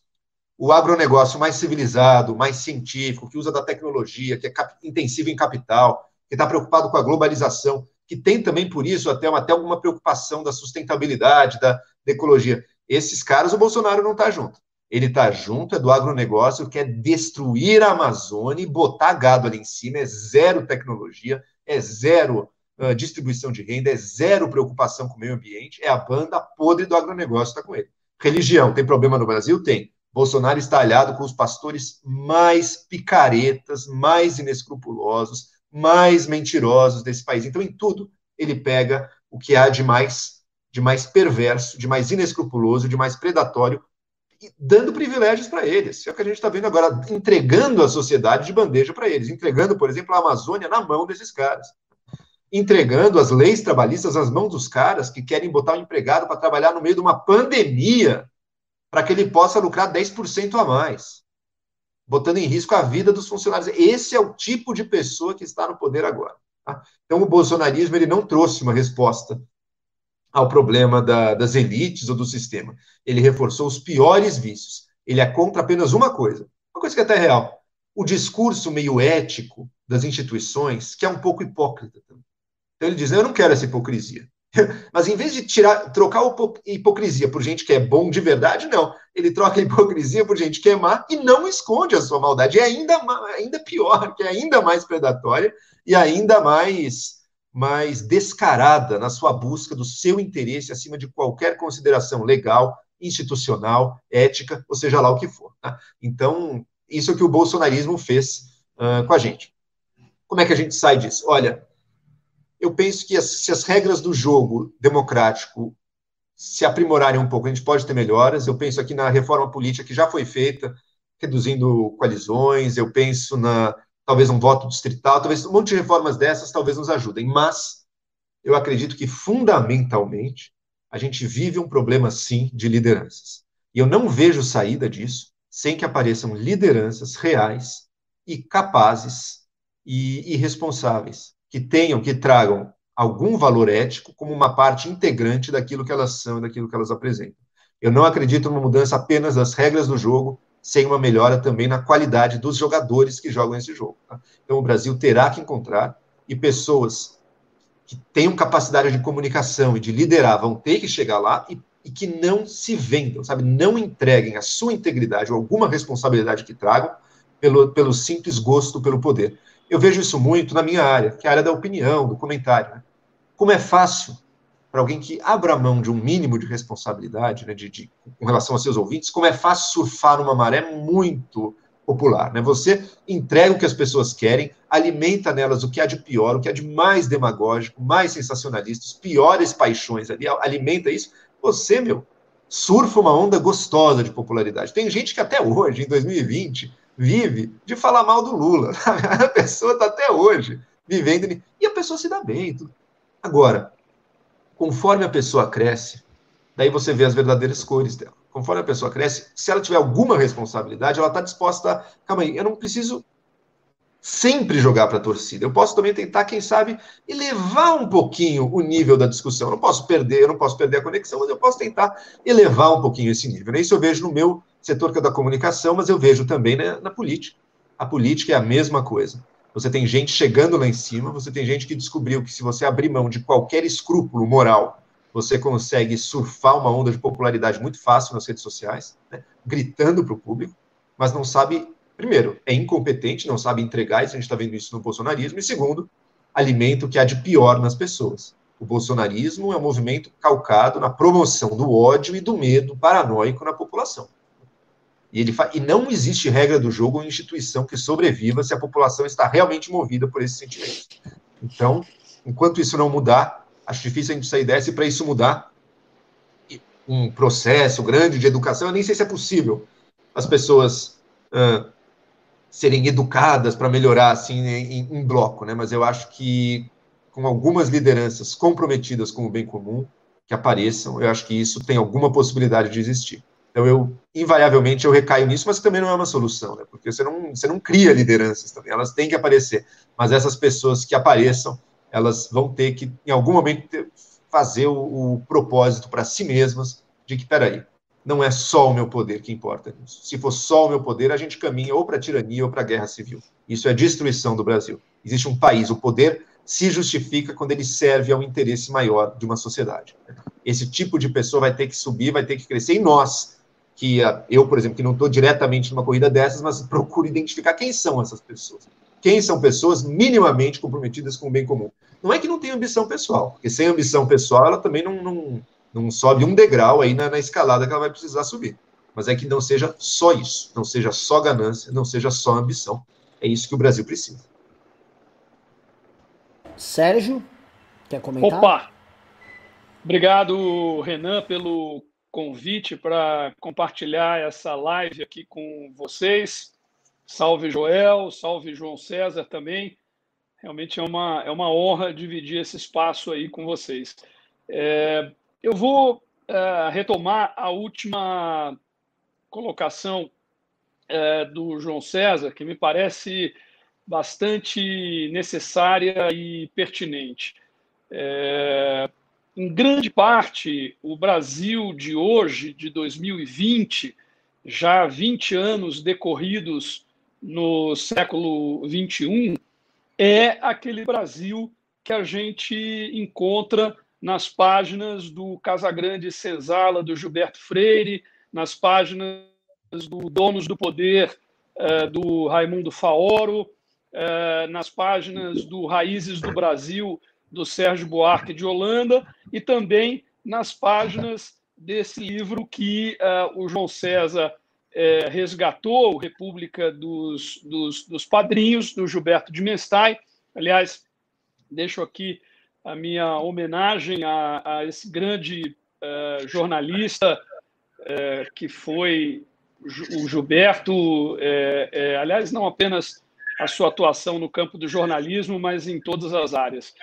F: O agronegócio mais civilizado, mais científico, que usa da tecnologia, que é intensivo em capital, que está preocupado com a globalização, que tem também, por isso, até, uma, até alguma preocupação da sustentabilidade, da, da ecologia. Esses caras, o Bolsonaro não está junto. Ele está junto, é do agronegócio, quer destruir a Amazônia e botar gado ali em cima, é zero tecnologia, é zero uh, distribuição de renda, é zero preocupação com o meio ambiente, é a banda podre do agronegócio está com ele. Religião, tem problema no Brasil? Tem. Bolsonaro está aliado com os pastores mais picaretas, mais inescrupulosos, mais mentirosos desse país. Então, em tudo, ele pega o que há de mais, de mais perverso, de mais inescrupuloso, de mais predatório, dando privilégios para eles. É o que a gente está vendo agora, entregando a sociedade de bandeja para eles, entregando, por exemplo, a Amazônia na mão desses caras entregando as leis trabalhistas nas mãos dos caras que querem botar o um empregado para trabalhar no meio de uma pandemia para que ele possa lucrar 10% a mais, botando em risco a vida dos funcionários. Esse é o tipo de pessoa que está no poder agora. Tá? Então, o bolsonarismo ele não trouxe uma resposta ao problema da, das elites ou do sistema. Ele reforçou os piores vícios. Ele é contra apenas uma coisa, uma coisa que é até real: o discurso meio ético das instituições, que é um pouco hipócrita. Então ele diz: Eu não quero essa hipocrisia. Mas em vez de tirar, trocar hipocrisia por gente que é bom de verdade, não. Ele troca hipocrisia por gente que é má e não esconde a sua maldade. É ainda, ainda pior, que é ainda mais predatória e ainda mais, mais descarada na sua busca do seu interesse acima de qualquer consideração legal, institucional, ética, ou seja lá o que for. Tá? Então, isso é o que o bolsonarismo fez uh, com a gente. Como é que a gente sai disso? Olha, eu penso que as, se as regras do jogo democrático se aprimorarem um pouco, a gente pode ter melhoras. Eu penso aqui na reforma política que já foi feita, reduzindo coalizões, eu penso na talvez um voto distrital, talvez um monte de reformas dessas talvez nos ajudem, mas eu acredito que fundamentalmente a gente vive um problema sim de lideranças. E eu não vejo saída disso sem que apareçam lideranças reais e capazes e, e responsáveis que tenham, que tragam algum valor ético como uma parte integrante daquilo que elas são e daquilo que elas apresentam. Eu não acredito numa mudança apenas das regras do jogo, sem uma melhora também na qualidade dos jogadores que jogam esse jogo. Tá? Então, o Brasil terá que encontrar, e pessoas que tenham capacidade de comunicação e de liderar vão ter que chegar lá e, e que não se vendam, sabe? Não entreguem a sua integridade ou alguma responsabilidade que tragam pelo, pelo simples gosto pelo poder. Eu vejo isso muito na minha área, que é a área da opinião, do comentário. Né? Como é fácil para alguém que abra mão de um mínimo de responsabilidade, né, de, de, com relação aos seus ouvintes, como é fácil surfar numa maré muito popular. Né? Você entrega o que as pessoas querem, alimenta nelas o que há de pior, o que há de mais demagógico, mais sensacionalista, os piores paixões ali, alimenta isso. Você, meu, surfa uma onda gostosa de popularidade. Tem gente que até hoje, em 2020, vive de falar mal do Lula. A pessoa está até hoje vivendo. E a pessoa se dá bem. Tudo. Agora, conforme a pessoa cresce, daí você vê as verdadeiras cores dela. Conforme a pessoa cresce, se ela tiver alguma responsabilidade, ela está disposta a. Calma aí, eu não preciso sempre jogar para a torcida. Eu posso também tentar, quem sabe, elevar um pouquinho o nível da discussão. Eu não posso perder, eu não posso perder a conexão, mas eu posso tentar elevar um pouquinho esse nível. Isso eu vejo no meu setor que é da comunicação, mas eu vejo também na, na política. A política é a mesma coisa. Você tem gente chegando lá em cima, você tem gente que descobriu que se você abrir mão de qualquer escrúpulo moral, você consegue surfar uma onda de popularidade muito fácil nas redes sociais, né? gritando para o público, mas não sabe, primeiro, é incompetente, não sabe entregar, isso a gente está vendo isso no bolsonarismo, e segundo, alimenta o que há de pior nas pessoas. O bolsonarismo é um movimento calcado na promoção do ódio e do medo paranoico na população. E, ele e não existe regra do jogo ou instituição que sobreviva se a população está realmente movida por esses sentimentos. Então, enquanto isso não mudar, acho difícil a gente sair dessa, e para isso mudar, um processo grande de educação, eu nem sei se é possível as pessoas uh, serem educadas para melhorar assim em, em, bloco, né? Mas eu acho que com algumas lideranças comprometidas com o bem comum que apareçam, eu acho que isso tem alguma possibilidade de existir. Então, eu, invariavelmente, eu recaio nisso, mas também não é uma solução, né? Porque você não, você não cria lideranças também, elas têm que aparecer. Mas essas pessoas que apareçam, elas vão ter que, em algum momento, ter, fazer o, o propósito para si mesmas de que, peraí, não é só o meu poder que importa nisso. Se for só o meu poder, a gente caminha ou para a tirania ou para a guerra civil. Isso é destruição do Brasil. Existe um país, o poder se justifica quando ele serve ao interesse maior de uma sociedade. Esse tipo de pessoa vai ter que subir, vai ter que crescer, e nós, que eu, por exemplo, que não estou diretamente numa corrida dessas, mas procuro identificar quem são essas pessoas. Quem são pessoas minimamente comprometidas com o bem comum. Não é que não tenha ambição pessoal, porque sem ambição pessoal ela também não, não, não sobe um degrau aí na, na escalada que ela vai precisar subir. Mas é que não seja só isso, não seja só ganância, não seja só ambição. É isso que o Brasil precisa.
A: Sérgio, quer comentar?
G: Opa! Obrigado, Renan, pelo convite para compartilhar essa live aqui com vocês. Salve Joel, salve João César também. Realmente é uma, é uma honra dividir esse espaço aí com vocês. É, eu vou é, retomar a última colocação é, do João César, que me parece bastante necessária e pertinente. É, em grande parte, o Brasil de hoje, de 2020, já 20 anos decorridos no século 21, é aquele Brasil que a gente encontra nas páginas do Casagrande Senzala, do Gilberto Freire, nas páginas do Donos do Poder, uh, do Raimundo Faoro, uh, nas páginas do Raízes do Brasil, do Sérgio Buarque de Holanda, e também nas páginas desse livro que uh, o João César resgatou, República dos, dos, dos Padrinhos, do Gilberto de Mestai. Aliás, deixo aqui a minha homenagem a, a esse grande uh, jornalista uh, que foi o Gilberto, aliás, não apenas a sua atuação no campo do jornalismo, mas em todas as áreas,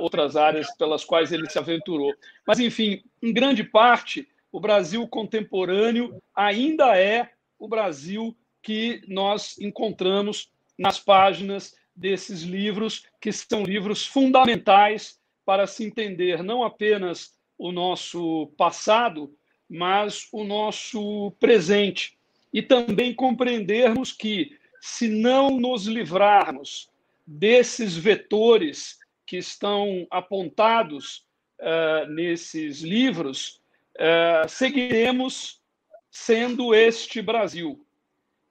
G: outras áreas pelas quais ele se aventurou. Mas, enfim, em grande parte, o Brasil contemporâneo ainda é o Brasil que nós encontramos nas páginas desses livros, que são livros fundamentais para se entender não apenas o nosso passado, mas o nosso presente. E também compreendermos que, se não nos livrarmos desses vetores que estão apontados uh, nesses livros, uh, seguiremos sendo este Brasil.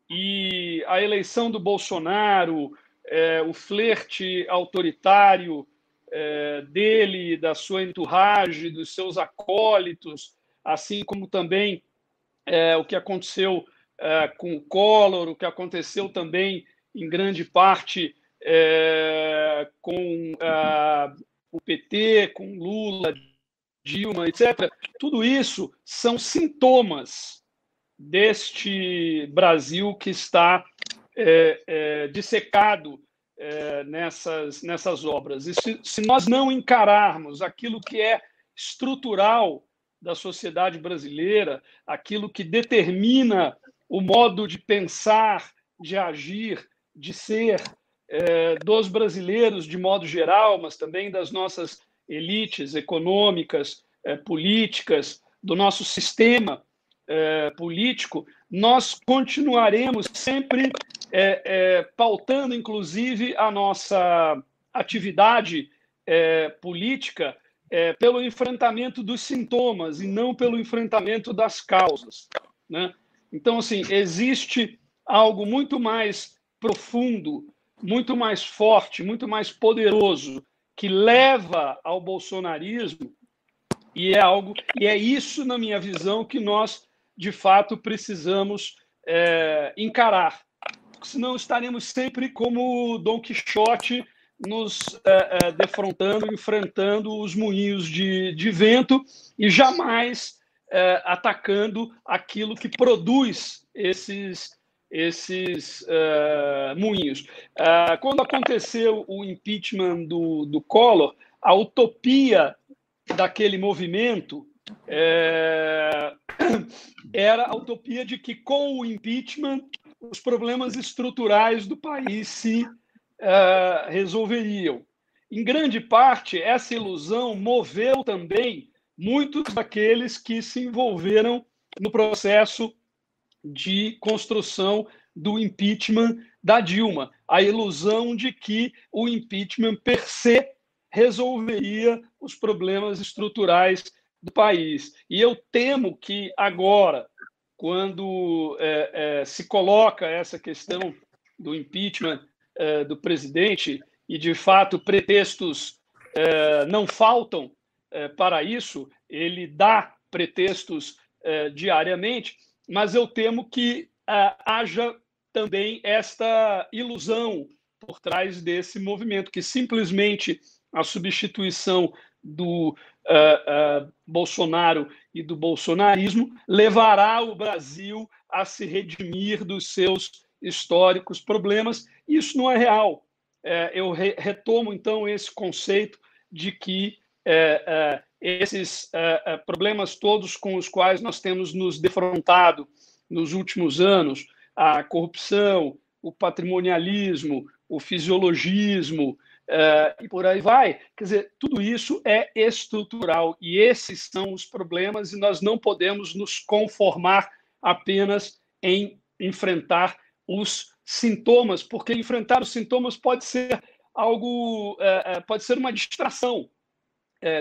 G: E a eleição do Bolsonaro, é, o flerte autoritário dele, da sua entourage, dos seus acólitos, assim como também o que aconteceu é, com o Collor, o que aconteceu também, em grande parte, é, com é, o PT, com Lula, Dilma, etc. Tudo isso são sintomas deste Brasil que está é, é, dissecado é, nessas, nessas obras. E se, se nós não encararmos aquilo que é estrutural da sociedade brasileira, aquilo que determina o modo de pensar, de agir, de ser é, dos brasileiros de modo geral, mas também das nossas elites econômicas, é, políticas, do nosso sistema é, político, nós continuaremos sempre pautando, inclusive, a nossa atividade política pelo enfrentamento dos sintomas e não pelo enfrentamento das causas. Né? Então, assim, existe algo muito mais profundo, muito mais forte, muito mais poderoso que leva ao bolsonarismo e é algo e é isso na minha visão que nós de fato precisamos é, encarar. Senão estaremos sempre como Dom Quixote nos é, é, defrontando, enfrentando os moinhos de, de vento e jamais é, atacando aquilo que produz esses, esses é, moinhos. É, quando aconteceu o impeachment do, do Collor, a utopia daquele movimento é, era a utopia de que com o impeachment os problemas estruturais do país se é, resolveriam. Em grande parte, essa ilusão moveu também muitos daqueles que se envolveram no processo de construção do impeachment da Dilma. A ilusão de que o impeachment per se resolveria os problemas estruturais do país. E eu temo que agora, quando é, é, se coloca essa questão do impeachment é, do presidente, e de fato pretextos é, não faltam para isso, ele dá pretextos é, diariamente, mas eu temo que haja também esta ilusão por trás desse movimento, que simplesmente a substituição do uh, uh, Bolsonaro e do bolsonarismo levará o Brasil a se redimir dos seus históricos problemas. Isso não é real. É, eu re retomo, então, esse conceito de que é, é, esses problemas todos com os quais nós temos nos defrontado nos últimos anos a corrupção, o patrimonialismo, o fisiologismo, e por aí vai. Quer dizer, tudo isso é estrutural e esses são os problemas, e nós não podemos nos conformar apenas em enfrentar os sintomas, porque enfrentar os sintomas pode ser algo, pode ser uma distração.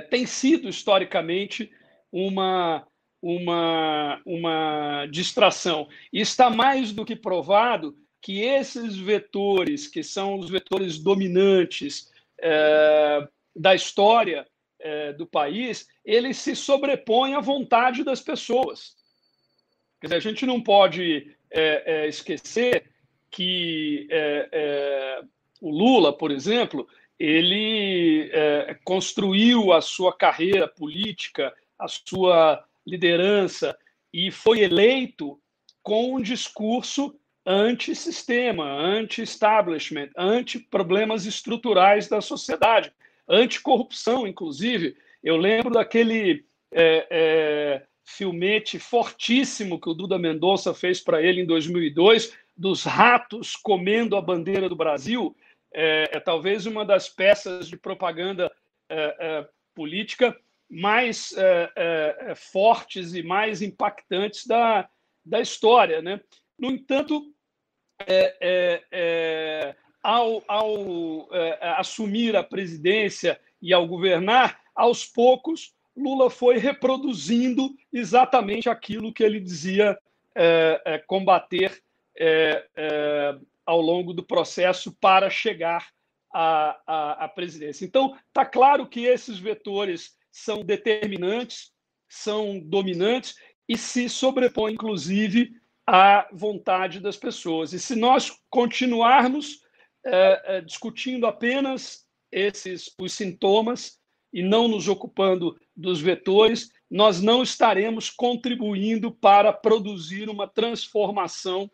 G: Tem sido historicamente uma uma, uma distração. E está mais do que provado que esses vetores, que são os vetores dominantes é, da história é, do país, eles se sobrepõem à vontade das pessoas. Quer dizer, a gente não pode é, é esquecer que é, é, o Lula, por exemplo, ele construiu a sua carreira política, a sua liderança e foi eleito com um discurso anti-sistema, anti-establishment, anti-problemas estruturais da sociedade, anti-corrupção, inclusive. Eu lembro daquele é, é, filmete fortíssimo que o Duda Mendonça fez para ele em 2002, dos ratos comendo a bandeira do Brasil. É, é talvez uma das peças de propaganda é, é, política mais é, é, fortes e mais impactantes da, da história. Né? No entanto, ao, ao assumir a presidência e ao governar, aos poucos, Lula foi reproduzindo exatamente aquilo que ele dizia combater ao longo do processo para chegar à, à, à presidência. Então, está claro que esses vetores são determinantes, são dominantes e se sobrepõem, inclusive, à vontade das pessoas. E se nós continuarmos é, é, discutindo apenas esses os sintomas e não nos ocupando dos vetores, nós não estaremos contribuindo para produzir uma transformação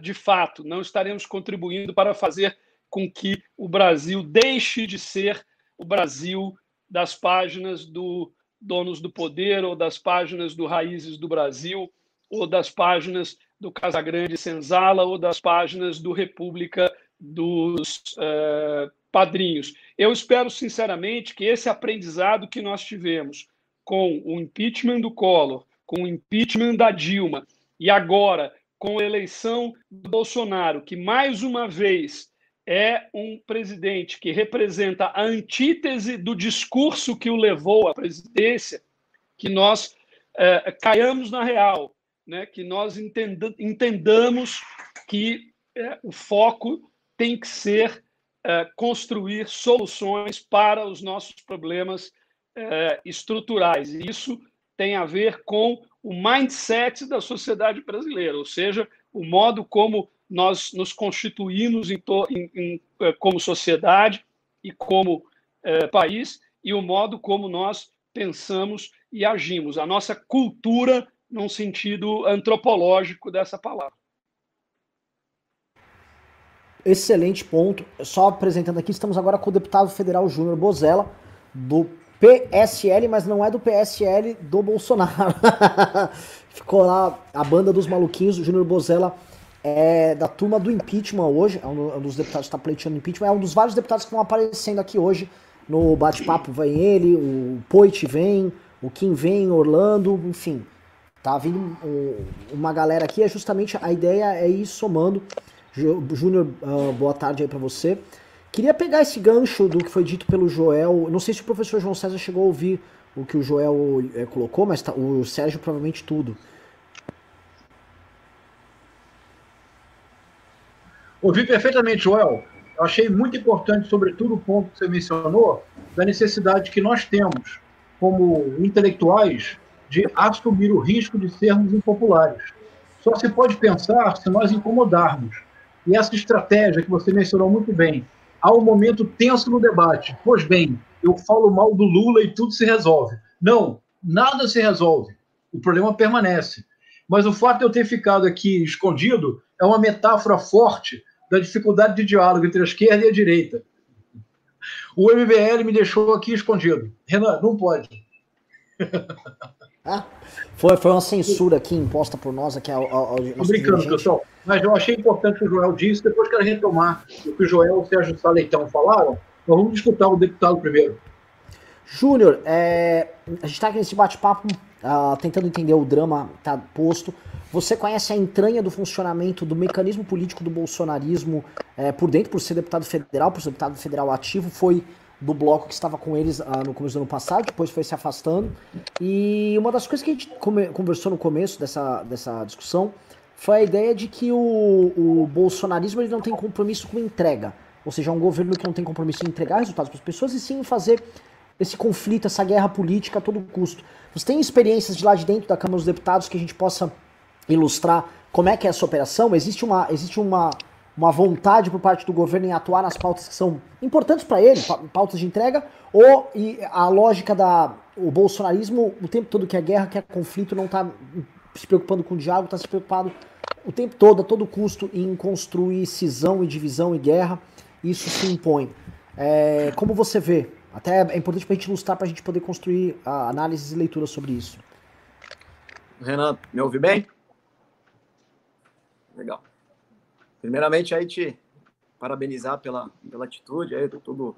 G: de fato, não estaremos contribuindo para fazer com que o Brasil deixe de ser o Brasil das páginas do Donos do Poder, ou das páginas do Raízes do Brasil, ou das páginas do Casagrande Senzala, ou das páginas do República dos uh, Padrinhos. Eu espero, sinceramente, que esse aprendizado que nós tivemos com o impeachment do Collor, com o impeachment da Dilma, e agora com a eleição do Bolsonaro, que mais uma vez é um presidente que representa a antítese do discurso que o levou à presidência, que nós é, caiamos na real, né? que nós entenda, entendamos que é, o foco tem que ser é, construir soluções para os nossos problemas é, estruturais. E isso tem a ver com o mindset da sociedade brasileira, ou seja, o modo como nós nos constituímos em em, em, eh, como sociedade e como eh, país e o modo como nós pensamos e agimos, a nossa cultura num sentido antropológico dessa palavra.
A: Excelente ponto. Só apresentando aqui, estamos agora com o deputado federal Júnior Bozella, do PSL, mas não é do PSL do Bolsonaro. Ficou lá a banda dos maluquinhos, o Júnior Bozella é da turma do impeachment hoje, é um dos deputados que está pleiteando impeachment, é um dos vários deputados que estão aparecendo aqui hoje no bate-papo. Vem ele, o Poit vem, o Kim vem, Orlando, enfim. Tá vindo uma galera aqui, é justamente a ideia é ir somando. Júnior, uh, boa tarde aí para você. Queria pegar esse gancho do que foi dito pelo Joel. Não sei se o professor João César chegou a ouvir o que o Joel é, colocou, mas tá, o Sérgio provavelmente tudo.
D: Ouvi perfeitamente, Joel. Eu achei muito importante, sobretudo, o ponto que você mencionou, da necessidade que nós temos, como intelectuais, de assumir o risco de sermos impopulares. Só se pode pensar se nós incomodarmos. E essa estratégia que você mencionou muito bem, há um momento tenso no debate. Pois bem, eu falo mal do Lula e tudo se resolve. Não, nada se resolve. O problema permanece. Mas o fato de eu ter ficado aqui escondido é uma metáfora forte da dificuldade de diálogo entre a esquerda e a direita. O MBL me deixou aqui escondido. Renan, não pode.
A: Ah, foi, foi uma censura aqui imposta por nós, aqui ao, ao, ao
D: Tô brincando, pessoal. Mas eu achei importante o que o Joel disse, depois quero retomar o que o Joel e o Sérgio Saleitão falaram. Mas vamos escutar o deputado primeiro.
A: Júnior, é, a gente está aqui nesse bate-papo uh, tentando entender o drama tá posto. Você conhece a entranha do funcionamento do mecanismo político do bolsonarismo é, por dentro, por ser deputado federal, por ser deputado federal ativo, foi do bloco que estava com eles uh, no começo do ano passado, depois foi se afastando. E uma das coisas que a gente conversou no começo dessa, dessa discussão foi a ideia de que o, o bolsonarismo ele não tem compromisso com entrega. Ou seja, é um governo que não tem compromisso em entregar resultados para as pessoas e sim em fazer esse conflito, essa guerra política a todo custo. Você tem experiências de lá de dentro da Câmara dos Deputados que a gente possa ilustrar como é que é essa operação? Existe uma, existe uma, uma vontade por parte do governo em atuar nas pautas que são importantes para ele, pautas de entrega, ou a lógica da o bolsonarismo o tempo todo que é guerra, que é conflito, não está se preocupando com o diálogo, está se preocupado o tempo todo, a todo custo, em construir cisão e divisão e guerra. Isso se impõe. É, como você vê? Até é importante para a gente ilustrar, para a gente poder construir análises e leituras sobre isso.
H: Renan, me ouve bem? Legal. Primeiramente, aí te parabenizar pela, pela atitude aí, todo o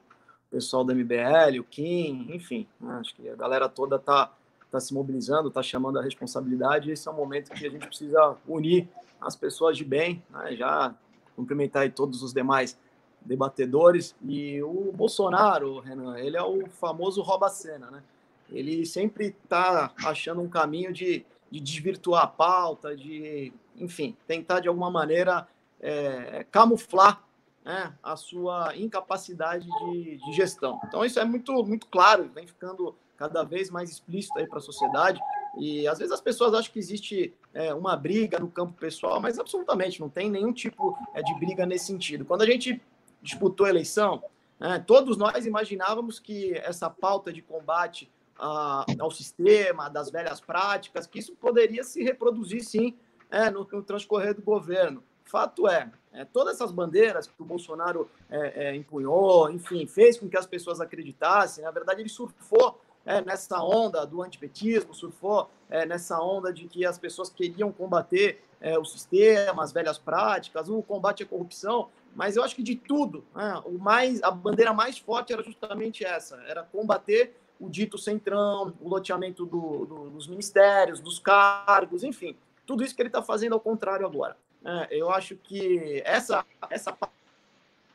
H: pessoal da MBL, o Kim, enfim, né, acho que a galera toda tá, tá se mobilizando, tá chamando a responsabilidade. Esse é um momento que a gente precisa unir as pessoas de bem, né, já cumprimentar aí todos os demais debatedores. E o Bolsonaro, Renan, ele é o famoso rouba-cena, né? Ele sempre está achando um caminho de, de desvirtuar a pauta, de, enfim, tentar de alguma maneira é, camuflar né, a sua incapacidade de, de, gestão. Então isso é muito, muito claro, vem ficando cada vez mais explícito aí para a sociedade. E às vezes as pessoas acham que existe é, uma briga no campo pessoal, mas absolutamente não tem nenhum tipo é, de briga nesse sentido. Quando a gente disputou a eleição, é, todos nós imaginávamos que essa pauta de combate a, ao sistema, das velhas práticas, que isso poderia se reproduzir sim é, no, no transcorrer do governo. Fato é, é, todas essas bandeiras que o Bolsonaro é, é, empunhou, enfim, fez com que as pessoas acreditassem, na verdade ele surfou é, nessa onda do antipetismo, surfou é, nessa onda de que as pessoas queriam combater é, o sistema, as velhas práticas, o combate à corrupção, mas eu acho que de tudo, né, o mais, a bandeira mais forte era justamente essa, era combater o dito centrão, o loteamento do, do, dos ministérios, dos cargos, enfim, tudo isso que ele está fazendo ao contrário agora. É, eu acho que essa, essa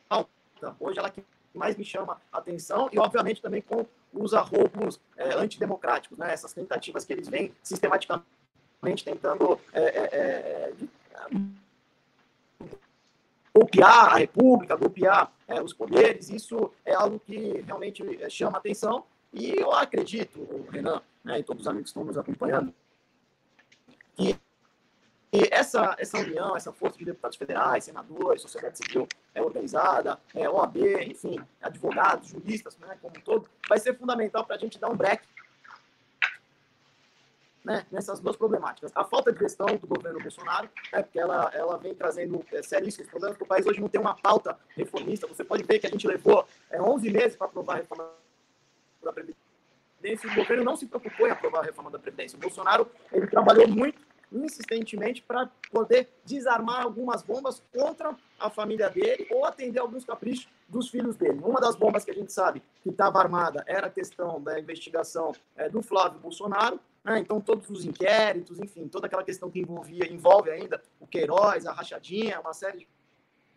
H: pauta, hoje, ela que mais me chama a atenção, e obviamente também com os arroubos é, antidemocráticos, né, essas tentativas que eles vêm sistematicamente tentando é, é, é golpear a República, golpear é, os poderes, isso é algo que realmente é, chama atenção. E eu acredito, Renan, né, e todos os amigos que estão nos acompanhando, que e essa, essa união, essa força de deputados federais, senadores, sociedade civil é, organizada, é, OAB, enfim, advogados, juristas, né, como um todo, vai ser fundamental para a gente dar um break né, nessas duas problemáticas. A falta de gestão do governo Bolsonaro, né, porque ela, ela vem trazendo é, seríssimos problemas, porque o país hoje não tem uma pauta reformista. Você pode ver que a gente levou é, 11 meses para aprovar a reforma da Previdência e o governo não se preocupou em aprovar a reforma da Previdência. O Bolsonaro ele trabalhou muito insistentemente para poder desarmar algumas bombas contra a família dele ou atender alguns caprichos dos filhos dele. Uma das bombas que a gente sabe que estava armada era a questão da investigação é, do Flávio Bolsonaro, né? Então, todos os inquéritos, enfim, toda aquela questão que envolvia, envolve ainda o Queiroz, a rachadinha, uma série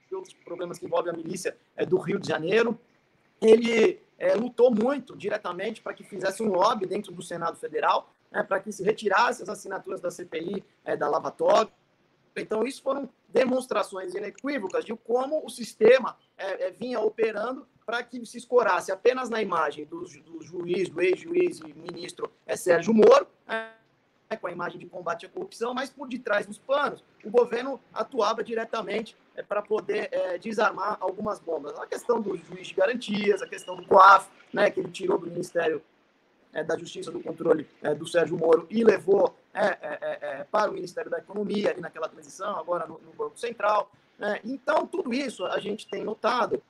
H: de outros problemas que envolvem a milícia é, do Rio de Janeiro. Ele é, lutou muito diretamente para que fizesse um lobby dentro do Senado Federal, né, para que se retirasse as assinaturas da CPI é, da Lava Toga. Então, isso foram demonstrações inequívocas de como o sistema é, é, vinha operando para que se escorasse apenas na imagem do, do juiz, do ex-juiz e ministro é, Sérgio Moro, é, com a imagem de combate à corrupção, mas por detrás dos panos, o governo atuava diretamente é, para poder é, desarmar algumas bombas. A questão do juiz de garantias, a questão do COAF, né, que ele tirou do Ministério é, da Justiça do controle é, do Sérgio Moro e levou é, para o Ministério da Economia, ali naquela transição, agora no, no Banco Central. Né? Então, tudo isso a gente tem notado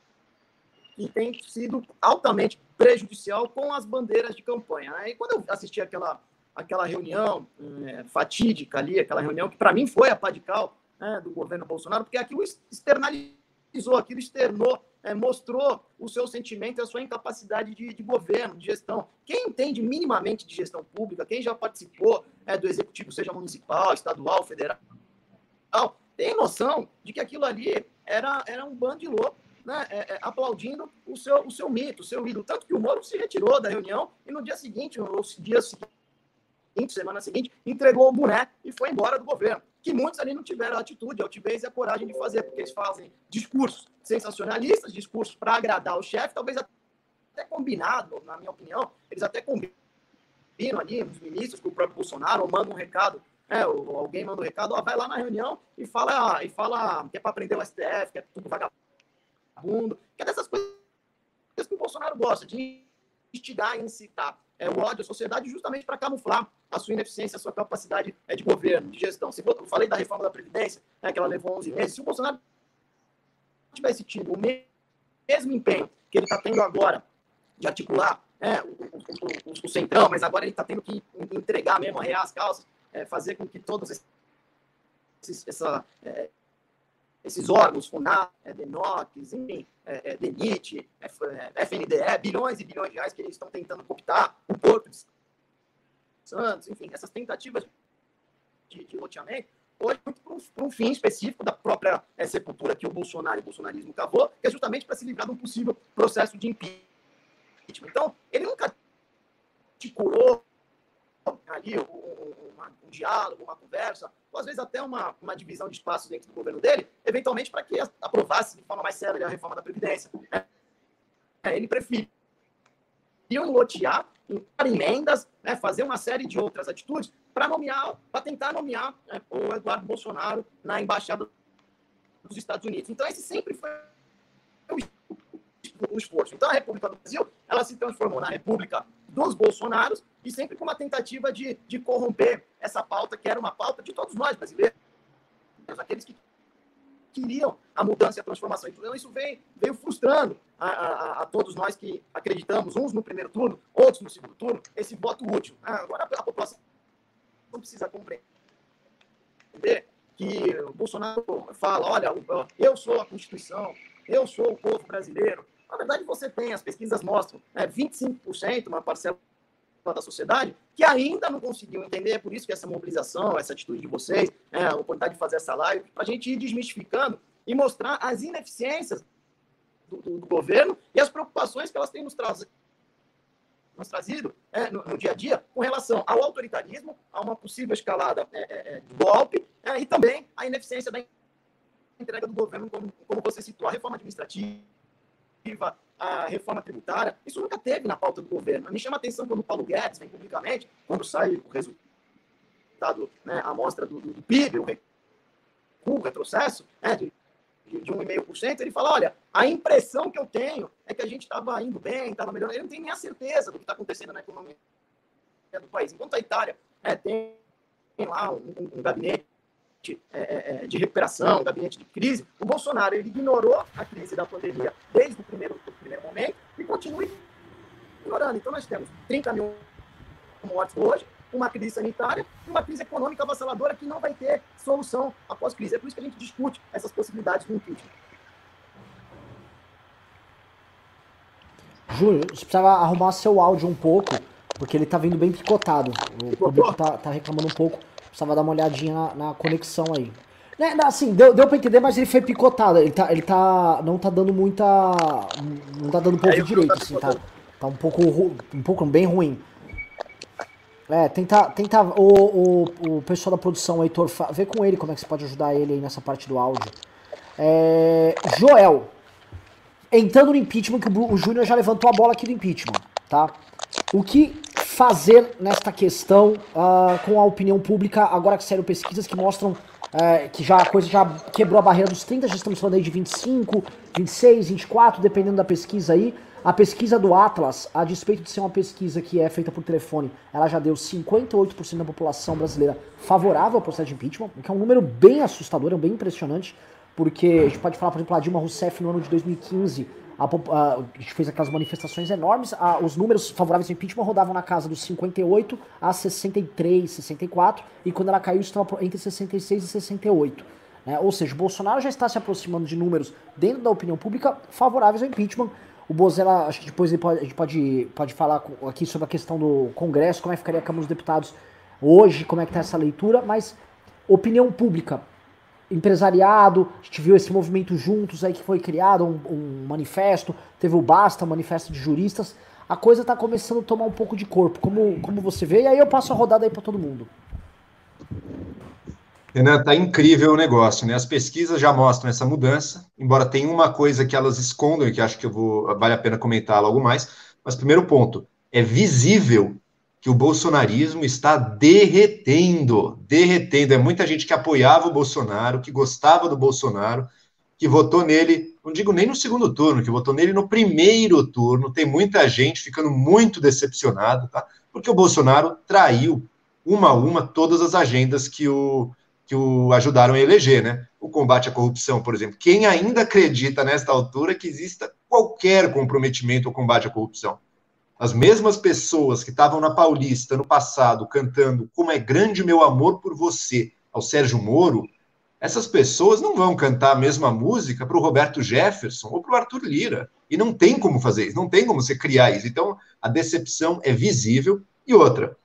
H: que tem sido altamente prejudicial com as bandeiras de campanha. Né? E quando eu assisti aquela, aquela reunião é, fatídica ali, aquela reunião que para mim foi a padical né, do governo Bolsonaro, porque aquilo externalizou, aquilo externou, é, mostrou o seu sentimento e a sua incapacidade de, de, governo, de gestão. Quem entende minimamente de gestão pública, quem já participou é, do executivo, seja municipal, estadual, federal, tem noção de que aquilo ali era, era um bando de louco né, é, é, aplaudindo o seu, o seu mito, o seu ídolo. Tanto que o Moro se retirou da reunião e no dia seguinte, ou dia seguinte, semana seguinte, entregou o boneco e foi embora do governo. Que muitos ali não tiveram a atitude, a altivez e a coragem de fazer, porque eles fazem discursos sensacionalistas, discursos para agradar o chefe, talvez até combinado, na minha opinião, eles até combinam ali, os ministros, com o próprio Bolsonaro, ou mandam um recado é, ou alguém manda um recado, ó, vai lá na reunião e fala, e fala que é para prender o STF, que é tudo vagabundo, que é dessas coisas que o Bolsonaro gosta, de instigar e incitar é, o ódio à sociedade justamente para camuflar a sua ineficiência, a sua capacidade é, de governo, de gestão. Se eu falei da reforma da Previdência, né, que ela levou 11 meses, se o Bolsonaro tivesse tido o mesmo empenho que ele está tendo agora de articular é, o, o, o, o, centrão, mas agora ele está tendo que entregar mesmo, arrear as calças, é, fazer com que todos esses, essa, é, esses órgãos, FUNAP, é, DENOX, enfim, é, é, DENIT, FNDE, é, bilhões e bilhões de reais que eles estão tentando cooptar, o Porto de Santos, enfim, essas tentativas de, de loteamento, hoje para um, um, fim específico da própria é, sepultura que o Bolsonaro e o bolsonarismo cavou, que é justamente para se livrar de um possível processo de impeachment. Então, ele nunca te curou ali um, um, um, diálogo, uma conversa, ou às vezes até uma, uma divisão de espaços dentro do governo dele, eventualmente para que aprovasse de forma mais séria a reforma da Previdência. É, ele preferiu lotear, emendas, né, fazer uma série de outras atitudes para nomear, para tentar nomear né, o Eduardo na embaixada dos Estados Unidos. Então esse sempre foi o esforço. Então a República do Brasil, ela se transformou na República dos Bolsonaros e sempre com uma tentativa de, de corromper essa pauta, que era uma pauta de todos nós brasileiros, aqueles que queriam a mudança e a transformação. Então, isso veio, veio frustrando a, a, a, todos nós que acreditamos, uns no primeiro turno, outros no segundo turno, esse voto útil. Ah, agora a população não precisa compreender que o Bolsonaro fala, olha, eu sou a Constituição, eu sou o povo brasileiro. Na verdade, você tem, as pesquisas mostram, né, 25%, uma parcela da sociedade que ainda não conseguiu entender, é por isso que essa mobilização, essa atitude de vocês, né, a oportunidade de fazer essa live, para a gente ir desmistificando e mostrar as ineficiências do, do, do, governo e as preocupações que elas têm nos, nos trazido é, no, no, dia a dia com relação ao autoritarismo, a uma possível escalada é, é, é de golpe é, e também a ineficiência da entrega do governo, como, como você citou, a reforma administrativa, a reforma tributária, isso nunca teve na pauta do governo. Me chama a atenção quando o Paulo Guedes vem publicamente, quando sai o resultado, né, a amostra do, do, PIB, o recuo, retrocesso, né, de, de 1,5%, ele fala, olha, a impressão que eu tenho é que a gente estava indo bem, estava melhorando. Ele não tem nem a certeza do que está acontecendo na economia do país. Enquanto a Itália é, tem lá um, um gabinete é, é, é, de recuperação, gabinete de crise, o Bolsonaro ele ignorou a crise da pandemia desde o primeiro, o primeiro momento e continua ignorando. Então, nós temos 30 mil mortes hoje, uma crise sanitária e uma crise econômica avassaladora que não vai ter solução após crise. É por isso que a gente discute essas possibilidades do impeachment.
A: Júlio, você precisava arrumar seu áudio um pouco, porque ele tá vindo bem picotado. O público tá, tá reclamando um pouco. Precisava dar uma olhadinha na, na conexão aí. Né, assim, deu, deu pra entender, mas ele foi picotado. Ele tá, ele tá. Não tá dando muita. Não tá dando pouco direito, assim, tá, tá um pouco. Um pouco bem ruim. É, tenta, tenta o, o, o pessoal da produção, Heitor, vê com ele como é que você pode ajudar ele aí nessa parte do áudio. É, Joel, entrando no impeachment, que o, o Júnior já levantou a bola aqui do impeachment, tá? O que fazer nesta questão uh, com a opinião pública, agora que saíram pesquisas que mostram uh, que já a coisa já quebrou a barreira dos 30, já estamos falando aí de 25, 26, 24, dependendo da pesquisa aí. A pesquisa do Atlas, a despeito de ser uma pesquisa que é feita por telefone, ela já deu 58% da população brasileira favorável ao processo de impeachment, o que é um número bem assustador, é bem impressionante, porque a gente pode falar, por exemplo, a Dilma Rousseff no ano de 2015 a, a, a gente fez aquelas manifestações enormes, a, os números favoráveis ao impeachment rodavam na casa dos 58 a 63, 64, e quando ela caiu estava entre 66 e 68. Né? Ou seja, o Bolsonaro já está se aproximando de números dentro da opinião pública favoráveis ao impeachment. O Bozella, acho que depois pode, a gente pode, pode falar aqui sobre a questão do Congresso, como é que ficaria a Câmara dos Deputados hoje, como é que está essa leitura, mas opinião pública, empresariado, a gente viu esse movimento juntos aí que foi criado, um, um manifesto, teve o Basta, manifesto de juristas, a coisa está começando a tomar um pouco de corpo, como, como você vê, e aí eu passo a rodada aí para todo mundo.
F: Renan, tá incrível o negócio, né? As pesquisas já mostram essa mudança, embora tenha uma coisa que elas escondam e que acho que eu vou vale a pena comentar logo mais. Mas primeiro ponto, é visível que o bolsonarismo está derretendo, derretendo. É muita gente que apoiava o Bolsonaro, que gostava do Bolsonaro, que votou nele, não digo nem no segundo turno, que votou nele no primeiro turno. Tem muita gente ficando muito decepcionada, tá? Porque o Bolsonaro traiu uma a uma todas as agendas que o que o ajudaram a eleger, né? O combate à corrupção, por exemplo. Quem ainda acredita nesta altura que exista qualquer comprometimento ao combate à corrupção? As mesmas pessoas que estavam na Paulista no passado cantando Como é grande meu amor por você ao Sérgio Moro, essas pessoas não vão cantar a mesma música para o Roberto Jefferson ou para o Arthur Lira. E não tem como fazer isso, não tem como você criar isso. Então, a decepção é visível. E outra,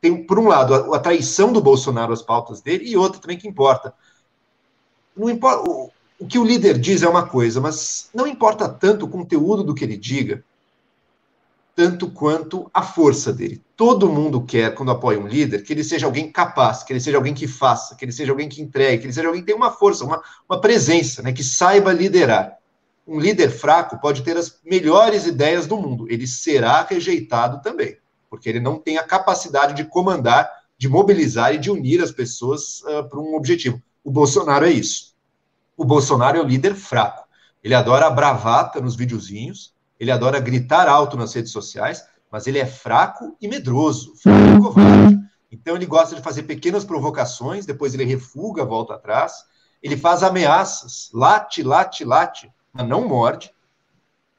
F: tem, por um lado, a, a, traição do Bolsonaro às pautas dele, e outra também que importa. Não importa o, o que o líder diz é uma coisa, mas não importa tanto o conteúdo do que ele diga, tanto quanto a força dele. Todo mundo quer, quando apoia um líder, que ele seja alguém capaz, que ele seja alguém que faça, que ele seja alguém que entregue, que ele seja alguém que tenha uma força, uma, uma presença, né, que saiba liderar. Um líder fraco pode ter as melhores ideias do mundo, ele será rejeitado também porque ele não tem a capacidade de comandar, de mobilizar e de unir as pessoas uh, para um objetivo. O Bolsonaro é isso. O Bolsonaro é o líder fraco. Ele adora a bravata nos videozinhos, ele adora gritar alto nas redes sociais, mas ele é fraco e medroso, fraco e covarde. Então ele gosta de fazer pequenas provocações, depois ele refuga, volta atrás. Ele faz ameaças, late, late, late, mas não morde.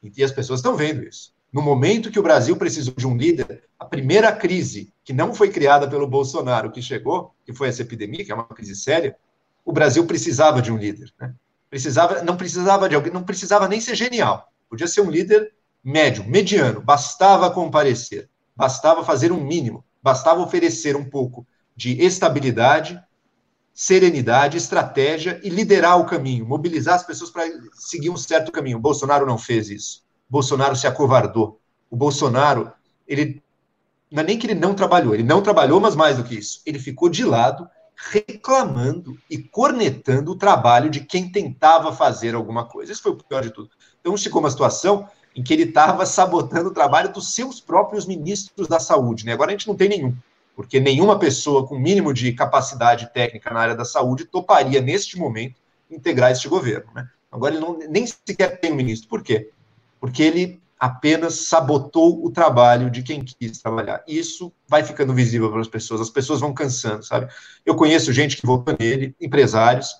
F: E as pessoas estão vendo isso. No momento que o Brasil precisou de um líder, a primeira crise que não foi criada pelo Bolsonaro, que chegou, que foi essa epidemia, que é uma crise séria, o Brasil precisava de um líder. Né? Precisava, não precisava de alguém, não precisava nem ser genial. Podia ser um líder médio, mediano, bastava comparecer, bastava fazer um mínimo, bastava oferecer um pouco de estabilidade, serenidade, estratégia e liderar o caminho, mobilizar as pessoas para seguir um certo caminho. O Bolsonaro não fez isso. Bolsonaro se acovardou. O Bolsonaro, ele não é nem que ele não trabalhou, ele não trabalhou, mas mais do que isso, ele ficou de lado reclamando e cornetando o trabalho de quem tentava fazer alguma coisa. Isso foi o pior de tudo. Então ficou uma situação em que ele estava sabotando o trabalho dos seus próprios ministros da saúde. Né? Agora a gente não tem nenhum, porque nenhuma pessoa com mínimo de capacidade técnica na área da saúde toparia, neste momento, integrar este governo. Né? Agora ele não, nem sequer tem um ministro. Por quê? porque ele apenas sabotou o trabalho de quem quis trabalhar. Isso vai ficando visível para as pessoas, as pessoas vão cansando, sabe? Eu conheço gente que votou nele, empresários,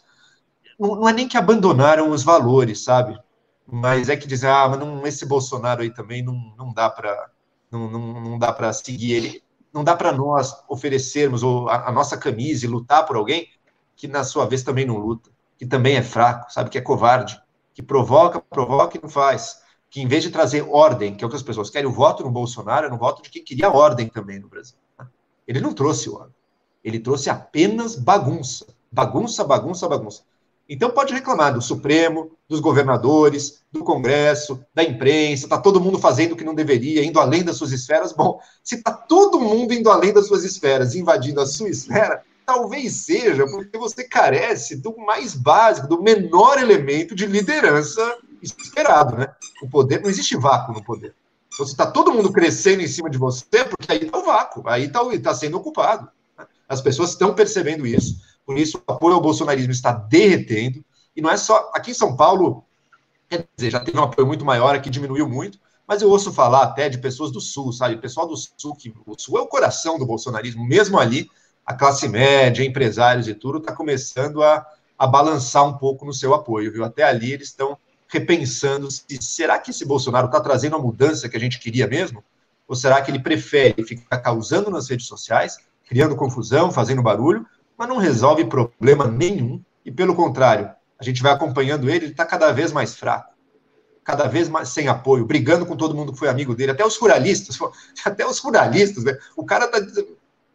F: não, não é nem que abandonaram os valores, sabe? Mas é que dizem, ah, mas não, esse Bolsonaro aí também não, não dá para não, não, não dá para seguir ele, não dá para nós oferecermos a, a nossa camisa e lutar por alguém que na sua vez também não luta, que também é fraco, sabe, que é covarde, que provoca, provoca e não faz que em vez de trazer ordem, que é o que as pessoas querem, o voto no Bolsonaro era um voto de quem queria ordem também no Brasil. Né? Ele não trouxe ordem. Ele trouxe apenas bagunça. Bagunça, bagunça, bagunça. Então pode reclamar do Supremo, dos governadores, do Congresso, da imprensa, está todo mundo fazendo o que não deveria, indo além das suas esferas. Bom, se está todo mundo indo além das suas esferas, invadindo a sua esfera, talvez seja porque você carece do mais básico, do menor elemento de liderança esperado, né? O poder, não existe vácuo no poder. Então, se está todo mundo crescendo em cima de você, porque aí está o vácuo, aí está tá sendo ocupado. Né? As pessoas estão percebendo isso, por isso o apoio ao bolsonarismo está derretendo, e não é só. Aqui em São Paulo, quer dizer, já teve um apoio muito maior, aqui diminuiu muito, mas eu ouço falar até de pessoas do Sul, sabe? Pessoal do Sul, que o Sul é o coração do bolsonarismo, mesmo ali, a classe média, empresários e tudo, está começando a, a balançar um pouco no seu apoio, viu? Até ali eles estão repensando se será que esse Bolsonaro está trazendo a mudança que a gente queria mesmo? Ou será que ele prefere ficar causando nas redes sociais, criando confusão, fazendo barulho, mas não resolve problema nenhum? E pelo contrário, a gente vai acompanhando ele, ele está cada vez mais fraco, cada vez mais sem apoio, brigando com todo mundo que foi amigo dele, até os ruralistas, até os ruralistas, né? O cara tá,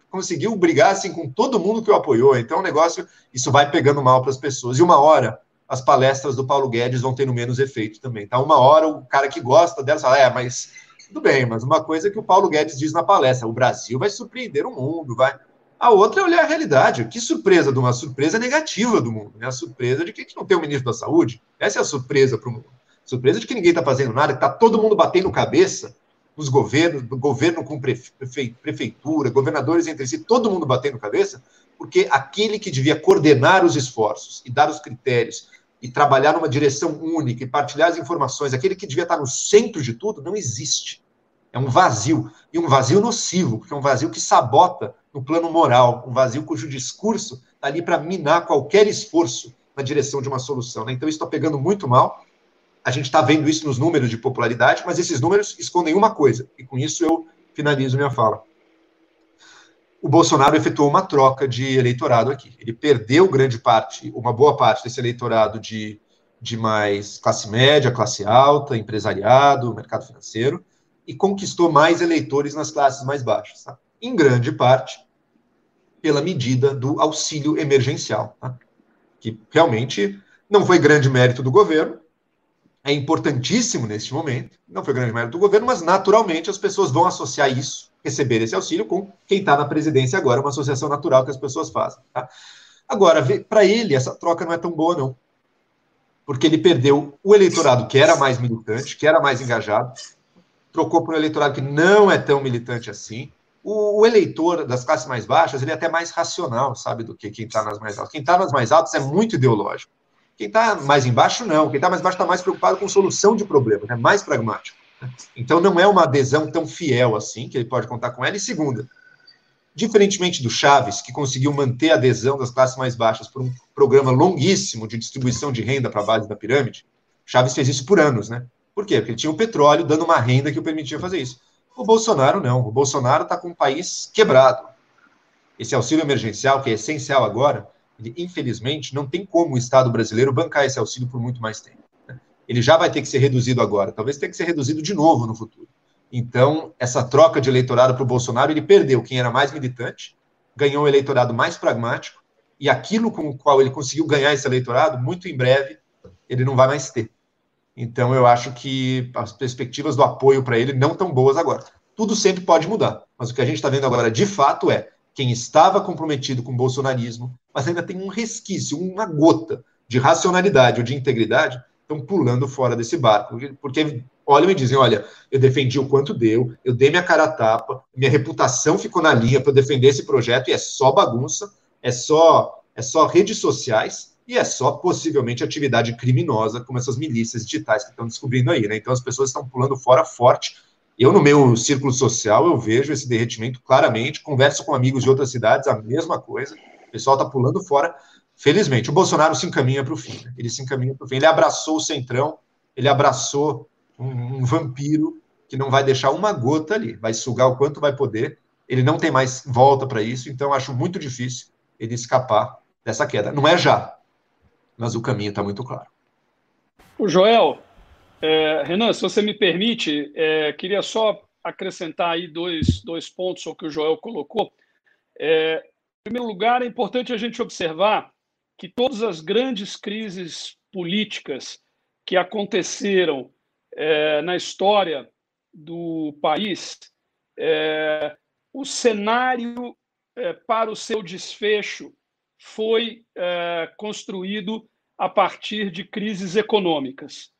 F: conseguiu brigar assim com todo mundo que o apoiou. Então, o negócio, isso vai pegando mal para as pessoas. E uma hora as palestras do Paulo Guedes vão tendo menos efeito também. Tá? Uma hora o cara que gosta dela fala, é, mas tudo bem, mas uma coisa que o Paulo Guedes diz na palestra: o Brasil vai surpreender o mundo, vai. A outra é olhar a realidade. Que surpresa de uma surpresa negativa do mundo, né? A surpresa de que a gente não tem o um ministro da saúde. Essa é a surpresa para o mundo. Surpresa de que ninguém está fazendo nada, que está todo mundo batendo cabeça, os governos, governo com prefe, prefeitura, governadores entre si, todo mundo batendo cabeça, porque aquele que devia coordenar os esforços e dar os critérios e trabalhar numa direção única e partilhar as informações, aquele que devia estar no centro de tudo, não existe. É um vazio. E um vazio nocivo, porque é um vazio que sabota no plano moral, um vazio cujo discurso está ali para minar qualquer esforço na direção de uma solução. Né? Então, isso está pegando muito mal. A gente está vendo isso nos números de popularidade, mas esses números escondem uma coisa, e com isso eu finalizo minha fala o Bolsonaro efetuou uma troca de eleitorado aqui. Ele perdeu grande parte, uma boa parte desse eleitorado de, de mais classe média, classe alta, empresariado, mercado financeiro, e conquistou mais eleitores nas classes mais baixas. Tá? Em grande parte pela medida do auxílio emergencial, tá? que realmente não foi grande mérito do governo, é importantíssimo neste momento, não foi grande mérito do governo, mas naturalmente as pessoas vão associar isso receber esse auxílio com quem está na presidência agora, uma associação natural que as pessoas fazem. Tá? Agora, para ele, essa troca não é tão boa, não. Porque ele perdeu o eleitorado que era mais militante, que era mais engajado, trocou por um eleitorado que não é tão militante assim. O, o eleitor das classes mais baixas, ele é até mais racional, sabe, do que quem está nas mais altas. Quem está nas mais altas é muito ideológico. Quem está mais embaixo, não. Quem está mais baixo está mais preocupado com solução de problemas, é mais pragmático. Então não é uma adesão tão fiel assim, que ele pode contar com ela. E segunda, diferentemente do Chaves, que conseguiu manter a adesão das classes mais baixas por um programa longuíssimo de distribuição de renda para a base da pirâmide, Chaves fez isso por anos, né? Por quê? Porque ele tinha o petróleo dando uma renda que o permitia fazer isso. O Bolsonaro não. O Bolsonaro está com o país quebrado. Esse auxílio emergencial, que é essencial agora, ele, infelizmente, não tem como o Estado brasileiro bancar esse auxílio por muito mais tempo ele já vai ter que ser reduzido agora, talvez tenha que ser reduzido de novo no futuro. Então, essa troca de eleitorado para o Bolsonaro, ele perdeu quem era mais militante, ganhou um eleitorado mais pragmático, e aquilo com o qual ele conseguiu ganhar esse eleitorado, muito em breve, ele não vai mais ter. Então, eu acho que as perspectivas do apoio para ele não tão boas agora. Tudo sempre pode mudar, mas o que a gente está vendo agora, de fato, é quem estava comprometido com o bolsonarismo, mas ainda tem um resquício, uma gota de racionalidade ou de integridade, estão pulando fora desse barco, porque olham e dizem: olha, eu defendi o quanto deu, eu dei minha cara a tapa, minha reputação ficou na linha para defender esse projeto e é só bagunça, é só, é só redes sociais e é só possivelmente atividade criminosa, como essas milícias digitais que estão descobrindo aí, né? Então as pessoas estão pulando fora forte. Eu, no meu círculo social, eu vejo esse derretimento claramente, converso com amigos de outras cidades, a mesma coisa. O pessoal está pulando fora felizmente, o Bolsonaro se encaminha para o fim. Né? Ele se encaminha para o fim. Ele abraçou o centrão, ele abraçou um, um, vampiro que não vai deixar uma gota ali, vai sugar o quanto vai poder. Ele não tem mais volta para isso, então acho muito difícil ele escapar dessa queda. Não é já, mas o caminho está muito claro.
G: O Joel, é, Renan, se você me permite, é, queria só acrescentar aí dois, dois pontos ao que o Joel colocou. É, em primeiro lugar, é importante a gente observar que todas as grandes crises políticas que aconteceram é, na história do país, é, o cenário é, para o seu desfecho foi é, construído a partir de crises econômicas.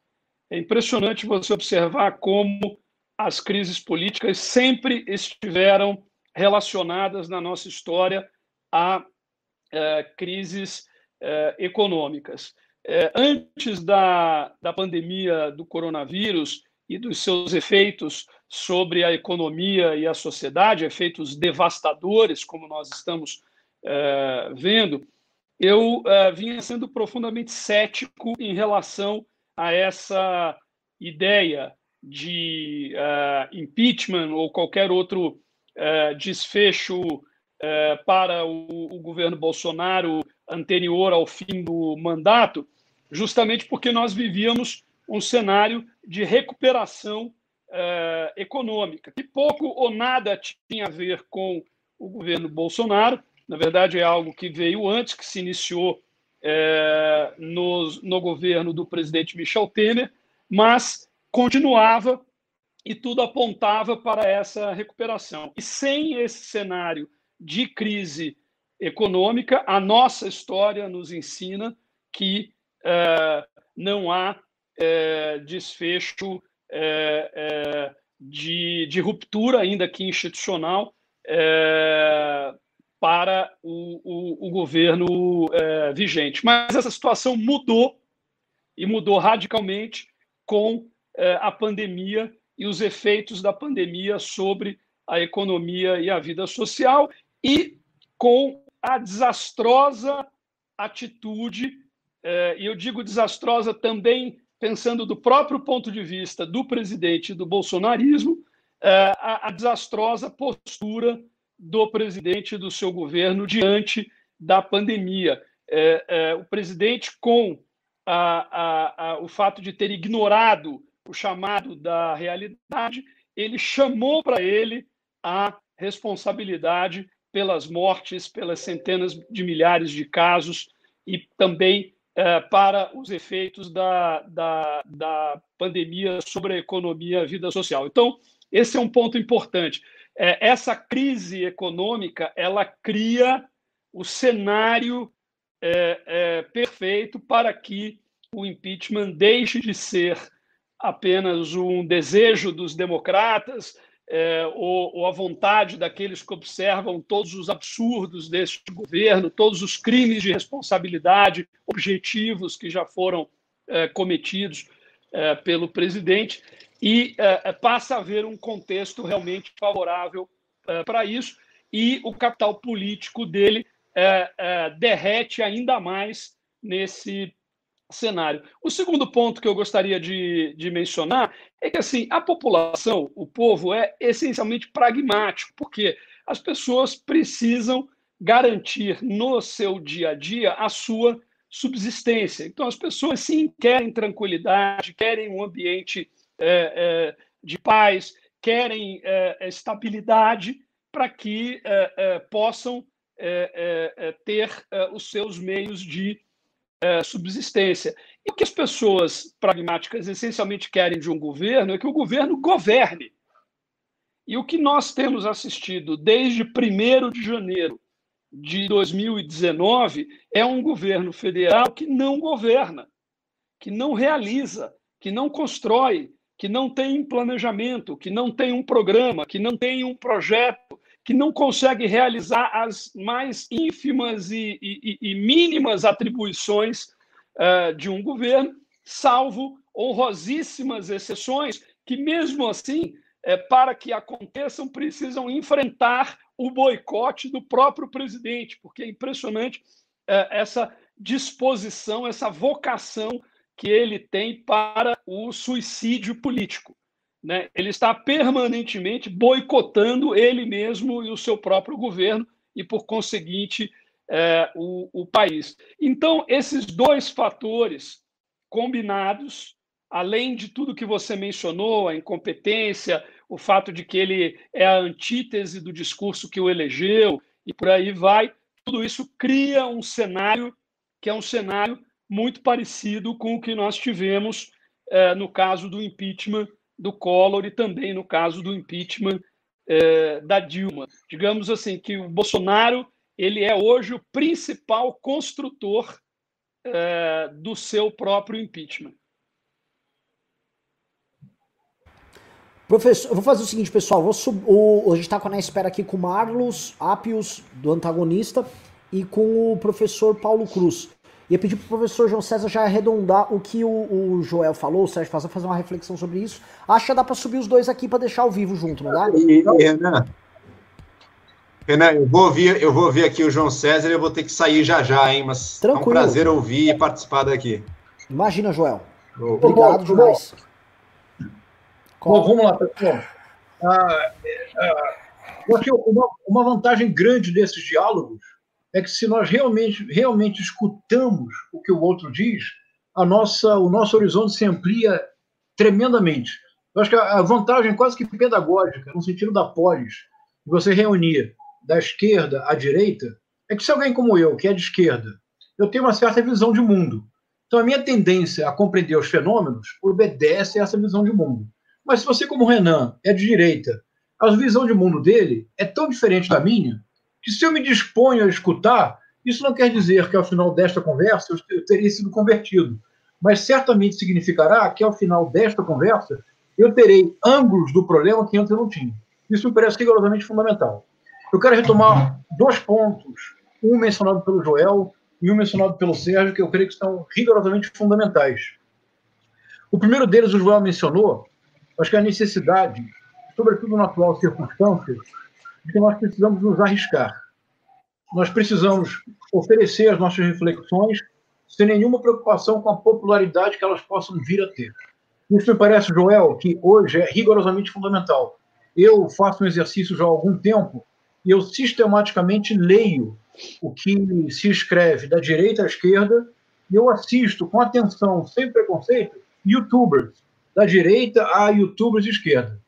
G: É impressionante você observar como as crises políticas sempre estiveram relacionadas na nossa história a é, crises eh, econômicas. Eh, antes da, da pandemia do coronavírus e dos seus efeitos sobre a economia e a sociedade, efeitos devastadores, como nós estamos eh, vendo, eu vinha sendo profundamente cético em relação a essa ideia de uh, impeachment ou qualquer outro uh, desfecho uh, para o, o, governo Bolsonaro anterior ao fim do mandato, justamente porque nós vivíamos um cenário de recuperação econômica, que pouco ou nada tinha a ver com o governo Bolsonaro. Na verdade, é algo que veio antes, que se iniciou no, no governo do presidente Michel Temer, mas continuava e tudo apontava para essa recuperação. E sem esse cenário de crise econômica, a nossa história nos ensina que é, não há é, desfecho é, é de, de, ruptura, ainda que institucional, é, para o, o, o governo é, vigente. Mas essa situação mudou e mudou radicalmente com é, a pandemia e os efeitos da pandemia sobre a economia e a vida social e com a desastrosa atitude, é, e eu digo desastrosa também pensando do próprio ponto de vista do presidente do bolsonarismo, é, a, desastrosa postura do presidente do seu governo diante da pandemia. o presidente, com a, a, o fato de ter ignorado o chamado da realidade, ele chamou para ele a responsabilidade pelas mortes, pelas centenas de milhares de casos e também é, para os efeitos da, da, da pandemia sobre a economia e a vida social. Então, esse é um ponto importante. É, essa crise econômica ela cria o cenário é, é perfeito para que o impeachment deixe de ser apenas um desejo dos democratas é, ou, ou, a vontade daqueles que observam todos os absurdos deste governo, todos os crimes de responsabilidade objetivos que já foram é, cometidos pelo presidente, e é, passa a haver um contexto realmente favorável é, para isso, e o capital político dele é, derrete ainda mais nesse cenário. O segundo ponto que eu gostaria de, de mencionar é que assim a população, o povo, é essencialmente pragmático, porque as pessoas precisam garantir no seu dia a dia a sua subsistência. Então, as pessoas sim querem tranquilidade, querem um ambiente é, é, de paz, querem é, estabilidade para que é, é, possam é, ter os seus meios de é, subsistência. E o que as pessoas pragmáticas essencialmente querem de um governo é que o governo governe. E o que nós temos assistido desde 1 de janeiro de 2019 é um governo federal que não governa, que não realiza, que não constrói, que não tem planejamento, que não tem um programa, que não tem um projeto, que não consegue realizar as mais ínfimas e, e, e mínimas atribuições uh, de um governo, salvo honrosíssimas exceções que, mesmo assim, é, para que aconteçam, precisam enfrentar o boicote do próprio presidente, porque é impressionante é, essa disposição, essa vocação que ele tem para o suicídio político. Né? Ele está permanentemente boicotando ele mesmo e o seu próprio governo e, por conseguinte, é, o, o país. Então, esses dois fatores combinados, além de tudo que você mencionou, a incompetência, o fato de que ele é a antítese do discurso que o elegeu e por aí vai, tudo isso cria um cenário que é um cenário muito parecido com o que nós tivemos é, no caso do impeachment do Collor e também no caso do impeachment é, da Dilma. Digamos assim que o Bolsonaro ele é hoje o principal construtor é, do seu próprio impeachment.
A: Professor, eu vou fazer o seguinte, pessoal. O, a gente está na espera aqui com o Marlos Apios, do antagonista, e com o professor Paulo Cruz. Ia pedir para o professor João César já arredondar o que o, o Joel falou, o Sérgio Fazer fazer uma reflexão sobre isso. Acha que dá para subir os dois aqui para deixar ao vivo junto, não dá? E, e,
F: Renan, Renan, eu vou ouvir, eu vou ouvir aqui o João César e eu vou ter que sair já já, hein? Mas Tranquilo. é um prazer ouvir e participar daqui.
A: Imagina, Joel. Obrigado
D: Bom,
A: demais.
D: Bom, vamos lá, pessoal. Ah, ah, eu acho que uma, uma vantagem grande desses diálogos é que se nós realmente, realmente escutamos o que o outro diz, a nossa, o nosso horizonte se amplia tremendamente. Eu acho que a vantagem quase que pedagógica, no sentido da polis, de você reunir da esquerda à direita, é que se alguém como eu, que é de esquerda, eu tenho uma certa visão de mundo. Então a minha tendência a compreender os fenômenos obedece a essa visão de mundo. Mas se você, como Renan, é de direita, a visão de mundo dele é tão diferente da minha, que se eu me disponho a escutar, isso não quer dizer que ao final desta conversa eu teria sido convertido, mas certamente significará que ao final desta conversa eu terei ângulos do problema que antes eu não tinha. Isso me parece rigorosamente fundamental. Eu quero retomar dois pontos, um mencionado pelo Joel e um mencionado pelo Sérgio, que eu creio que são rigorosamente fundamentais. O primeiro deles, o Joel mencionou, acho que a necessidade, sobretudo na atual circunstância, que nós precisamos nos arriscar. Nós precisamos oferecer as nossas reflexões sem nenhuma preocupação com a popularidade que elas possam vir a ter. Isso me parece, Joel, que hoje é rigorosamente fundamental. Eu faço um exercício já há algum tempo e eu sistematicamente leio o que se escreve da direita à esquerda e eu assisto com atenção, sem preconceito, youtubers da direita a youtubers de esquerda.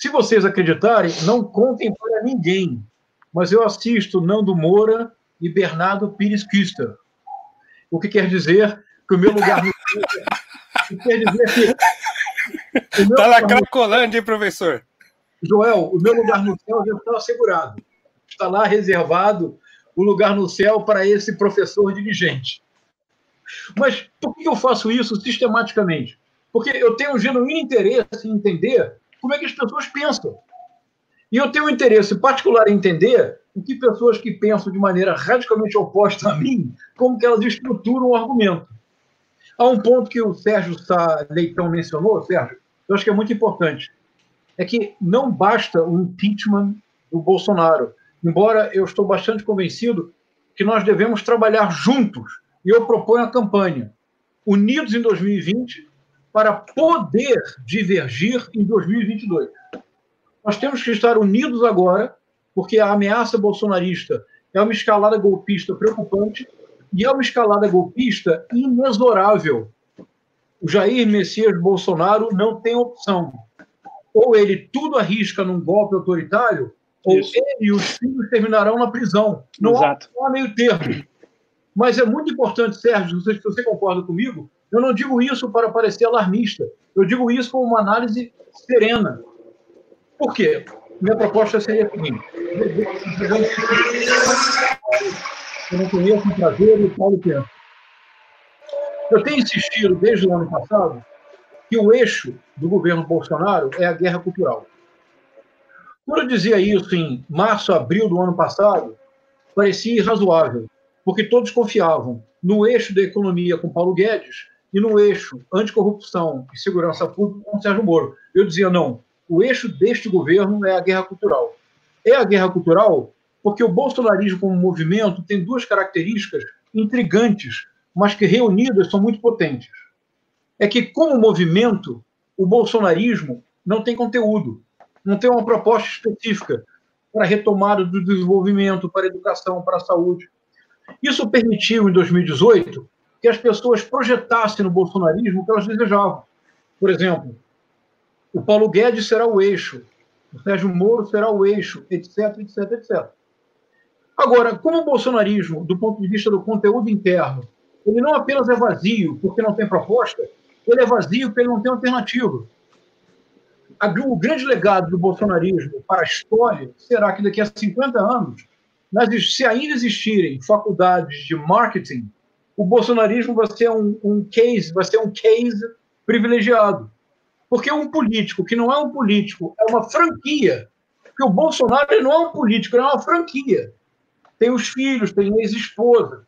D: Se vocês acreditarem, não contem para ninguém, mas eu assisto Nando Moura e Bernardo Pires Kister. O que quer dizer que o meu lugar no quer dizer
I: que Está na Cracolândia, professor.
D: Joel, o meu lugar no céu já está assegurado. Está lá reservado o lugar no céu para esse professor dirigente. Mas por que eu faço isso sistematicamente? Porque eu tenho um genuíno interesse em entender como é que as pessoas pensam. E eu tenho um interesse particular em entender o que pessoas que pensam de maneira radicalmente oposta a mim, como que elas estruturam o argumento. Há um ponto que o Sérgio Sá Leitão mencionou, Sérgio, eu acho que é muito importante. É que não basta o impeachment do Bolsonaro. Embora eu estou bastante convencido que nós devemos trabalhar juntos. E eu proponho a campanha Unidos em 2020 para poder divergir em 2022. Nós temos que estar unidos agora, porque a ameaça bolsonarista é uma escalada golpista preocupante e é uma escalada golpista inexorável. O Jair Messias Bolsonaro não tem opção. Ou ele tudo arrisca num golpe autoritário, ou Isso. ele e os filhos terminarão na prisão. Não Exato. há meio termo. Mas é muito importante, Sérgio, não sei se você concorda comigo, eu não digo isso para parecer alarmista, eu digo isso como uma análise serena. Por quê? Minha proposta seria a seguinte: eu não conheço o prazer e o Paulo pensa. Eu tenho insistido desde o ano passado que o eixo do governo Bolsonaro é a guerra cultural. Quando eu dizia isso em março, abril do ano passado, parecia irrazoável, porque todos confiavam no eixo da economia com Paulo Guedes e no eixo anticorrupção e segurança pública com Sérgio Moro. Eu dizia, não, o eixo deste governo é a guerra cultural. É a guerra cultural porque o bolsonarismo como movimento tem duas características intrigantes, mas que reunidas são muito potentes. É que, como movimento, o bolsonarismo não tem conteúdo, não tem uma proposta específica para a retomada do desenvolvimento, para a educação, para a saúde. Isso permitiu, em 2018, que as pessoas projetassem no bolsonarismo o que elas desejavam. Por exemplo, o Paulo Guedes será o eixo, o Sérgio Moro será o eixo, etc, etc, etc. Agora, como o bolsonarismo, do ponto de vista do conteúdo interno, ele não apenas é vazio porque não tem proposta, ele é vazio porque ele não tem alternativa. O grande legado do bolsonarismo para a história será que daqui a 50 anos, se ainda existirem faculdades de marketing, o bolsonarismo vai ser um, um case, vai ser um case privilegiado. Porque um político que não é um político, é uma franquia. Porque o Bolsonaro não é um político, ele é uma franquia. Tem os filhos, tem ex-esposa.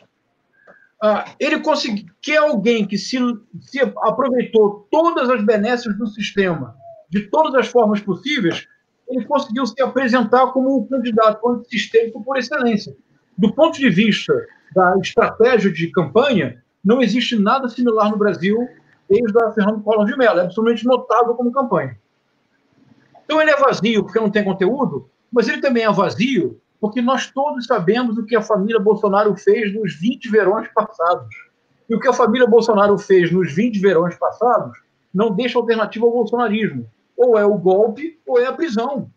D: Ah, ele conseguiu, que é alguém que se, se aproveitou todas as benesses do sistema, de todas as formas possíveis, ele conseguiu se apresentar como um candidato antissistêmico por excelência. Do ponto de vista da estratégia de campanha, não existe nada similar no Brasil desde a Fernando Collor de Mello. É absolutamente notável como campanha. Então ele é vazio porque não tem conteúdo, mas ele também é vazio porque nós todos sabemos o que a família Bolsonaro fez nos 20 verões passados. E o que a família Bolsonaro fez nos 20 verões passados não deixa alternativa ao bolsonarismo. Ou é o golpe ou é a prisão.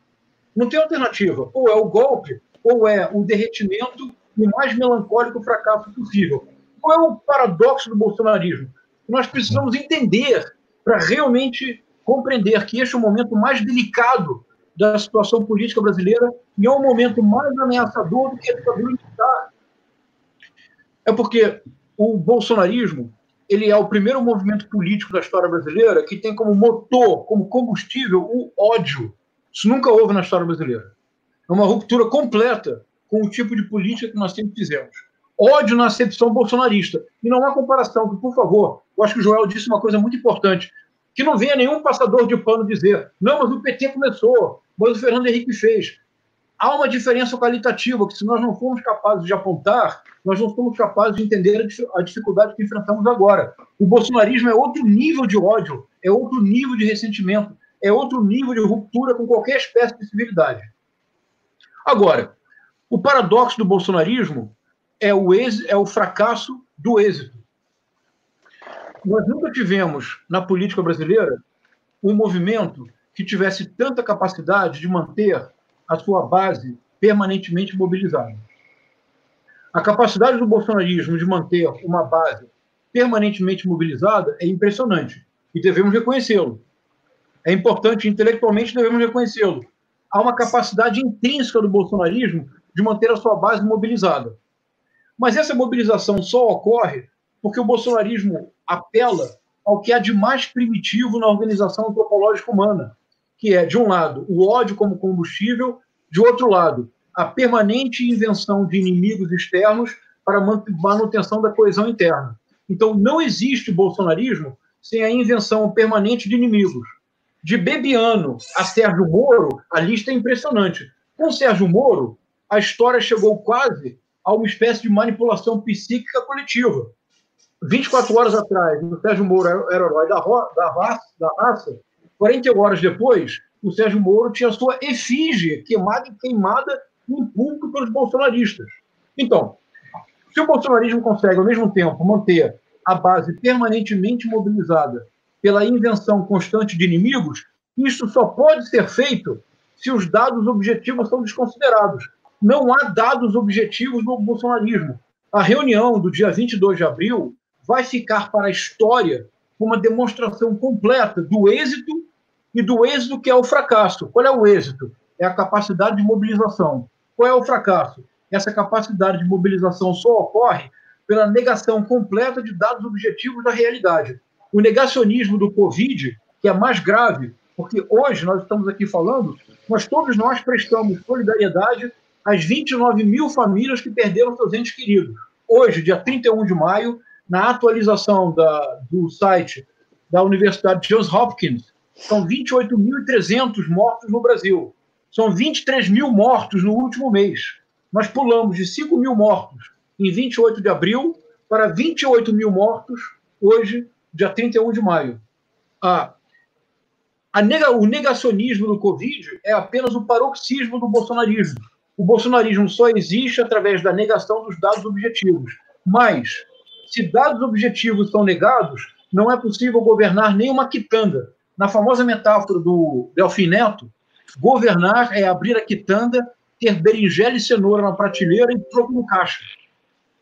D: Não tem alternativa. Ou é o golpe ou é o derretimento e mais melancólico fracasso possível. Qual é o paradoxo do bolsonarismo? Nós precisamos entender para realmente compreender que este é o momento mais delicado da situação política brasileira e é um momento mais ameaçador do que a ditadura militar. É porque o bolsonarismo ele é o primeiro movimento político da história brasileira que tem como motor, como combustível, o ódio. Isso nunca houve na história brasileira. É uma ruptura completa com o tipo de política que nós sempre fizemos. Ódio na acepção bolsonarista. E não há comparação, que, por favor, eu acho que o Joel disse uma coisa muito importante. Que não venha nenhum passador de pano dizer, não, mas o PT começou, mas o Fernando Henrique fez. Há uma diferença qualitativa que, se nós não formos capazes de apontar, nós não somos capazes de entender a dificuldade que enfrentamos agora. O bolsonarismo é outro nível de ódio, é outro nível de ressentimento, é outro nível de ruptura com qualquer espécie de civilidade. Agora, o paradoxo do bolsonarismo é o, é o fracasso do êxito. Nós nunca tivemos na política brasileira um movimento que tivesse tanta capacidade de manter a sua base permanentemente mobilizada. A capacidade do bolsonarismo de manter uma base permanentemente mobilizada é impressionante e devemos reconhecê-lo. É importante, intelectualmente devemos reconhecê-lo. Há uma capacidade intrínseca do bolsonarismo de manter a sua base mobilizada. Mas essa mobilização só ocorre porque o bolsonarismo apela ao que há de mais primitivo na organização antropológica humana, que é, de um lado, o ódio como combustível, de outro lado, a permanente invenção de inimigos externos para manutenção da coesão interna. Então, não existe bolsonarismo sem a invenção permanente de inimigos. De Bebiano a Sérgio Moro, a lista é impressionante. Com Sérgio Moro, a história chegou quase a uma espécie de manipulação psíquica coletiva. 24 horas atrás, o Sérgio Moro era o herói da, da, raça, da raça, 40 horas depois, o Sérgio Moro tinha sua efígie queimada e queimada em público pelos bolsonaristas. Então, se o bolsonarismo consegue, ao mesmo tempo, manter a base permanentemente mobilizada pela invenção constante de inimigos, isso só pode ser feito se os dados objetivos são desconsiderados não há dados objetivos no bolsonarismo. A reunião do dia 22 de abril vai ficar para a história uma demonstração completa do êxito e do êxito que é o fracasso. Qual é o êxito? É a capacidade de mobilização. Qual é o fracasso? Essa capacidade de mobilização só ocorre pela negação completa de dados objetivos da realidade. O negacionismo do Covid, que é mais grave, porque hoje nós estamos aqui falando, mas todos nós prestamos solidariedade as 29 mil famílias que perderam seus entes queridos. Hoje, dia 31 de maio, na atualização da, do site da Universidade Johns Hopkins, são 28.300 mortos no Brasil. São 23 mil mortos no último mês. Nós pulamos de 5 mil mortos em 28 de abril para 28 mil mortos hoje, dia 31 de maio. Nega, o negacionismo do Covid é apenas o paroxismo do bolsonarismo o bolsonarismo só existe através da negação dos dados objetivos. Mas, se dados objetivos são negados, não é possível governar nem uma quitanda. Na famosa metáfora do Delfim Neto, governar é abrir a quitanda, ter berinjela e cenoura na prateleira e troco no caixa.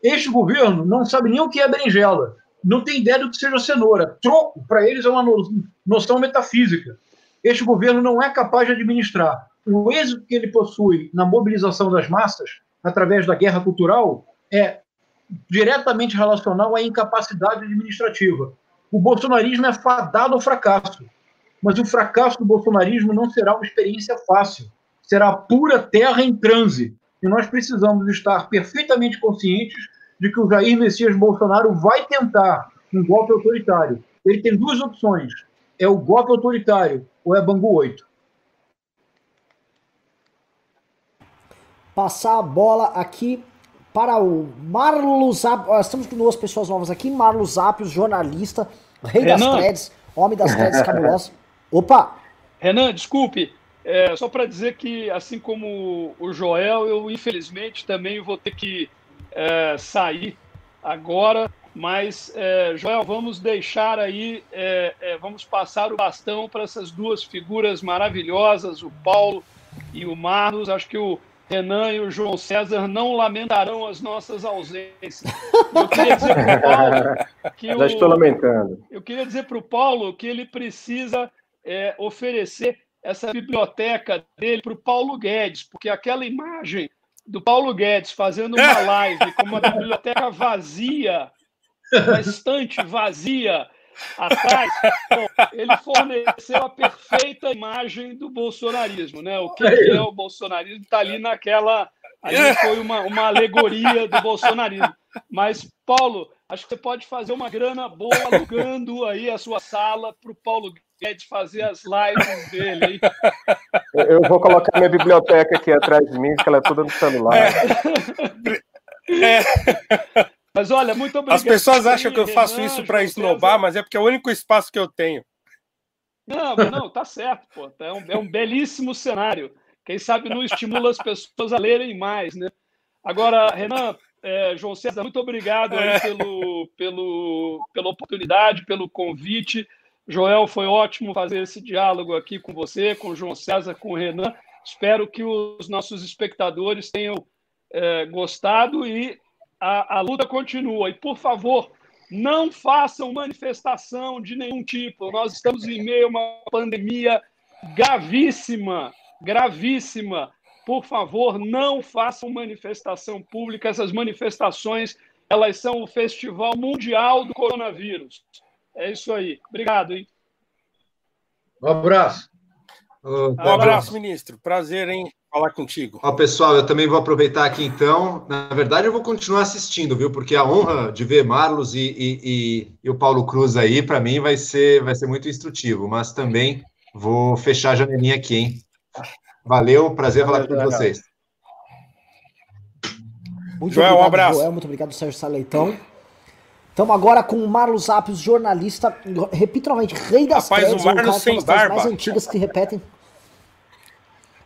D: Este governo não sabe nem o que é berinjela, não tem ideia do que seja cenoura. Troco, para eles, é uma noção metafísica. Este governo não é capaz de administrar o êxito que ele possui na mobilização das massas, através da guerra cultural, é diretamente relacional à incapacidade administrativa. O bolsonarismo é fadado ao fracasso, mas o fracasso do bolsonarismo não será uma experiência fácil, será pura terra em transe. E nós precisamos estar perfeitamente conscientes de que o Jair Messias Bolsonaro vai tentar um golpe autoritário. Ele tem duas opções: é o golpe autoritário ou é Bangu 8.
A: Passar a bola aqui para o Marlos. Nós estamos com duas pessoas novas aqui. Marlos Zapios, jornalista, rei das
G: Renan.
A: threads, homem das threads cabulosas. Opa!
G: Renan, desculpe, é, só para dizer que, assim como o Joel, eu infelizmente também vou ter que é, sair agora, mas, é, Joel, vamos deixar aí, é, é, vamos passar o bastão para essas duas figuras maravilhosas, o Paulo e o Marlos. Acho que o Renan e o João César não lamentarão as nossas ausências. Eu queria dizer para o Paulo que
J: Já
G: o-
J: estou lamentando.
G: eu queria dizer para o Paulo que ele precisa é, oferecer essa biblioteca dele para o Paulo Guedes, porque aquela imagem do Paulo Guedes fazendo uma live com uma biblioteca vazia, uma estante vazia atrás, bom, ele forneceu a perfeita imagem do bolsonarismo, né? O que é o bolsonarismo está ali naquela, ali foi uma, uma alegoria do bolsonarismo. Mas Paulo, acho que você pode fazer uma grana boa alugando aí a sua sala para o Paulo Guedes fazer as lives dele. hein?
J: Eu eu vou colocar minha biblioteca aqui atrás de mim, que ela é toda no celular.
G: Mas olha, muito obrigado.
I: As pessoas acham que eu
G: Renan,
I: faço isso para esnobar, mas é porque é o único espaço que eu tenho.
G: Não, não, tá certo, pô. É um, é um belíssimo cenário. Quem sabe não estimula as pessoas a lerem mais, né? Agora, Renan, é, João César, muito obrigado pelo, pelo, pela oportunidade, pelo convite. Joel, foi ótimo fazer esse diálogo aqui com você, com o João César, com o Renan. Espero que os nossos espectadores tenham é, gostado e a, a luta continua. E, por favor, não façam manifestação de nenhum tipo. Nós estamos em meio a uma pandemia gravíssima, gravíssima. Por favor, não façam manifestação pública. Essas manifestações, elas são o Festival Mundial do Coronavírus. É isso aí. Obrigado, hein?
C: Um abraço.
F: Ô,
I: Um abraço, ministro. Prazer em falar contigo.
F: Ó, pessoal, eu também vou aproveitar aqui então. Na verdade, eu vou continuar assistindo, viu? Porque a honra de ver Marlos e, e, e- e o Paulo Cruz aí, para mim, vai ser, vai ser muito instrutivo. Mas também vou fechar a janelinha aqui, hein? Valeu, prazer falar com vocês.
A: Muito
I: Joel, um
A: obrigado,
I: abraço.
A: Joel. Muito obrigado, Sérgio Saleitão. Estamos agora com o Marlos Appius, jornalista. Repito novamente, rei das
I: Rapaz,
A: threads,
I: o Marlos
A: que tem
I: sem barba.
A: mais antigas que repetem.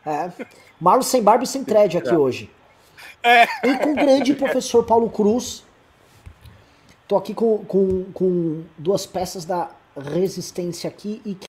A: É. Marlos sem barba e sem thread aqui hoje.
I: É.
A: E com o grande professor Paulo Cruz. Tô aqui com, com, com duas peças da resistência aqui e